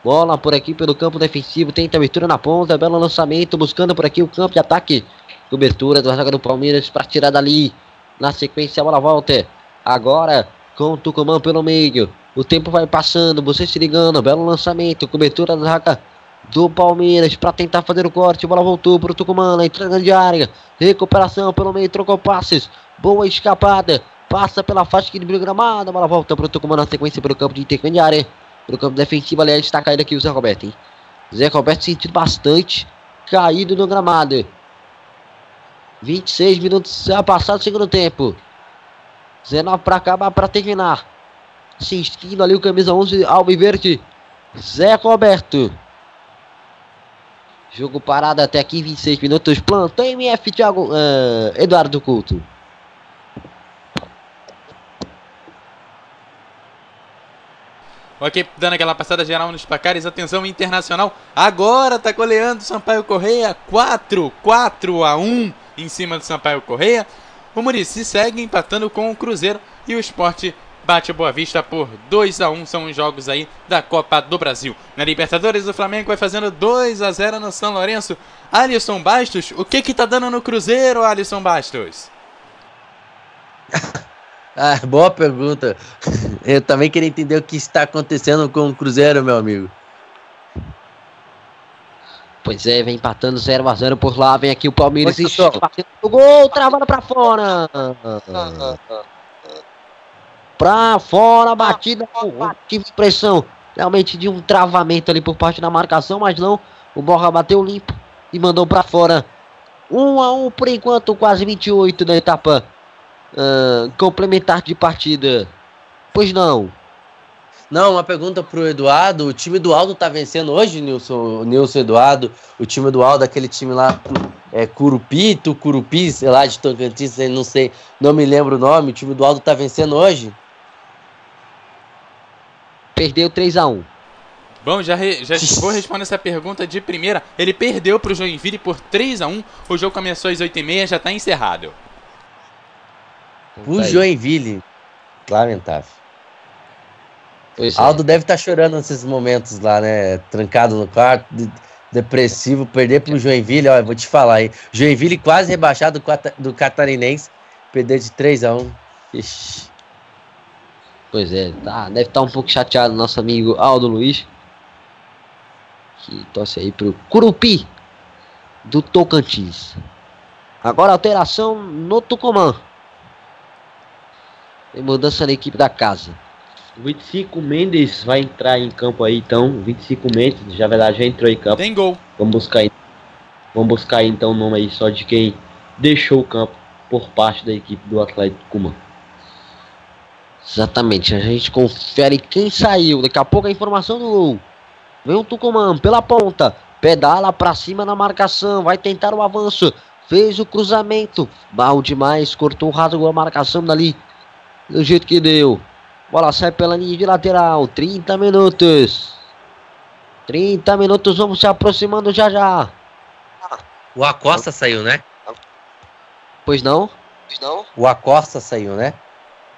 [SPEAKER 5] Bola por aqui pelo campo defensivo. Tenta abertura na ponta. Belo lançamento. Buscando por aqui o campo de ataque. Cobertura do zaga do Palmeiras para tirar dali. Na sequência a bola volta. Agora com o Tucumã pelo meio. O tempo vai passando. Você se ligando. Belo lançamento. Cobertura da zaga do Palmeiras para tentar fazer o corte. Bola voltou para o Tucumã. Na entrada de área. Recuperação pelo meio. Trocou passes. Boa escapada. Passa pela faixa aqui de gramado. A bola volta para o Tucumã na sequência pelo campo de intermediária. Pelo campo defensivo, aliás, está caído aqui o Zé Roberto, hein? Zé Roberto sentindo bastante caído no gramado. 26 minutos já passado o segundo tempo. 19 para acabar, para terminar. Assistindo ali o camisa 11 Alviverde. Zé Roberto. Jogo parado até aqui, 26 minutos. Plantão MF, Thiago. Uh, Eduardo Couto.
[SPEAKER 2] Ok, dando aquela passada geral nos placares. Atenção, Internacional. Agora tá goleando o Sampaio Correia. 4, 4 a 1 em cima do Sampaio Correia. O Murici segue empatando com o Cruzeiro. E o Esporte bate o Boa Vista por 2 a 1 São os jogos aí da Copa do Brasil. Na Libertadores, o Flamengo vai fazendo 2 a 0 no São Lourenço. Alisson Bastos, o que que tá dando no Cruzeiro, Alisson Bastos?
[SPEAKER 4] Ah, boa pergunta. Eu também queria entender o que está acontecendo com o Cruzeiro, meu amigo.
[SPEAKER 5] Pois é, vem empatando 0 a 0 por lá, vem aqui o Palmeiras e batendo o gol, travando pra fora. Pra fora, batida, tive impressão realmente de um travamento ali por parte da marcação, mas não, o Borra bateu limpo e mandou pra fora. 1 a 1 por enquanto, quase 28 da etapa ah, complementar de partida. Pois não.
[SPEAKER 4] Não, uma pergunta pro Eduardo. O time do Aldo tá vencendo hoje, Nilson, Nilson Eduardo? O time do Aldo, aquele time lá, é Curupi, Tucurupi, sei lá, de Tocantins, não sei, não me lembro o nome. O time do Aldo tá vencendo hoje?
[SPEAKER 5] Perdeu 3 a 1
[SPEAKER 2] Bom, já, re- já vou responder essa pergunta de primeira. Ele perdeu pro Joinville por 3 a 1 O jogo começou às 8h30 já tá encerrado.
[SPEAKER 4] Pro
[SPEAKER 5] Tá.
[SPEAKER 4] Joinville. Lamentável.
[SPEAKER 5] Pois é.
[SPEAKER 4] Aldo deve estar chorando nesses momentos lá, né? Trancado no quarto, de- depressivo, perder pro Joinville, eu vou te falar aí. Joinville quase rebaixado do, cata- do Catarinense, perder de 3 a 1 Ixi.
[SPEAKER 5] Pois é, tá, deve estar um pouco chateado nosso amigo Aldo Luiz. Que torce aí pro Curupi do Tocantins. Agora alteração no Tucumã. Tem mudança na equipe da casa. O 25 Mendes vai entrar em campo aí então. 25 Mendes, já verdade já entrou em campo.
[SPEAKER 2] Tem gol.
[SPEAKER 5] Vamos buscar aí. Vamos buscar aí, então o nome aí só de quem deixou o campo por parte da equipe do Atlético Tucumã. Exatamente, a gente confere quem saiu. Daqui a pouco a informação do gol. Vem o Tucumã pela ponta. Pedala pra cima na marcação. Vai tentar o avanço. Fez o cruzamento. Mal demais. Cortou, rasgou a marcação dali. Do jeito que deu. Bola sai pela linha de lateral. 30 minutos. 30 minutos. Vamos se aproximando já já.
[SPEAKER 4] O Acosta saiu, né?
[SPEAKER 5] Pois não? Pois não?
[SPEAKER 4] O Acosta saiu, né?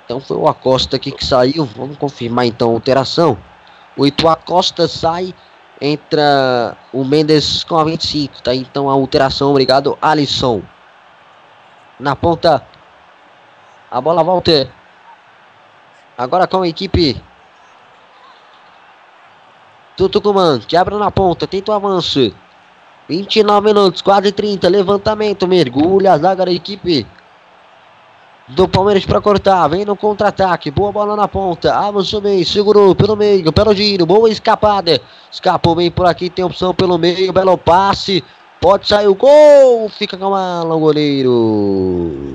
[SPEAKER 5] Então foi o Acosta aqui que saiu. Vamos confirmar então a alteração. O Itu Acosta sai. Entra o Mendes com a 25. Tá? Então a alteração. Obrigado, Alisson. Na ponta. A bola volta. Agora com a equipe do Tucumã. Que abre na ponta. Tenta o avanço. 29 minutos, quase 30. Levantamento. Mergulha a zaga da equipe do Palmeiras para cortar, vem no contra-ataque, boa bola na ponta, avançou bem, segurou pelo meio, pelo giro, boa escapada, escapou bem por aqui, tem opção pelo meio, belo passe, pode sair o gol, fica com a mala o goleiro.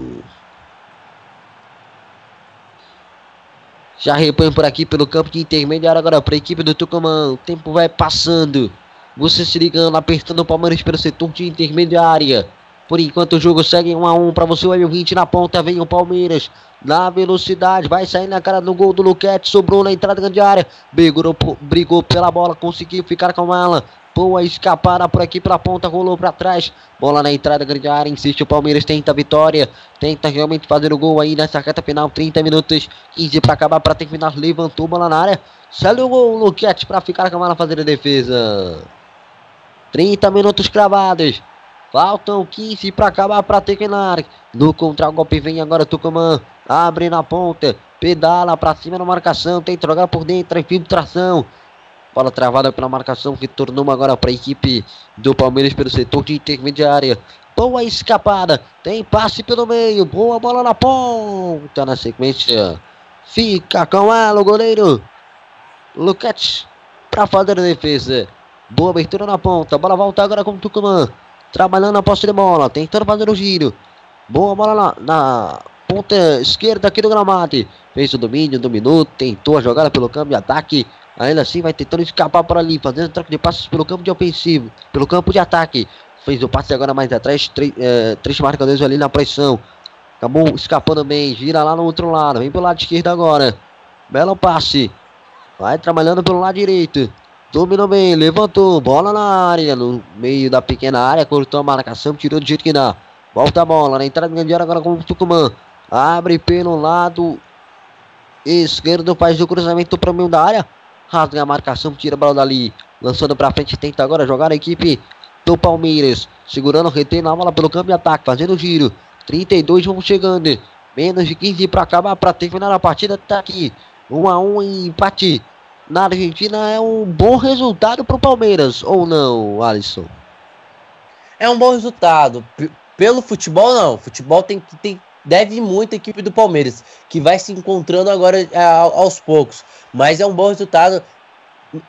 [SPEAKER 5] Já repõe por aqui pelo campo de intermediário agora para a equipe do Tucumã, o tempo vai passando, você se ligando, apertando o Palmeiras pelo setor de intermediária. Por enquanto o jogo segue 1 a 1 para você, o 20 na ponta, vem o Palmeiras. Na velocidade, vai sair na cara do gol do Luquete, sobrou na entrada da grande área, brigou, brigou pela bola, conseguiu ficar com ela, boa escapada por aqui pela ponta, rolou para trás, bola na entrada da grande área, insiste o Palmeiras, tenta a vitória, tenta realmente fazer o gol aí nessa reta final, 30 minutos, 15 para acabar, para terminar, levantou bola na área, saiu o gol, Luquete para ficar com ela fazer a defesa. 30 minutos cravados. Faltam 15 para acabar para terminar. No contra-golpe vem agora Tucumã. Abre na ponta. Pedala para cima na marcação. Tem que jogar por dentro. Infiltração. Bola travada pela marcação que tornou agora para a equipe do Palmeiras pelo setor de intermediária. Boa escapada. Tem passe pelo meio. Boa bola na ponta. Na sequência. Fica com ela o goleiro. Luquete para fazer a defesa. Boa abertura na ponta. Bola volta agora com o Tucumã. Trabalhando a posse de bola. Tentando fazer o giro. Boa bola na, na ponta esquerda aqui do gramado. Fez o domínio, dominou. Tentou a jogada pelo de ataque. Ainda assim vai tentando escapar por ali. Fazendo troca de passos pelo campo de ofensivo. Pelo campo de ataque. Fez o passe agora mais atrás. Três, é, marcadores ali na pressão. Acabou escapando bem. Gira lá no outro lado. Vem pelo lado esquerdo agora. Belo passe. Vai trabalhando pelo lado direito. Dominou bem, levantou, bola na área, no meio da pequena área, cortou a marcação, tirou do jeito que dá. Volta a bola, na entrada grande área agora com o Tucumã. Abre pelo lado esquerdo, faz o cruzamento para o meio da área. Rasga a marcação, tira a bola dali. Lançando para frente, tenta agora jogar a equipe do Palmeiras. Segurando, retendo a bola pelo campo de ataque, fazendo o giro. 32 vamos chegando. Menos de 15 para acabar, para terminar a partida. Tá aqui. 1 a 1 em empate na Argentina é um bom resultado para o Palmeiras, ou não, Alisson?
[SPEAKER 4] É um bom resultado. P- pelo futebol, não. Futebol tem que tem, deve muito a equipe do Palmeiras, que vai se encontrando agora é, ao- aos poucos. Mas é um bom resultado.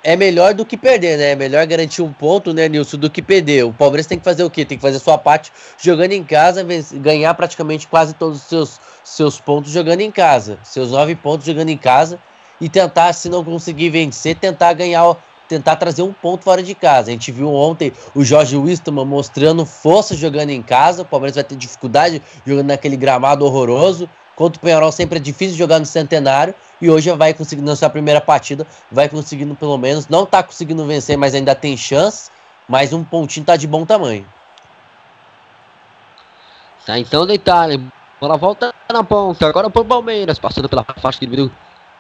[SPEAKER 4] É melhor do que perder, né? É melhor garantir um ponto, né, Nilson, do que perder. O Palmeiras tem que fazer o quê? Tem que fazer sua parte jogando em casa, ganhar praticamente quase todos os seus, seus pontos jogando em casa. Seus nove pontos jogando em casa. E tentar, se não conseguir vencer, tentar ganhar, tentar trazer um ponto fora de casa. A gente viu ontem o Jorge Wisterman mostrando força jogando em casa. O Palmeiras vai ter dificuldade jogando naquele gramado horroroso. Contra o Penharol sempre é difícil jogar no Centenário. E hoje vai conseguindo, na sua primeira partida, vai conseguindo pelo menos. Não tá conseguindo vencer, mas ainda tem chance. Mas um pontinho tá de bom tamanho.
[SPEAKER 5] Tá então detalhe. Bola volta na ponta. Agora pro Palmeiras. Passando pela faixa que dividiu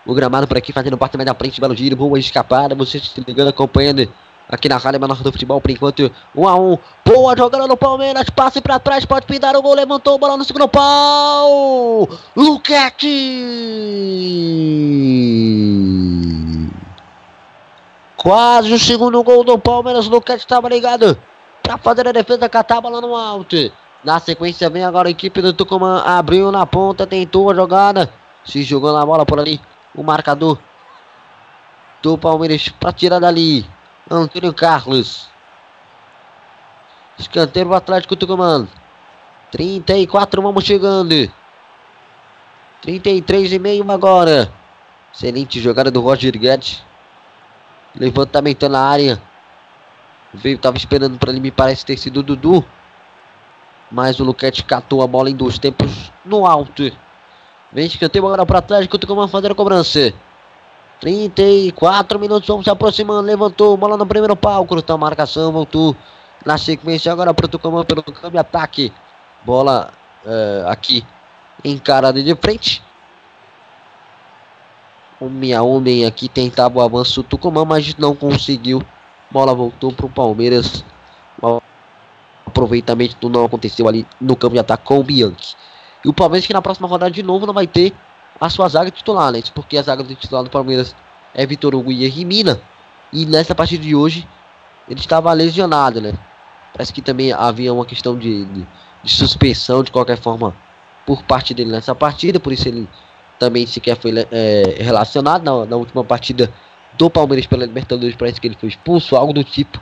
[SPEAKER 5] o gramado por aqui, fazendo parte mais da frente. Belo giro, boa escapada. Você se ligando, acompanhando aqui na Rádio Menor do Futebol. Por enquanto, 1 a 1 Boa jogada no Palmeiras. Passe pra trás. Pode pintar o gol. Levantou bola no segundo pau. Luquete. Quase o segundo gol do Palmeiras. Luquete estava ligado pra fazer a defesa. Catar a bola no alto. Na sequência vem agora a equipe do Tucumã. Abriu na ponta, tentou a jogada. Se jogou na bola por ali. O marcador do Palmeiras para tirar dali. Antônio Carlos. Escanteio pro Atlético Tucumã. 34 vamos chegando. 33 e meio agora. Excelente jogada do Roger Guedes. Levantamento na área. Veio, tava esperando para ele, me parece ter sido o Dudu. Mas o Luquete catou a bola em dois tempos no alto. Vem escanteio agora para Atlético Tucumã fazer a cobrança. 34 minutos, vamos se aproximando. Levantou, bola no primeiro pau. Cortou a marcação, voltou. Na sequência agora para o Tucumã pelo câmbio ataque. Bola eh, aqui encarada de frente. Homem a homem aqui tentava o avanço do Tucumã, mas não conseguiu. Bola voltou para o Palmeiras. O aproveitamento não aconteceu ali no campo de ataque com o Bianchi. E o Palmeiras que na próxima rodada de novo não vai ter a sua zaga titular, né? Porque a zaga titular do Palmeiras é Vitor Hugo e Henri Mina. E nessa partida de hoje ele estava lesionado, né? Parece que também havia uma questão de, de, de suspensão de qualquer forma por parte dele nessa partida, por isso ele também sequer foi é, relacionado na, na, última partida do Palmeiras pela Libertadores. Parece que ele foi expulso, algo do tipo,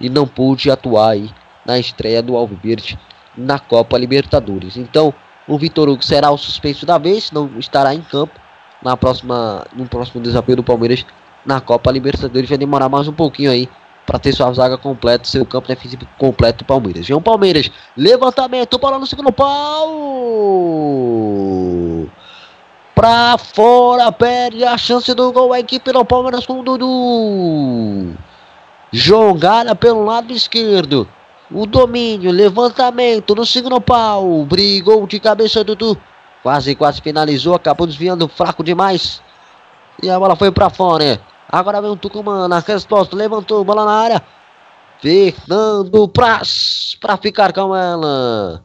[SPEAKER 5] e não pôde atuar aí na estreia do Alviverde na Copa Libertadores. Então, o Vitor Hugo será o suspenso da vez, não estará em campo na próxima, no próximo desafio do Palmeiras na Copa Libertadores. Vai demorar mais um pouquinho aí para ter sua zaga completa, seu campo defensivo completo do Palmeiras. Vem o Palmeiras, levantamento, bola no segundo pau. Pra fora, perde a chance do gol. A equipe do Palmeiras com o Dudu. Jogada pelo lado esquerdo. O domínio, levantamento no segundo pau. Brigou de cabeça Dudu. Quase, quase finalizou. Acabou desviando fraco demais. E a bola foi pra fora. Agora vem o Tucumã na resposta. Levantou, bola na área. Fernando Praz para ficar com ela.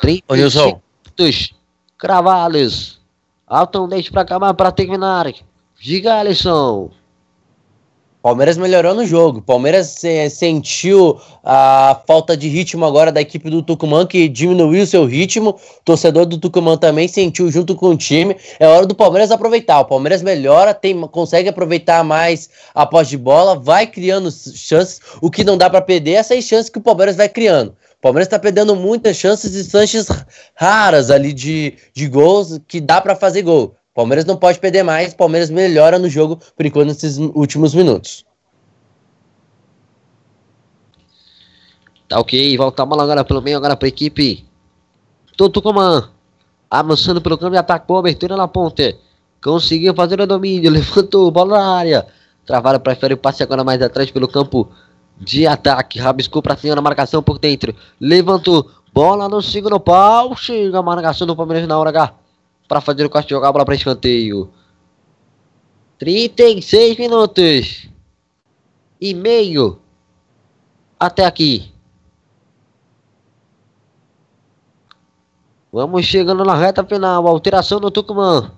[SPEAKER 5] 30 segundos. Cravalos. Alton deixa pra acabar para terminar. Diga, Alisson.
[SPEAKER 4] Palmeiras melhorou no jogo. Palmeiras se, sentiu a falta de ritmo agora da equipe do Tucumã, que diminuiu seu ritmo. Torcedor do Tucumã também sentiu junto com o time. É hora do Palmeiras aproveitar. O Palmeiras melhora, tem, consegue aproveitar mais a posse de bola, vai criando chances. O que não dá para perder é essas chances que o Palmeiras vai criando. O Palmeiras está perdendo muitas chances e chances raras ali de, de gols que dá para fazer gol. Palmeiras não pode perder mais, Palmeiras melhora no jogo por enquanto nesses últimos minutos.
[SPEAKER 5] Tá ok, volta a bola agora pelo meio, agora para equipe do Tucumã. Avançando pelo campo ataque, boa abertura na ponta. Conseguiu fazer o domínio, levantou, bola na área. Travaram, prefere o passe agora mais atrás pelo campo de ataque. Rabiscou pra cima na marcação por dentro. Levantou, bola no segundo pau. Chega a marcação do Palmeiras na hora H. Pra fazer o corte, jogar a bola pra escanteio. 36 minutos e meio até aqui. Vamos chegando na reta final. Alteração no Tucumã.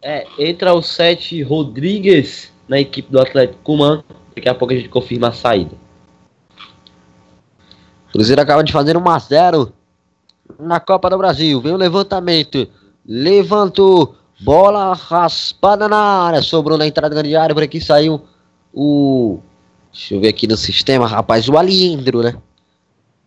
[SPEAKER 3] É, entra o 7 Rodrigues na equipe do Atlético Cuman. Daqui a pouco a gente confirma a saída.
[SPEAKER 5] Cruzeiro acaba de fazer 1 a 0 na Copa do Brasil. Vem o levantamento. Levantou. Bola raspada na área. Sobrou na entrada da grande área. Por aqui saiu o. Deixa eu ver aqui no sistema, rapaz. O Aliendro, né?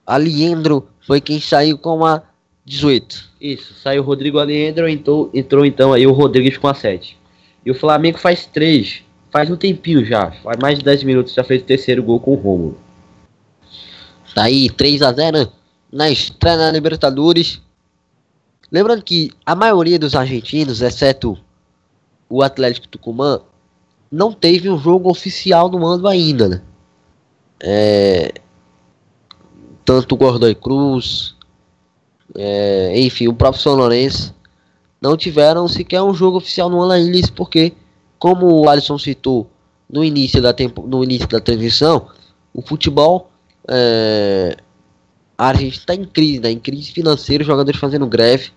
[SPEAKER 5] Aliendro foi quem saiu com a 18.
[SPEAKER 3] Isso, saiu o Rodrigo Aliendro, entrou, entrou então aí o Rodrigues com a 7. E o Flamengo faz 3. Faz um tempinho já. Faz mais de 10 minutos já fez o terceiro gol com o Romulo.
[SPEAKER 5] Tá aí, 3 a 0 na estreia na Libertadores. Lembrando que a maioria dos argentinos, exceto o Atlético Tucumã, não teve um jogo oficial no mando ainda, né? É, tanto o Godoy Cruz, é, enfim, o próprio São Lourenço, não tiveram sequer um jogo oficial no ano ainda, porque, como o Alisson citou no início da, tempo, no início da transmissão, o futebol é, a Argentina está em crise, né? em crise financeira, os jogadores fazendo greve,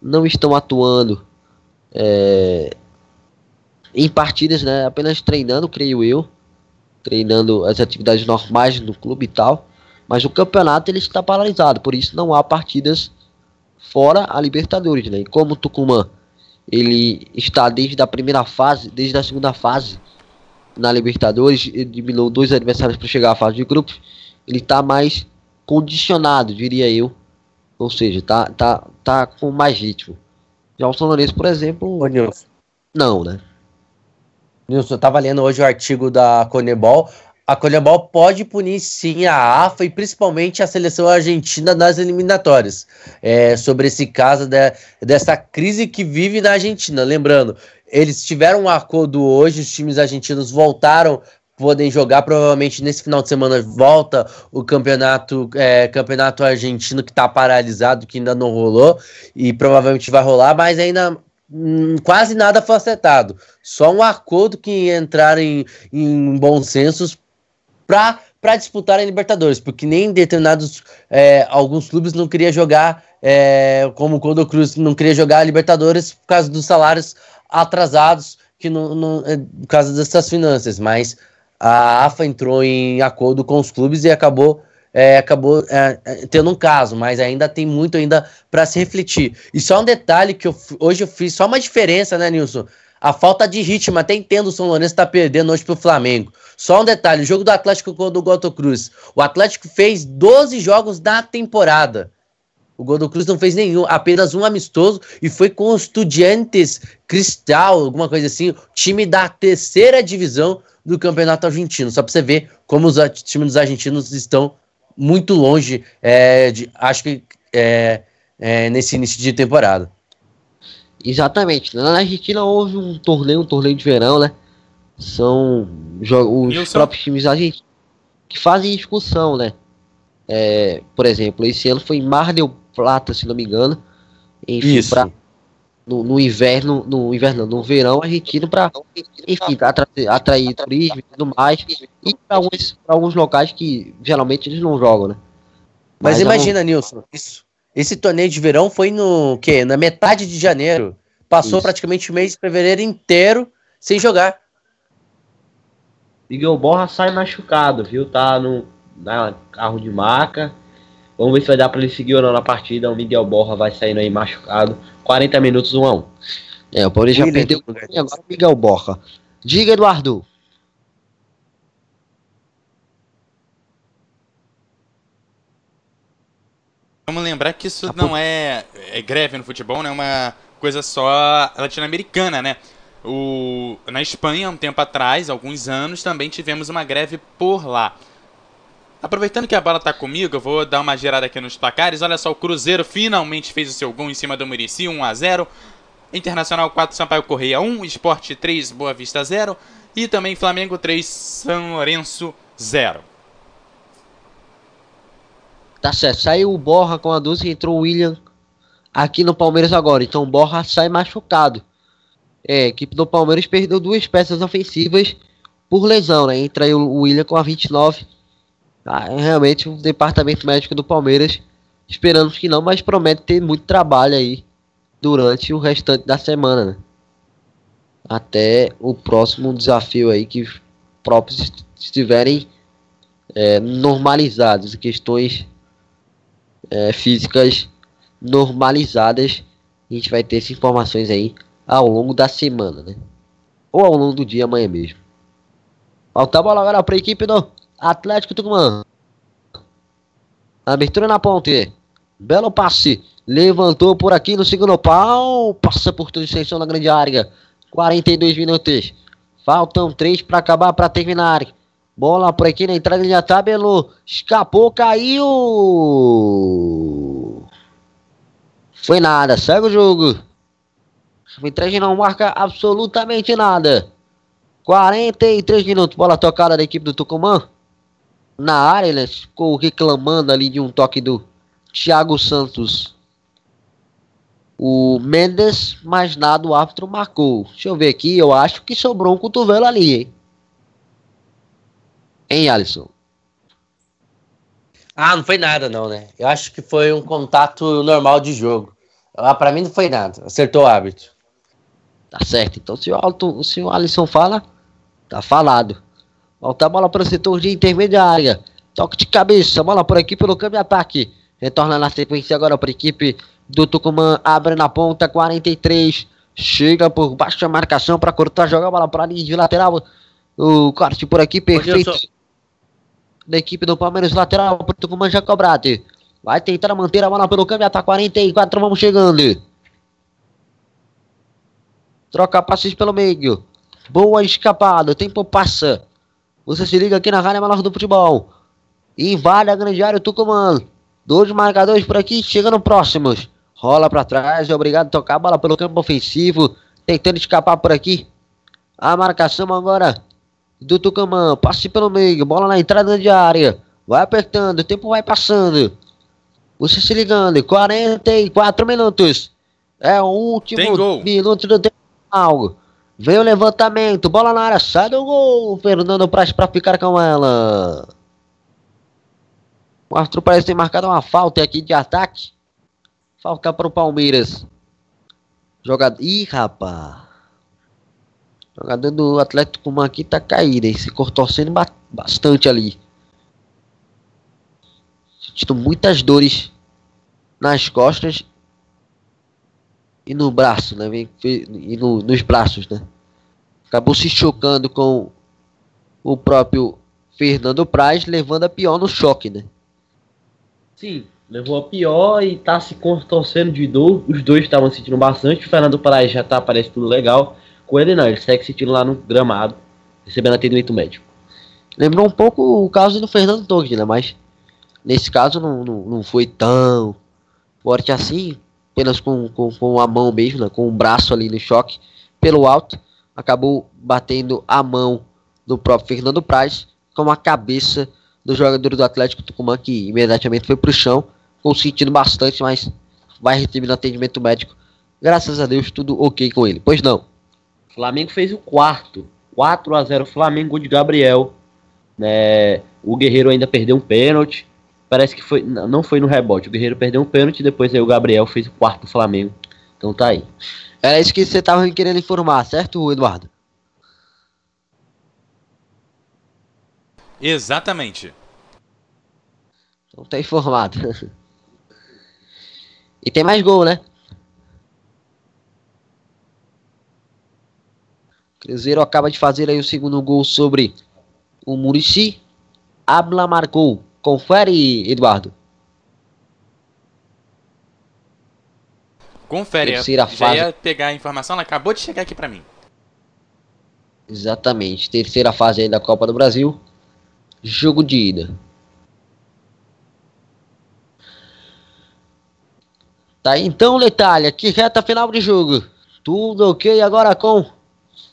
[SPEAKER 5] não estão atuando é, em partidas, né? apenas treinando, creio eu, treinando as atividades normais no clube e tal, mas o campeonato ele está paralisado, por isso não há partidas fora a Libertadores, né? E como o Tucumã ele está desde a primeira fase, desde a segunda fase na Libertadores, eliminou dois adversários para chegar à fase de grupos, ele está mais condicionado, diria eu. Ou seja, tá, tá, tá com mais ritmo. Já o São Lourenço, por exemplo,
[SPEAKER 4] Ô, Nilson.
[SPEAKER 5] não, né?
[SPEAKER 4] Nilson, eu tava lendo hoje o artigo da Conebol. A Conebol pode punir sim a AFA e principalmente a seleção argentina nas eliminatórias. É, sobre esse caso de, dessa crise que vive na Argentina. Lembrando, eles tiveram um acordo hoje, os times argentinos voltaram podem jogar. Provavelmente nesse final de semana volta o campeonato, é, campeonato argentino que está paralisado, que ainda não rolou, e provavelmente vai rolar, mas ainda hum, quase nada foi acertado. Só um acordo que entrar em, em bons sensos para para disputar a Libertadores, porque nem determinados é, alguns clubes não queria jogar, é, como o Codo Cruz não queria jogar a Libertadores por causa dos salários atrasados, que não, não, é, por causa dessas finanças, mas a AFA entrou em acordo com os clubes e acabou é, acabou é, tendo um caso, mas ainda tem muito ainda para se refletir. E só um detalhe que eu, hoje eu fiz só uma diferença, né, Nilson? A falta de ritmo, até entendo o São Lourenço tá perdendo hoje pro Flamengo. Só um detalhe, o jogo do Atlético com o Goto Cruz. O Atlético fez 12 jogos na temporada. O Godo Cruz não fez nenhum, apenas um amistoso e foi com o Estudiantes Cristal, alguma coisa assim, time da terceira divisão do Campeonato Argentino. Só para você ver como os times dos argentinos estão muito longe, é, de, acho que é, é, nesse início de temporada.
[SPEAKER 5] Exatamente. Na Argentina houve um torneio, um torneio de verão, né? São os
[SPEAKER 2] Nilson.
[SPEAKER 5] próprios times argentinos que fazem excursão, né? É, por exemplo, esse ano foi em Mar del Plata, se não me engano. Enfim,
[SPEAKER 4] Isso.
[SPEAKER 5] pra- no, no inverno, no inverno, não, no verão argentino para, enfim, atrair, atrair turismo e tudo mais. E para alguns, pra alguns locais que geralmente eles não jogam, né?
[SPEAKER 4] Mas,
[SPEAKER 5] um-
[SPEAKER 4] imagina, Nilson, isso, esse torneio de verão foi no quê? Na metade de janeiro. Passou
[SPEAKER 5] Isso.
[SPEAKER 4] praticamente o mês de fevereiro inteiro sem jogar.
[SPEAKER 3] Miguel Borra sai machucado, viu? Tá no na carro de maca. Vamos ver se vai dar pra ele seguir ou não na partida. O Miguel Borra vai saindo aí machucado. 40 minutos, 1 a 1
[SPEAKER 5] É, o Palmeiras já perdeu e agora o Miguel Borja. Diga, Eduardo.
[SPEAKER 2] Vamos lembrar que isso não é, é greve no futebol, não é uma coisa só latino-americana, né? O, na Espanha, um tempo atrás, alguns anos, também tivemos uma greve por lá. Aproveitando que a bola tá comigo, eu vou dar uma gerada aqui nos placares. Olha só, o Cruzeiro finalmente fez o seu gol em cima do Murici, 1 a 0 Internacional 4, Sampaio Correia 1, Esporte 3, Boa Vista 0 e também Flamengo 3, São Lourenço 0.
[SPEAKER 5] Tá certo, saiu o Borra com a 12 e entrou o William aqui no Palmeiras agora. Então o Borra sai machucado. É, a equipe do Palmeiras perdeu duas peças ofensivas por lesão, né? Entra aí o William com a 29. Ah, é realmente o departamento médico do Palmeiras esperamos que não, mas promete ter muito trabalho aí durante o restante da semana, né? Até o próximo desafio aí que os próprios estiverem é, normalizados, questões é, físicas normalizadas. A gente vai ter essas informações aí ao longo da semana, né? Ou ao longo do dia amanhã mesmo. Falta a bola agora para a equipe do Atlético Tucumã. Abertura na ponte. Belo passe. Levantou por aqui no segundo pau. Passa por toda extensão na grande área. 42 minutos. Faltam 3 para acabar, para terminar. Bola por aqui na entrada de tabelo. Escapou, caiu. Foi nada, segue o jogo. O arbitragem não marca absolutamente nada. 43 minutos, bola tocada da equipe do Tucumã. Na área, ele ficou reclamando ali de um toque do Thiago Santos. O Mendes, mas nada, o árbitro marcou. Deixa eu ver aqui, eu acho que sobrou um cotovelo ali, hein? Hein, Alisson?
[SPEAKER 4] Ah, não foi nada não, né? Eu acho que foi um contato normal de jogo. Ah, pra mim não foi nada. Acertou o árbitro.
[SPEAKER 5] Tá certo. Então se o, Alto, se o Alisson fala, tá falado. Volta a bola para o setor de intermediária. Toque de cabeça. Bola por aqui pelo câmbio ataque. Retorna na sequência agora para a equipe do Tucumã. Abre na ponta 43. Chega por baixo da marcação para cortar. Joga a bola para a linha de lateral. O corte por aqui perfeito. Da equipe do Palmeiras lateral para o Tucumã já cobrado. Vai tentar manter a bola pelo câmbio. Tá 44. Vamos chegando. Troca passes pelo meio. Boa escapada. O tempo passa. Você se liga aqui na Rádio Menor do Futebol. Invade a grande área o Tucumã. Dois marcadores por aqui, chegando próximos. Rola para trás, é obrigado a tocar a bola pelo campo ofensivo. Tentando escapar por aqui. A marcação agora do Tucumã. Passe pelo meio, bola na entrada de área. Vai apertando, o tempo vai passando. Você se ligando, 44 minutos. É o último minuto do tempo. Vem o levantamento, bola na área, sai do gol. Fernando Praz para ficar com ela. O Arthur parece ter marcado uma falta aqui de ataque. Falta para o Palmeiras. Jogador. Ih, rapaz. Jogador do Atlético aqui tá caído, hein? Se contorcendo bastante ali. Sentindo muitas dores nas costas e no braço, né? E no, nos braços, né? Acabou se chocando com o próprio Fernando Praz, levando a pior no choque, né?
[SPEAKER 3] Sim, levou a pior e tá se contorcendo de dor. Os dois estavam sentindo bastante. O Fernando Praz já tá, parece tudo legal. Com ele não, ele segue sentindo lá no gramado, recebendo atendimento médico.
[SPEAKER 5] Lembrou um pouco o caso do Fernando Torres, né? Mas nesse caso não, não, não foi tão forte assim apenas com, com, com a mão mesmo, né, com o braço ali no choque, pelo alto, acabou batendo a mão do próprio Fernando Praz com a cabeça do jogador do Atlético Tucumã, que imediatamente foi para o chão, sentindo bastante, mas vai recebendo atendimento médico. Graças a Deus, tudo ok com ele. Pois não.
[SPEAKER 3] Flamengo fez o quarto. 4 a 0 Flamengo de Gabriel. Né? O Guerreiro ainda perdeu um pênalti. Parece que foi. Não foi no rebote. O Guerreiro perdeu um pênalti, depois aí o Gabriel fez o quarto do Flamengo. Então tá aí.
[SPEAKER 5] Era isso que você tava querendo informar, certo, Eduardo?
[SPEAKER 2] Exatamente.
[SPEAKER 5] Então tá informado. e tem mais gol, né? Cruzeiro acaba de fazer aí o segundo gol sobre o Murici. Abla marcou. Confere, Eduardo.
[SPEAKER 2] Confere. Terceira já fase. ia pegar a informação, ela acabou de chegar aqui para mim.
[SPEAKER 5] Exatamente. Terceira fase aí da Copa do Brasil. Jogo de ida. Tá, então, Letalha, que reta final de jogo. Tudo ok agora com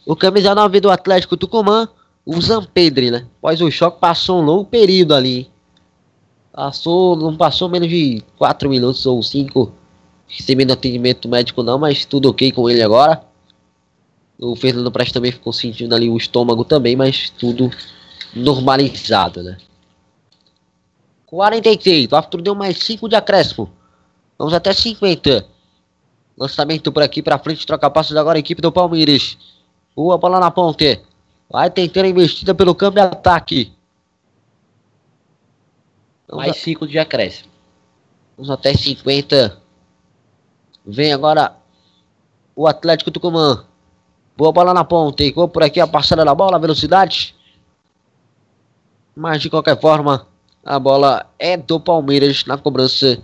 [SPEAKER 5] o camisa 9 do Atlético Tucumã, o Zampedre, né? Após o choque, passou um longo período ali. Passou, não passou menos de 4 minutos ou 5 recebendo atendimento médico não, mas tudo ok com ele agora. O Fernando Prestes também ficou sentindo ali o estômago também, mas tudo normalizado, né? 46, o árbitro deu mais 5 de acréscimo. Vamos até 50. Lançamento por aqui para frente, troca passos agora a equipe do Palmeiras. Boa bola na ponte. Vai tentando a investida pelo câmbio ataque.
[SPEAKER 3] Mais
[SPEAKER 5] a-
[SPEAKER 3] 5 de acréscimo.
[SPEAKER 5] vamos até 50. Vem agora o Atlético Tucumã. Boa bola na ponta. Ficou por aqui a passada da bola, velocidade. Mas de qualquer forma, a bola é do Palmeiras na cobrança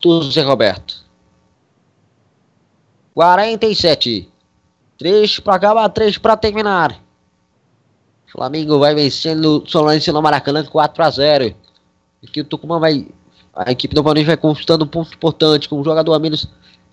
[SPEAKER 5] do Zé Roberto. 47. 3 para acabar, 3 para terminar. Flamengo vai vencendo o Solanense no Maracanã 4 a 0. Aqui o Tucumã vai. A equipe do Palmeiras vai conquistando um ponto importante com um jogador a menos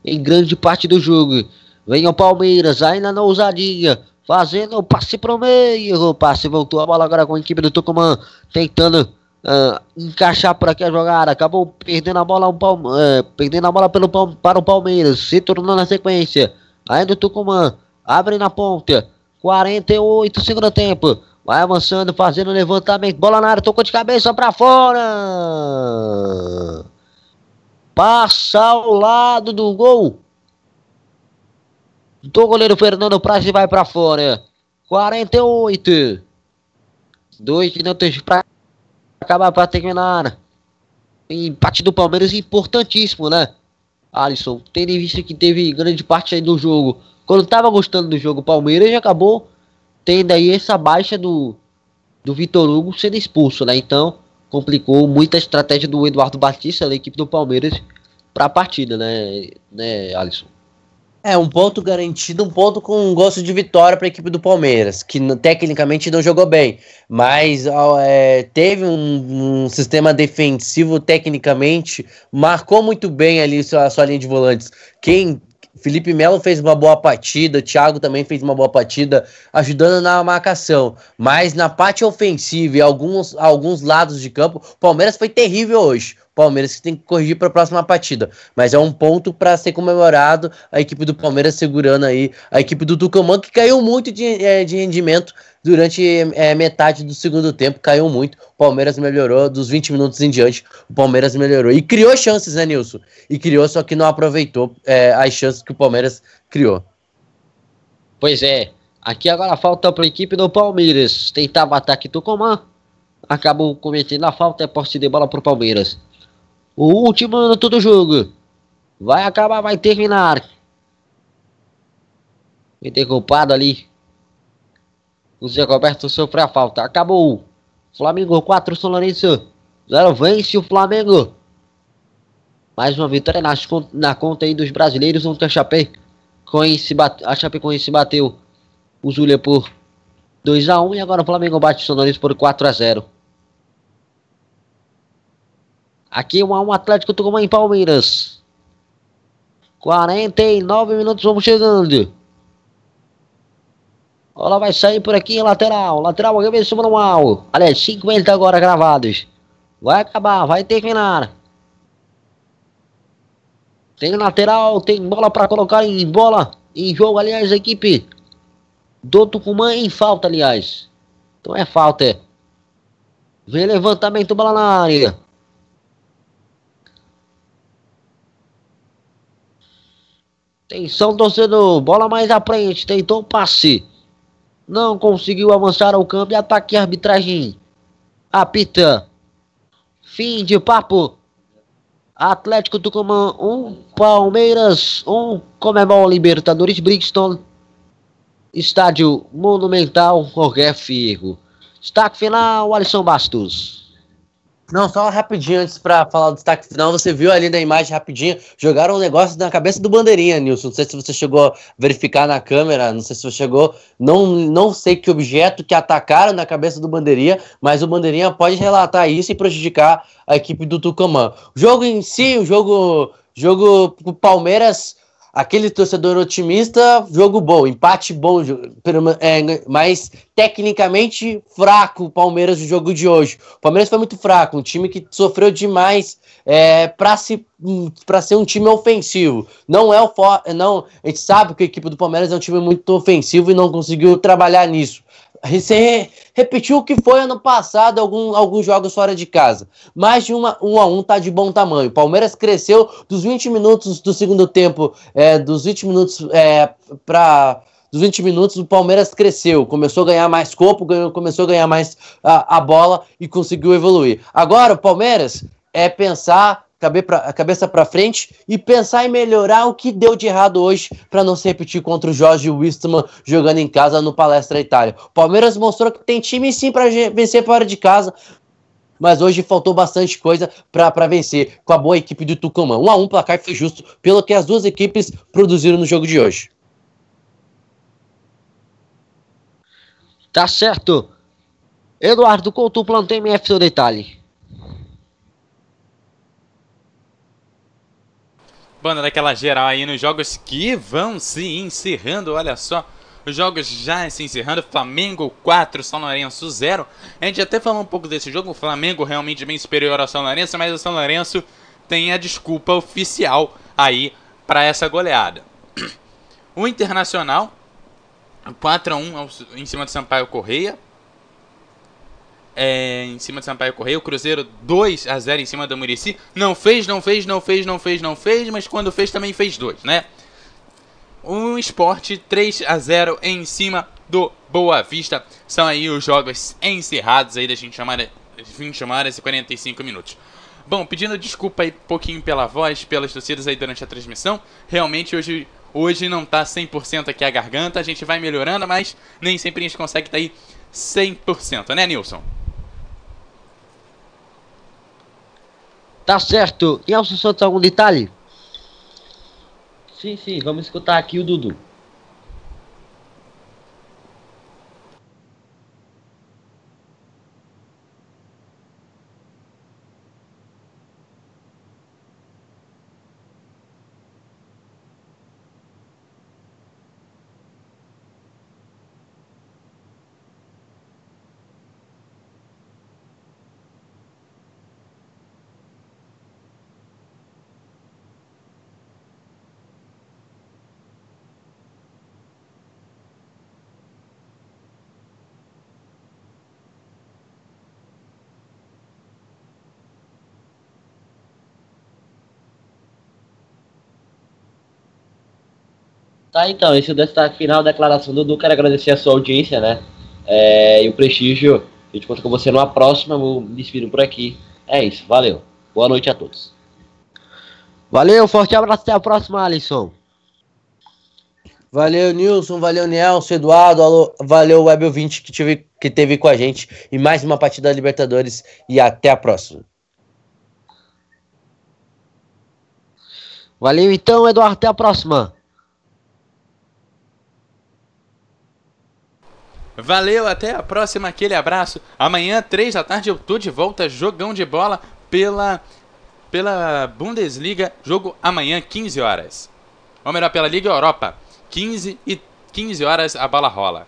[SPEAKER 5] em grande parte do jogo. Vem o Palmeiras, ainda na ousadia, fazendo o passe pro meio. O passe voltou a bola agora com a equipe do Tucumã, tentando ah, encaixar por aqui a jogada. Acabou perdendo a bola, um Palme- eh, perdendo a bola pelo, para o Palmeiras, se tornou na sequência. Ainda o Tucumã, abre na ponta. 48 segundo tempo. Vai avançando, fazendo levantamento. Bola na área, tocou de cabeça pra fora. Passa ao lado do gol. Do goleiro Fernando Praz e vai pra fora. 48. Dois minutos pra acabar pra terminar. Empate do Palmeiras importantíssimo, né? Alisson, tendo em vista que teve grande parte aí do jogo. Quando tava gostando do jogo, Palmeiras acabou tendo aí essa baixa do, do Vitor Hugo sendo expulso, né? Então, complicou muito a estratégia do Eduardo Batista, da equipe do Palmeiras, para a partida, né, né, Alisson?
[SPEAKER 4] É, um ponto garantido, um ponto com um gosto de vitória para a equipe do Palmeiras, que tecnicamente não jogou bem, mas é, teve um, um sistema defensivo tecnicamente, marcou muito bem ali sua, sua linha de volantes. Quem Felipe Melo fez uma boa partida, Thiago também fez uma boa partida, ajudando na marcação. Mas na parte ofensiva e alguns, alguns lados de campo, o Palmeiras foi terrível hoje. Palmeiras que tem que corrigir para a próxima partida. Mas é um ponto para ser comemorado a equipe do Palmeiras segurando aí a equipe do Tucumã, que caiu muito de, eh, de rendimento durante eh, metade do segundo tempo. Caiu muito. O Palmeiras melhorou dos 20 minutos em diante. O Palmeiras melhorou. E criou chances, né, Nilson? E criou, só que não aproveitou eh, as chances que o Palmeiras criou.
[SPEAKER 5] Pois é, aqui agora falta para a equipe do Palmeiras. Tentava ataque Tucumã, acabou cometendo a falta, é posse de bola para o Palmeiras. O último minuto do jogo. Vai acabar, vai terminar. Interculpado ali. O Zé Roberto sofreu a falta. Acabou. Flamengo 4, São Lourenço 0. Vence o Flamengo. Mais uma vitória nas na conta aí dos brasileiros. Ontem a Chape Coense bate, a Chapecoense bateu o Zulia por 2x1 e agora o Flamengo bate o São Lourenço por 4x0. Aqui 1x1 Atlético Tucumã em Palmeiras. 49 minutos, vamos chegando. Bola vai sair por aqui lateral. Lateral, arremesso manual. Aliás, 50 agora gravados. Vai acabar, vai terminar. Tem lateral, tem bola para colocar em bola. Em jogo, aliás, a equipe do Tucumã em falta, aliás. Então é falta. Vem levantamento, bola na área. Atenção, torcedor. Bola mais à frente. Tentou passe. Não conseguiu avançar ao campo e ataque a arbitragem. Apita. Fim de papo. Atlético Tucumã 1, um, Palmeiras 1, um, Comebol Libertadores Brixton, Estádio Monumental Jorge Firgo. Destaque final, Alisson Bastos.
[SPEAKER 4] Não, só rapidinho antes pra falar do destaque final, você viu ali na imagem rapidinho, jogaram um negócio na cabeça do Bandeirinha, Nilson. Não sei se você chegou a verificar na câmera, não sei se você chegou, não, não sei que objeto que atacaram na cabeça do Bandeirinha, mas o Bandeirinha pode relatar isso e prejudicar a equipe do Tucumã. O jogo em si, o jogo, jogo Palmeiras aquele torcedor otimista, jogo bom, empate bom, é, mas tecnicamente fraco o Palmeiras no jogo de hoje. O Palmeiras foi muito fraco, um time que sofreu demais é, para se para ser um time ofensivo. Não é o não, a gente sabe que a equipe do Palmeiras é um time muito ofensivo e não conseguiu trabalhar nisso. Você repetiu o que foi ano passado, algum, alguns jogos fora de casa. Mais de uma, um a um tá de bom tamanho. Palmeiras cresceu dos 20 minutos do segundo tempo, é, dos 20 minutos é, para dos 20 minutos, o Palmeiras cresceu, começou a ganhar mais corpo, ganhou, começou a ganhar mais a, a bola e conseguiu evoluir. Agora, o Palmeiras é pensar cabeça para frente e pensar em melhorar o que deu de errado hoje para não se repetir contra o Jorge Wistman jogando em casa no Palestra Itália. O Palmeiras mostrou que tem time sim para vencer fora de casa, mas hoje faltou bastante coisa para vencer com a boa equipe do Tucumã. 1 a 1 placar foi justo pelo que as duas equipes produziram no jogo de hoje.
[SPEAKER 5] Tá certo. Eduardo Couto, plantei MF do detalhe.
[SPEAKER 2] Banda daquela geral aí nos jogos que vão se encerrando, olha só. Os jogos já se encerrando, Flamengo 4, São Lourenço 0. A gente até falou um pouco desse jogo, o Flamengo realmente bem superior ao São Lourenço, mas o São Lourenço tem a desculpa oficial aí para essa goleada. O Internacional 4 a 1 em cima do Sampaio Correia é, em cima de Sampaio Correia. O Cruzeiro 2 a 0 em cima do Murici. Não fez, não fez, não fez, não fez, não fez, mas quando fez também fez dois, né? O Esporte 3 a 0 em cima do Boa Vista. São aí os jogos encerrados aí da gente chamar, gente chamar esses 45 minutos. Bom, pedindo desculpa aí um pouquinho pela voz, pelas torcidas aí durante a transmissão. Realmente hoje Hoje não tá 100% aqui a garganta, a gente vai melhorando, mas nem sempre a gente consegue tá aí 100%, né, Nilson?
[SPEAKER 5] Tá certo. E Nelson Santos, algum detalhe?
[SPEAKER 3] Sim, sim, vamos escutar aqui o Dudu. Tá, então, esse é o destaque final da declaração do Dudu. Quero agradecer a sua audiência, né? É, e o prestígio. A gente conta com você numa próxima. Vou me despido por aqui. É isso, valeu. Boa noite a todos.
[SPEAKER 5] Valeu, forte abraço. Até a próxima, Alisson.
[SPEAKER 4] Valeu, Nilson. Valeu, Nelson, Eduardo. Alô, valeu, Web 20 que, tive, que teve com a gente. E mais uma partida da Libertadores. E até a próxima.
[SPEAKER 5] Valeu, então, Eduardo. Até a próxima.
[SPEAKER 2] Valeu, até a próxima, aquele abraço. Amanhã, 3 da tarde, eu tô de volta, jogão de bola pela, pela Bundesliga. Jogo amanhã, 15 horas. Ou melhor, pela Liga Europa. 15 e 15 horas a bola rola.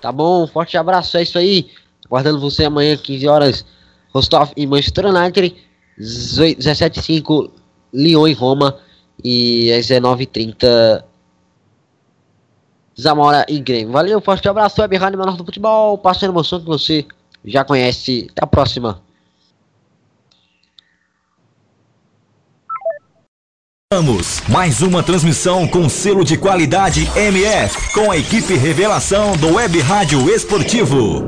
[SPEAKER 5] Tá bom, forte abraço, é isso aí. Aguardando você amanhã, 15 horas, Rostov e Manchester United. 17h05, Lyon e Roma. E às 19h30, Zamora e Grêmio. Valeu, forte abraço, Web Rádio Menor do Futebol, passando emoção que você já conhece. Até a próxima.
[SPEAKER 1] Mais uma transmissão com selo de qualidade MF, com a equipe Revelação do Web Rádio Esportivo.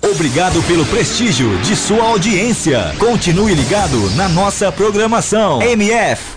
[SPEAKER 1] Obrigado pelo prestígio de sua audiência. Continue ligado na nossa programação. MF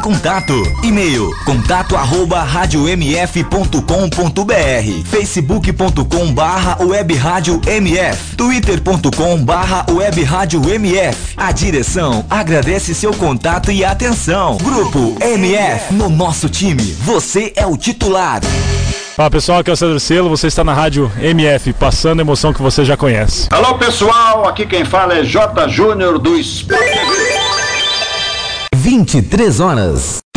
[SPEAKER 1] contato. E-mail contato arroba radiomf.com.br facebook.com barra web rádio MF twitter.com barra web rádio MF A direção agradece seu contato e atenção. Grupo MF, no nosso time, você é o titular.
[SPEAKER 6] Fala pessoal, aqui é o Cedro Selo, você está na rádio MF, passando a emoção que você já conhece.
[SPEAKER 7] Alô pessoal, aqui quem fala é J Júnior do Sport
[SPEAKER 1] 23 horas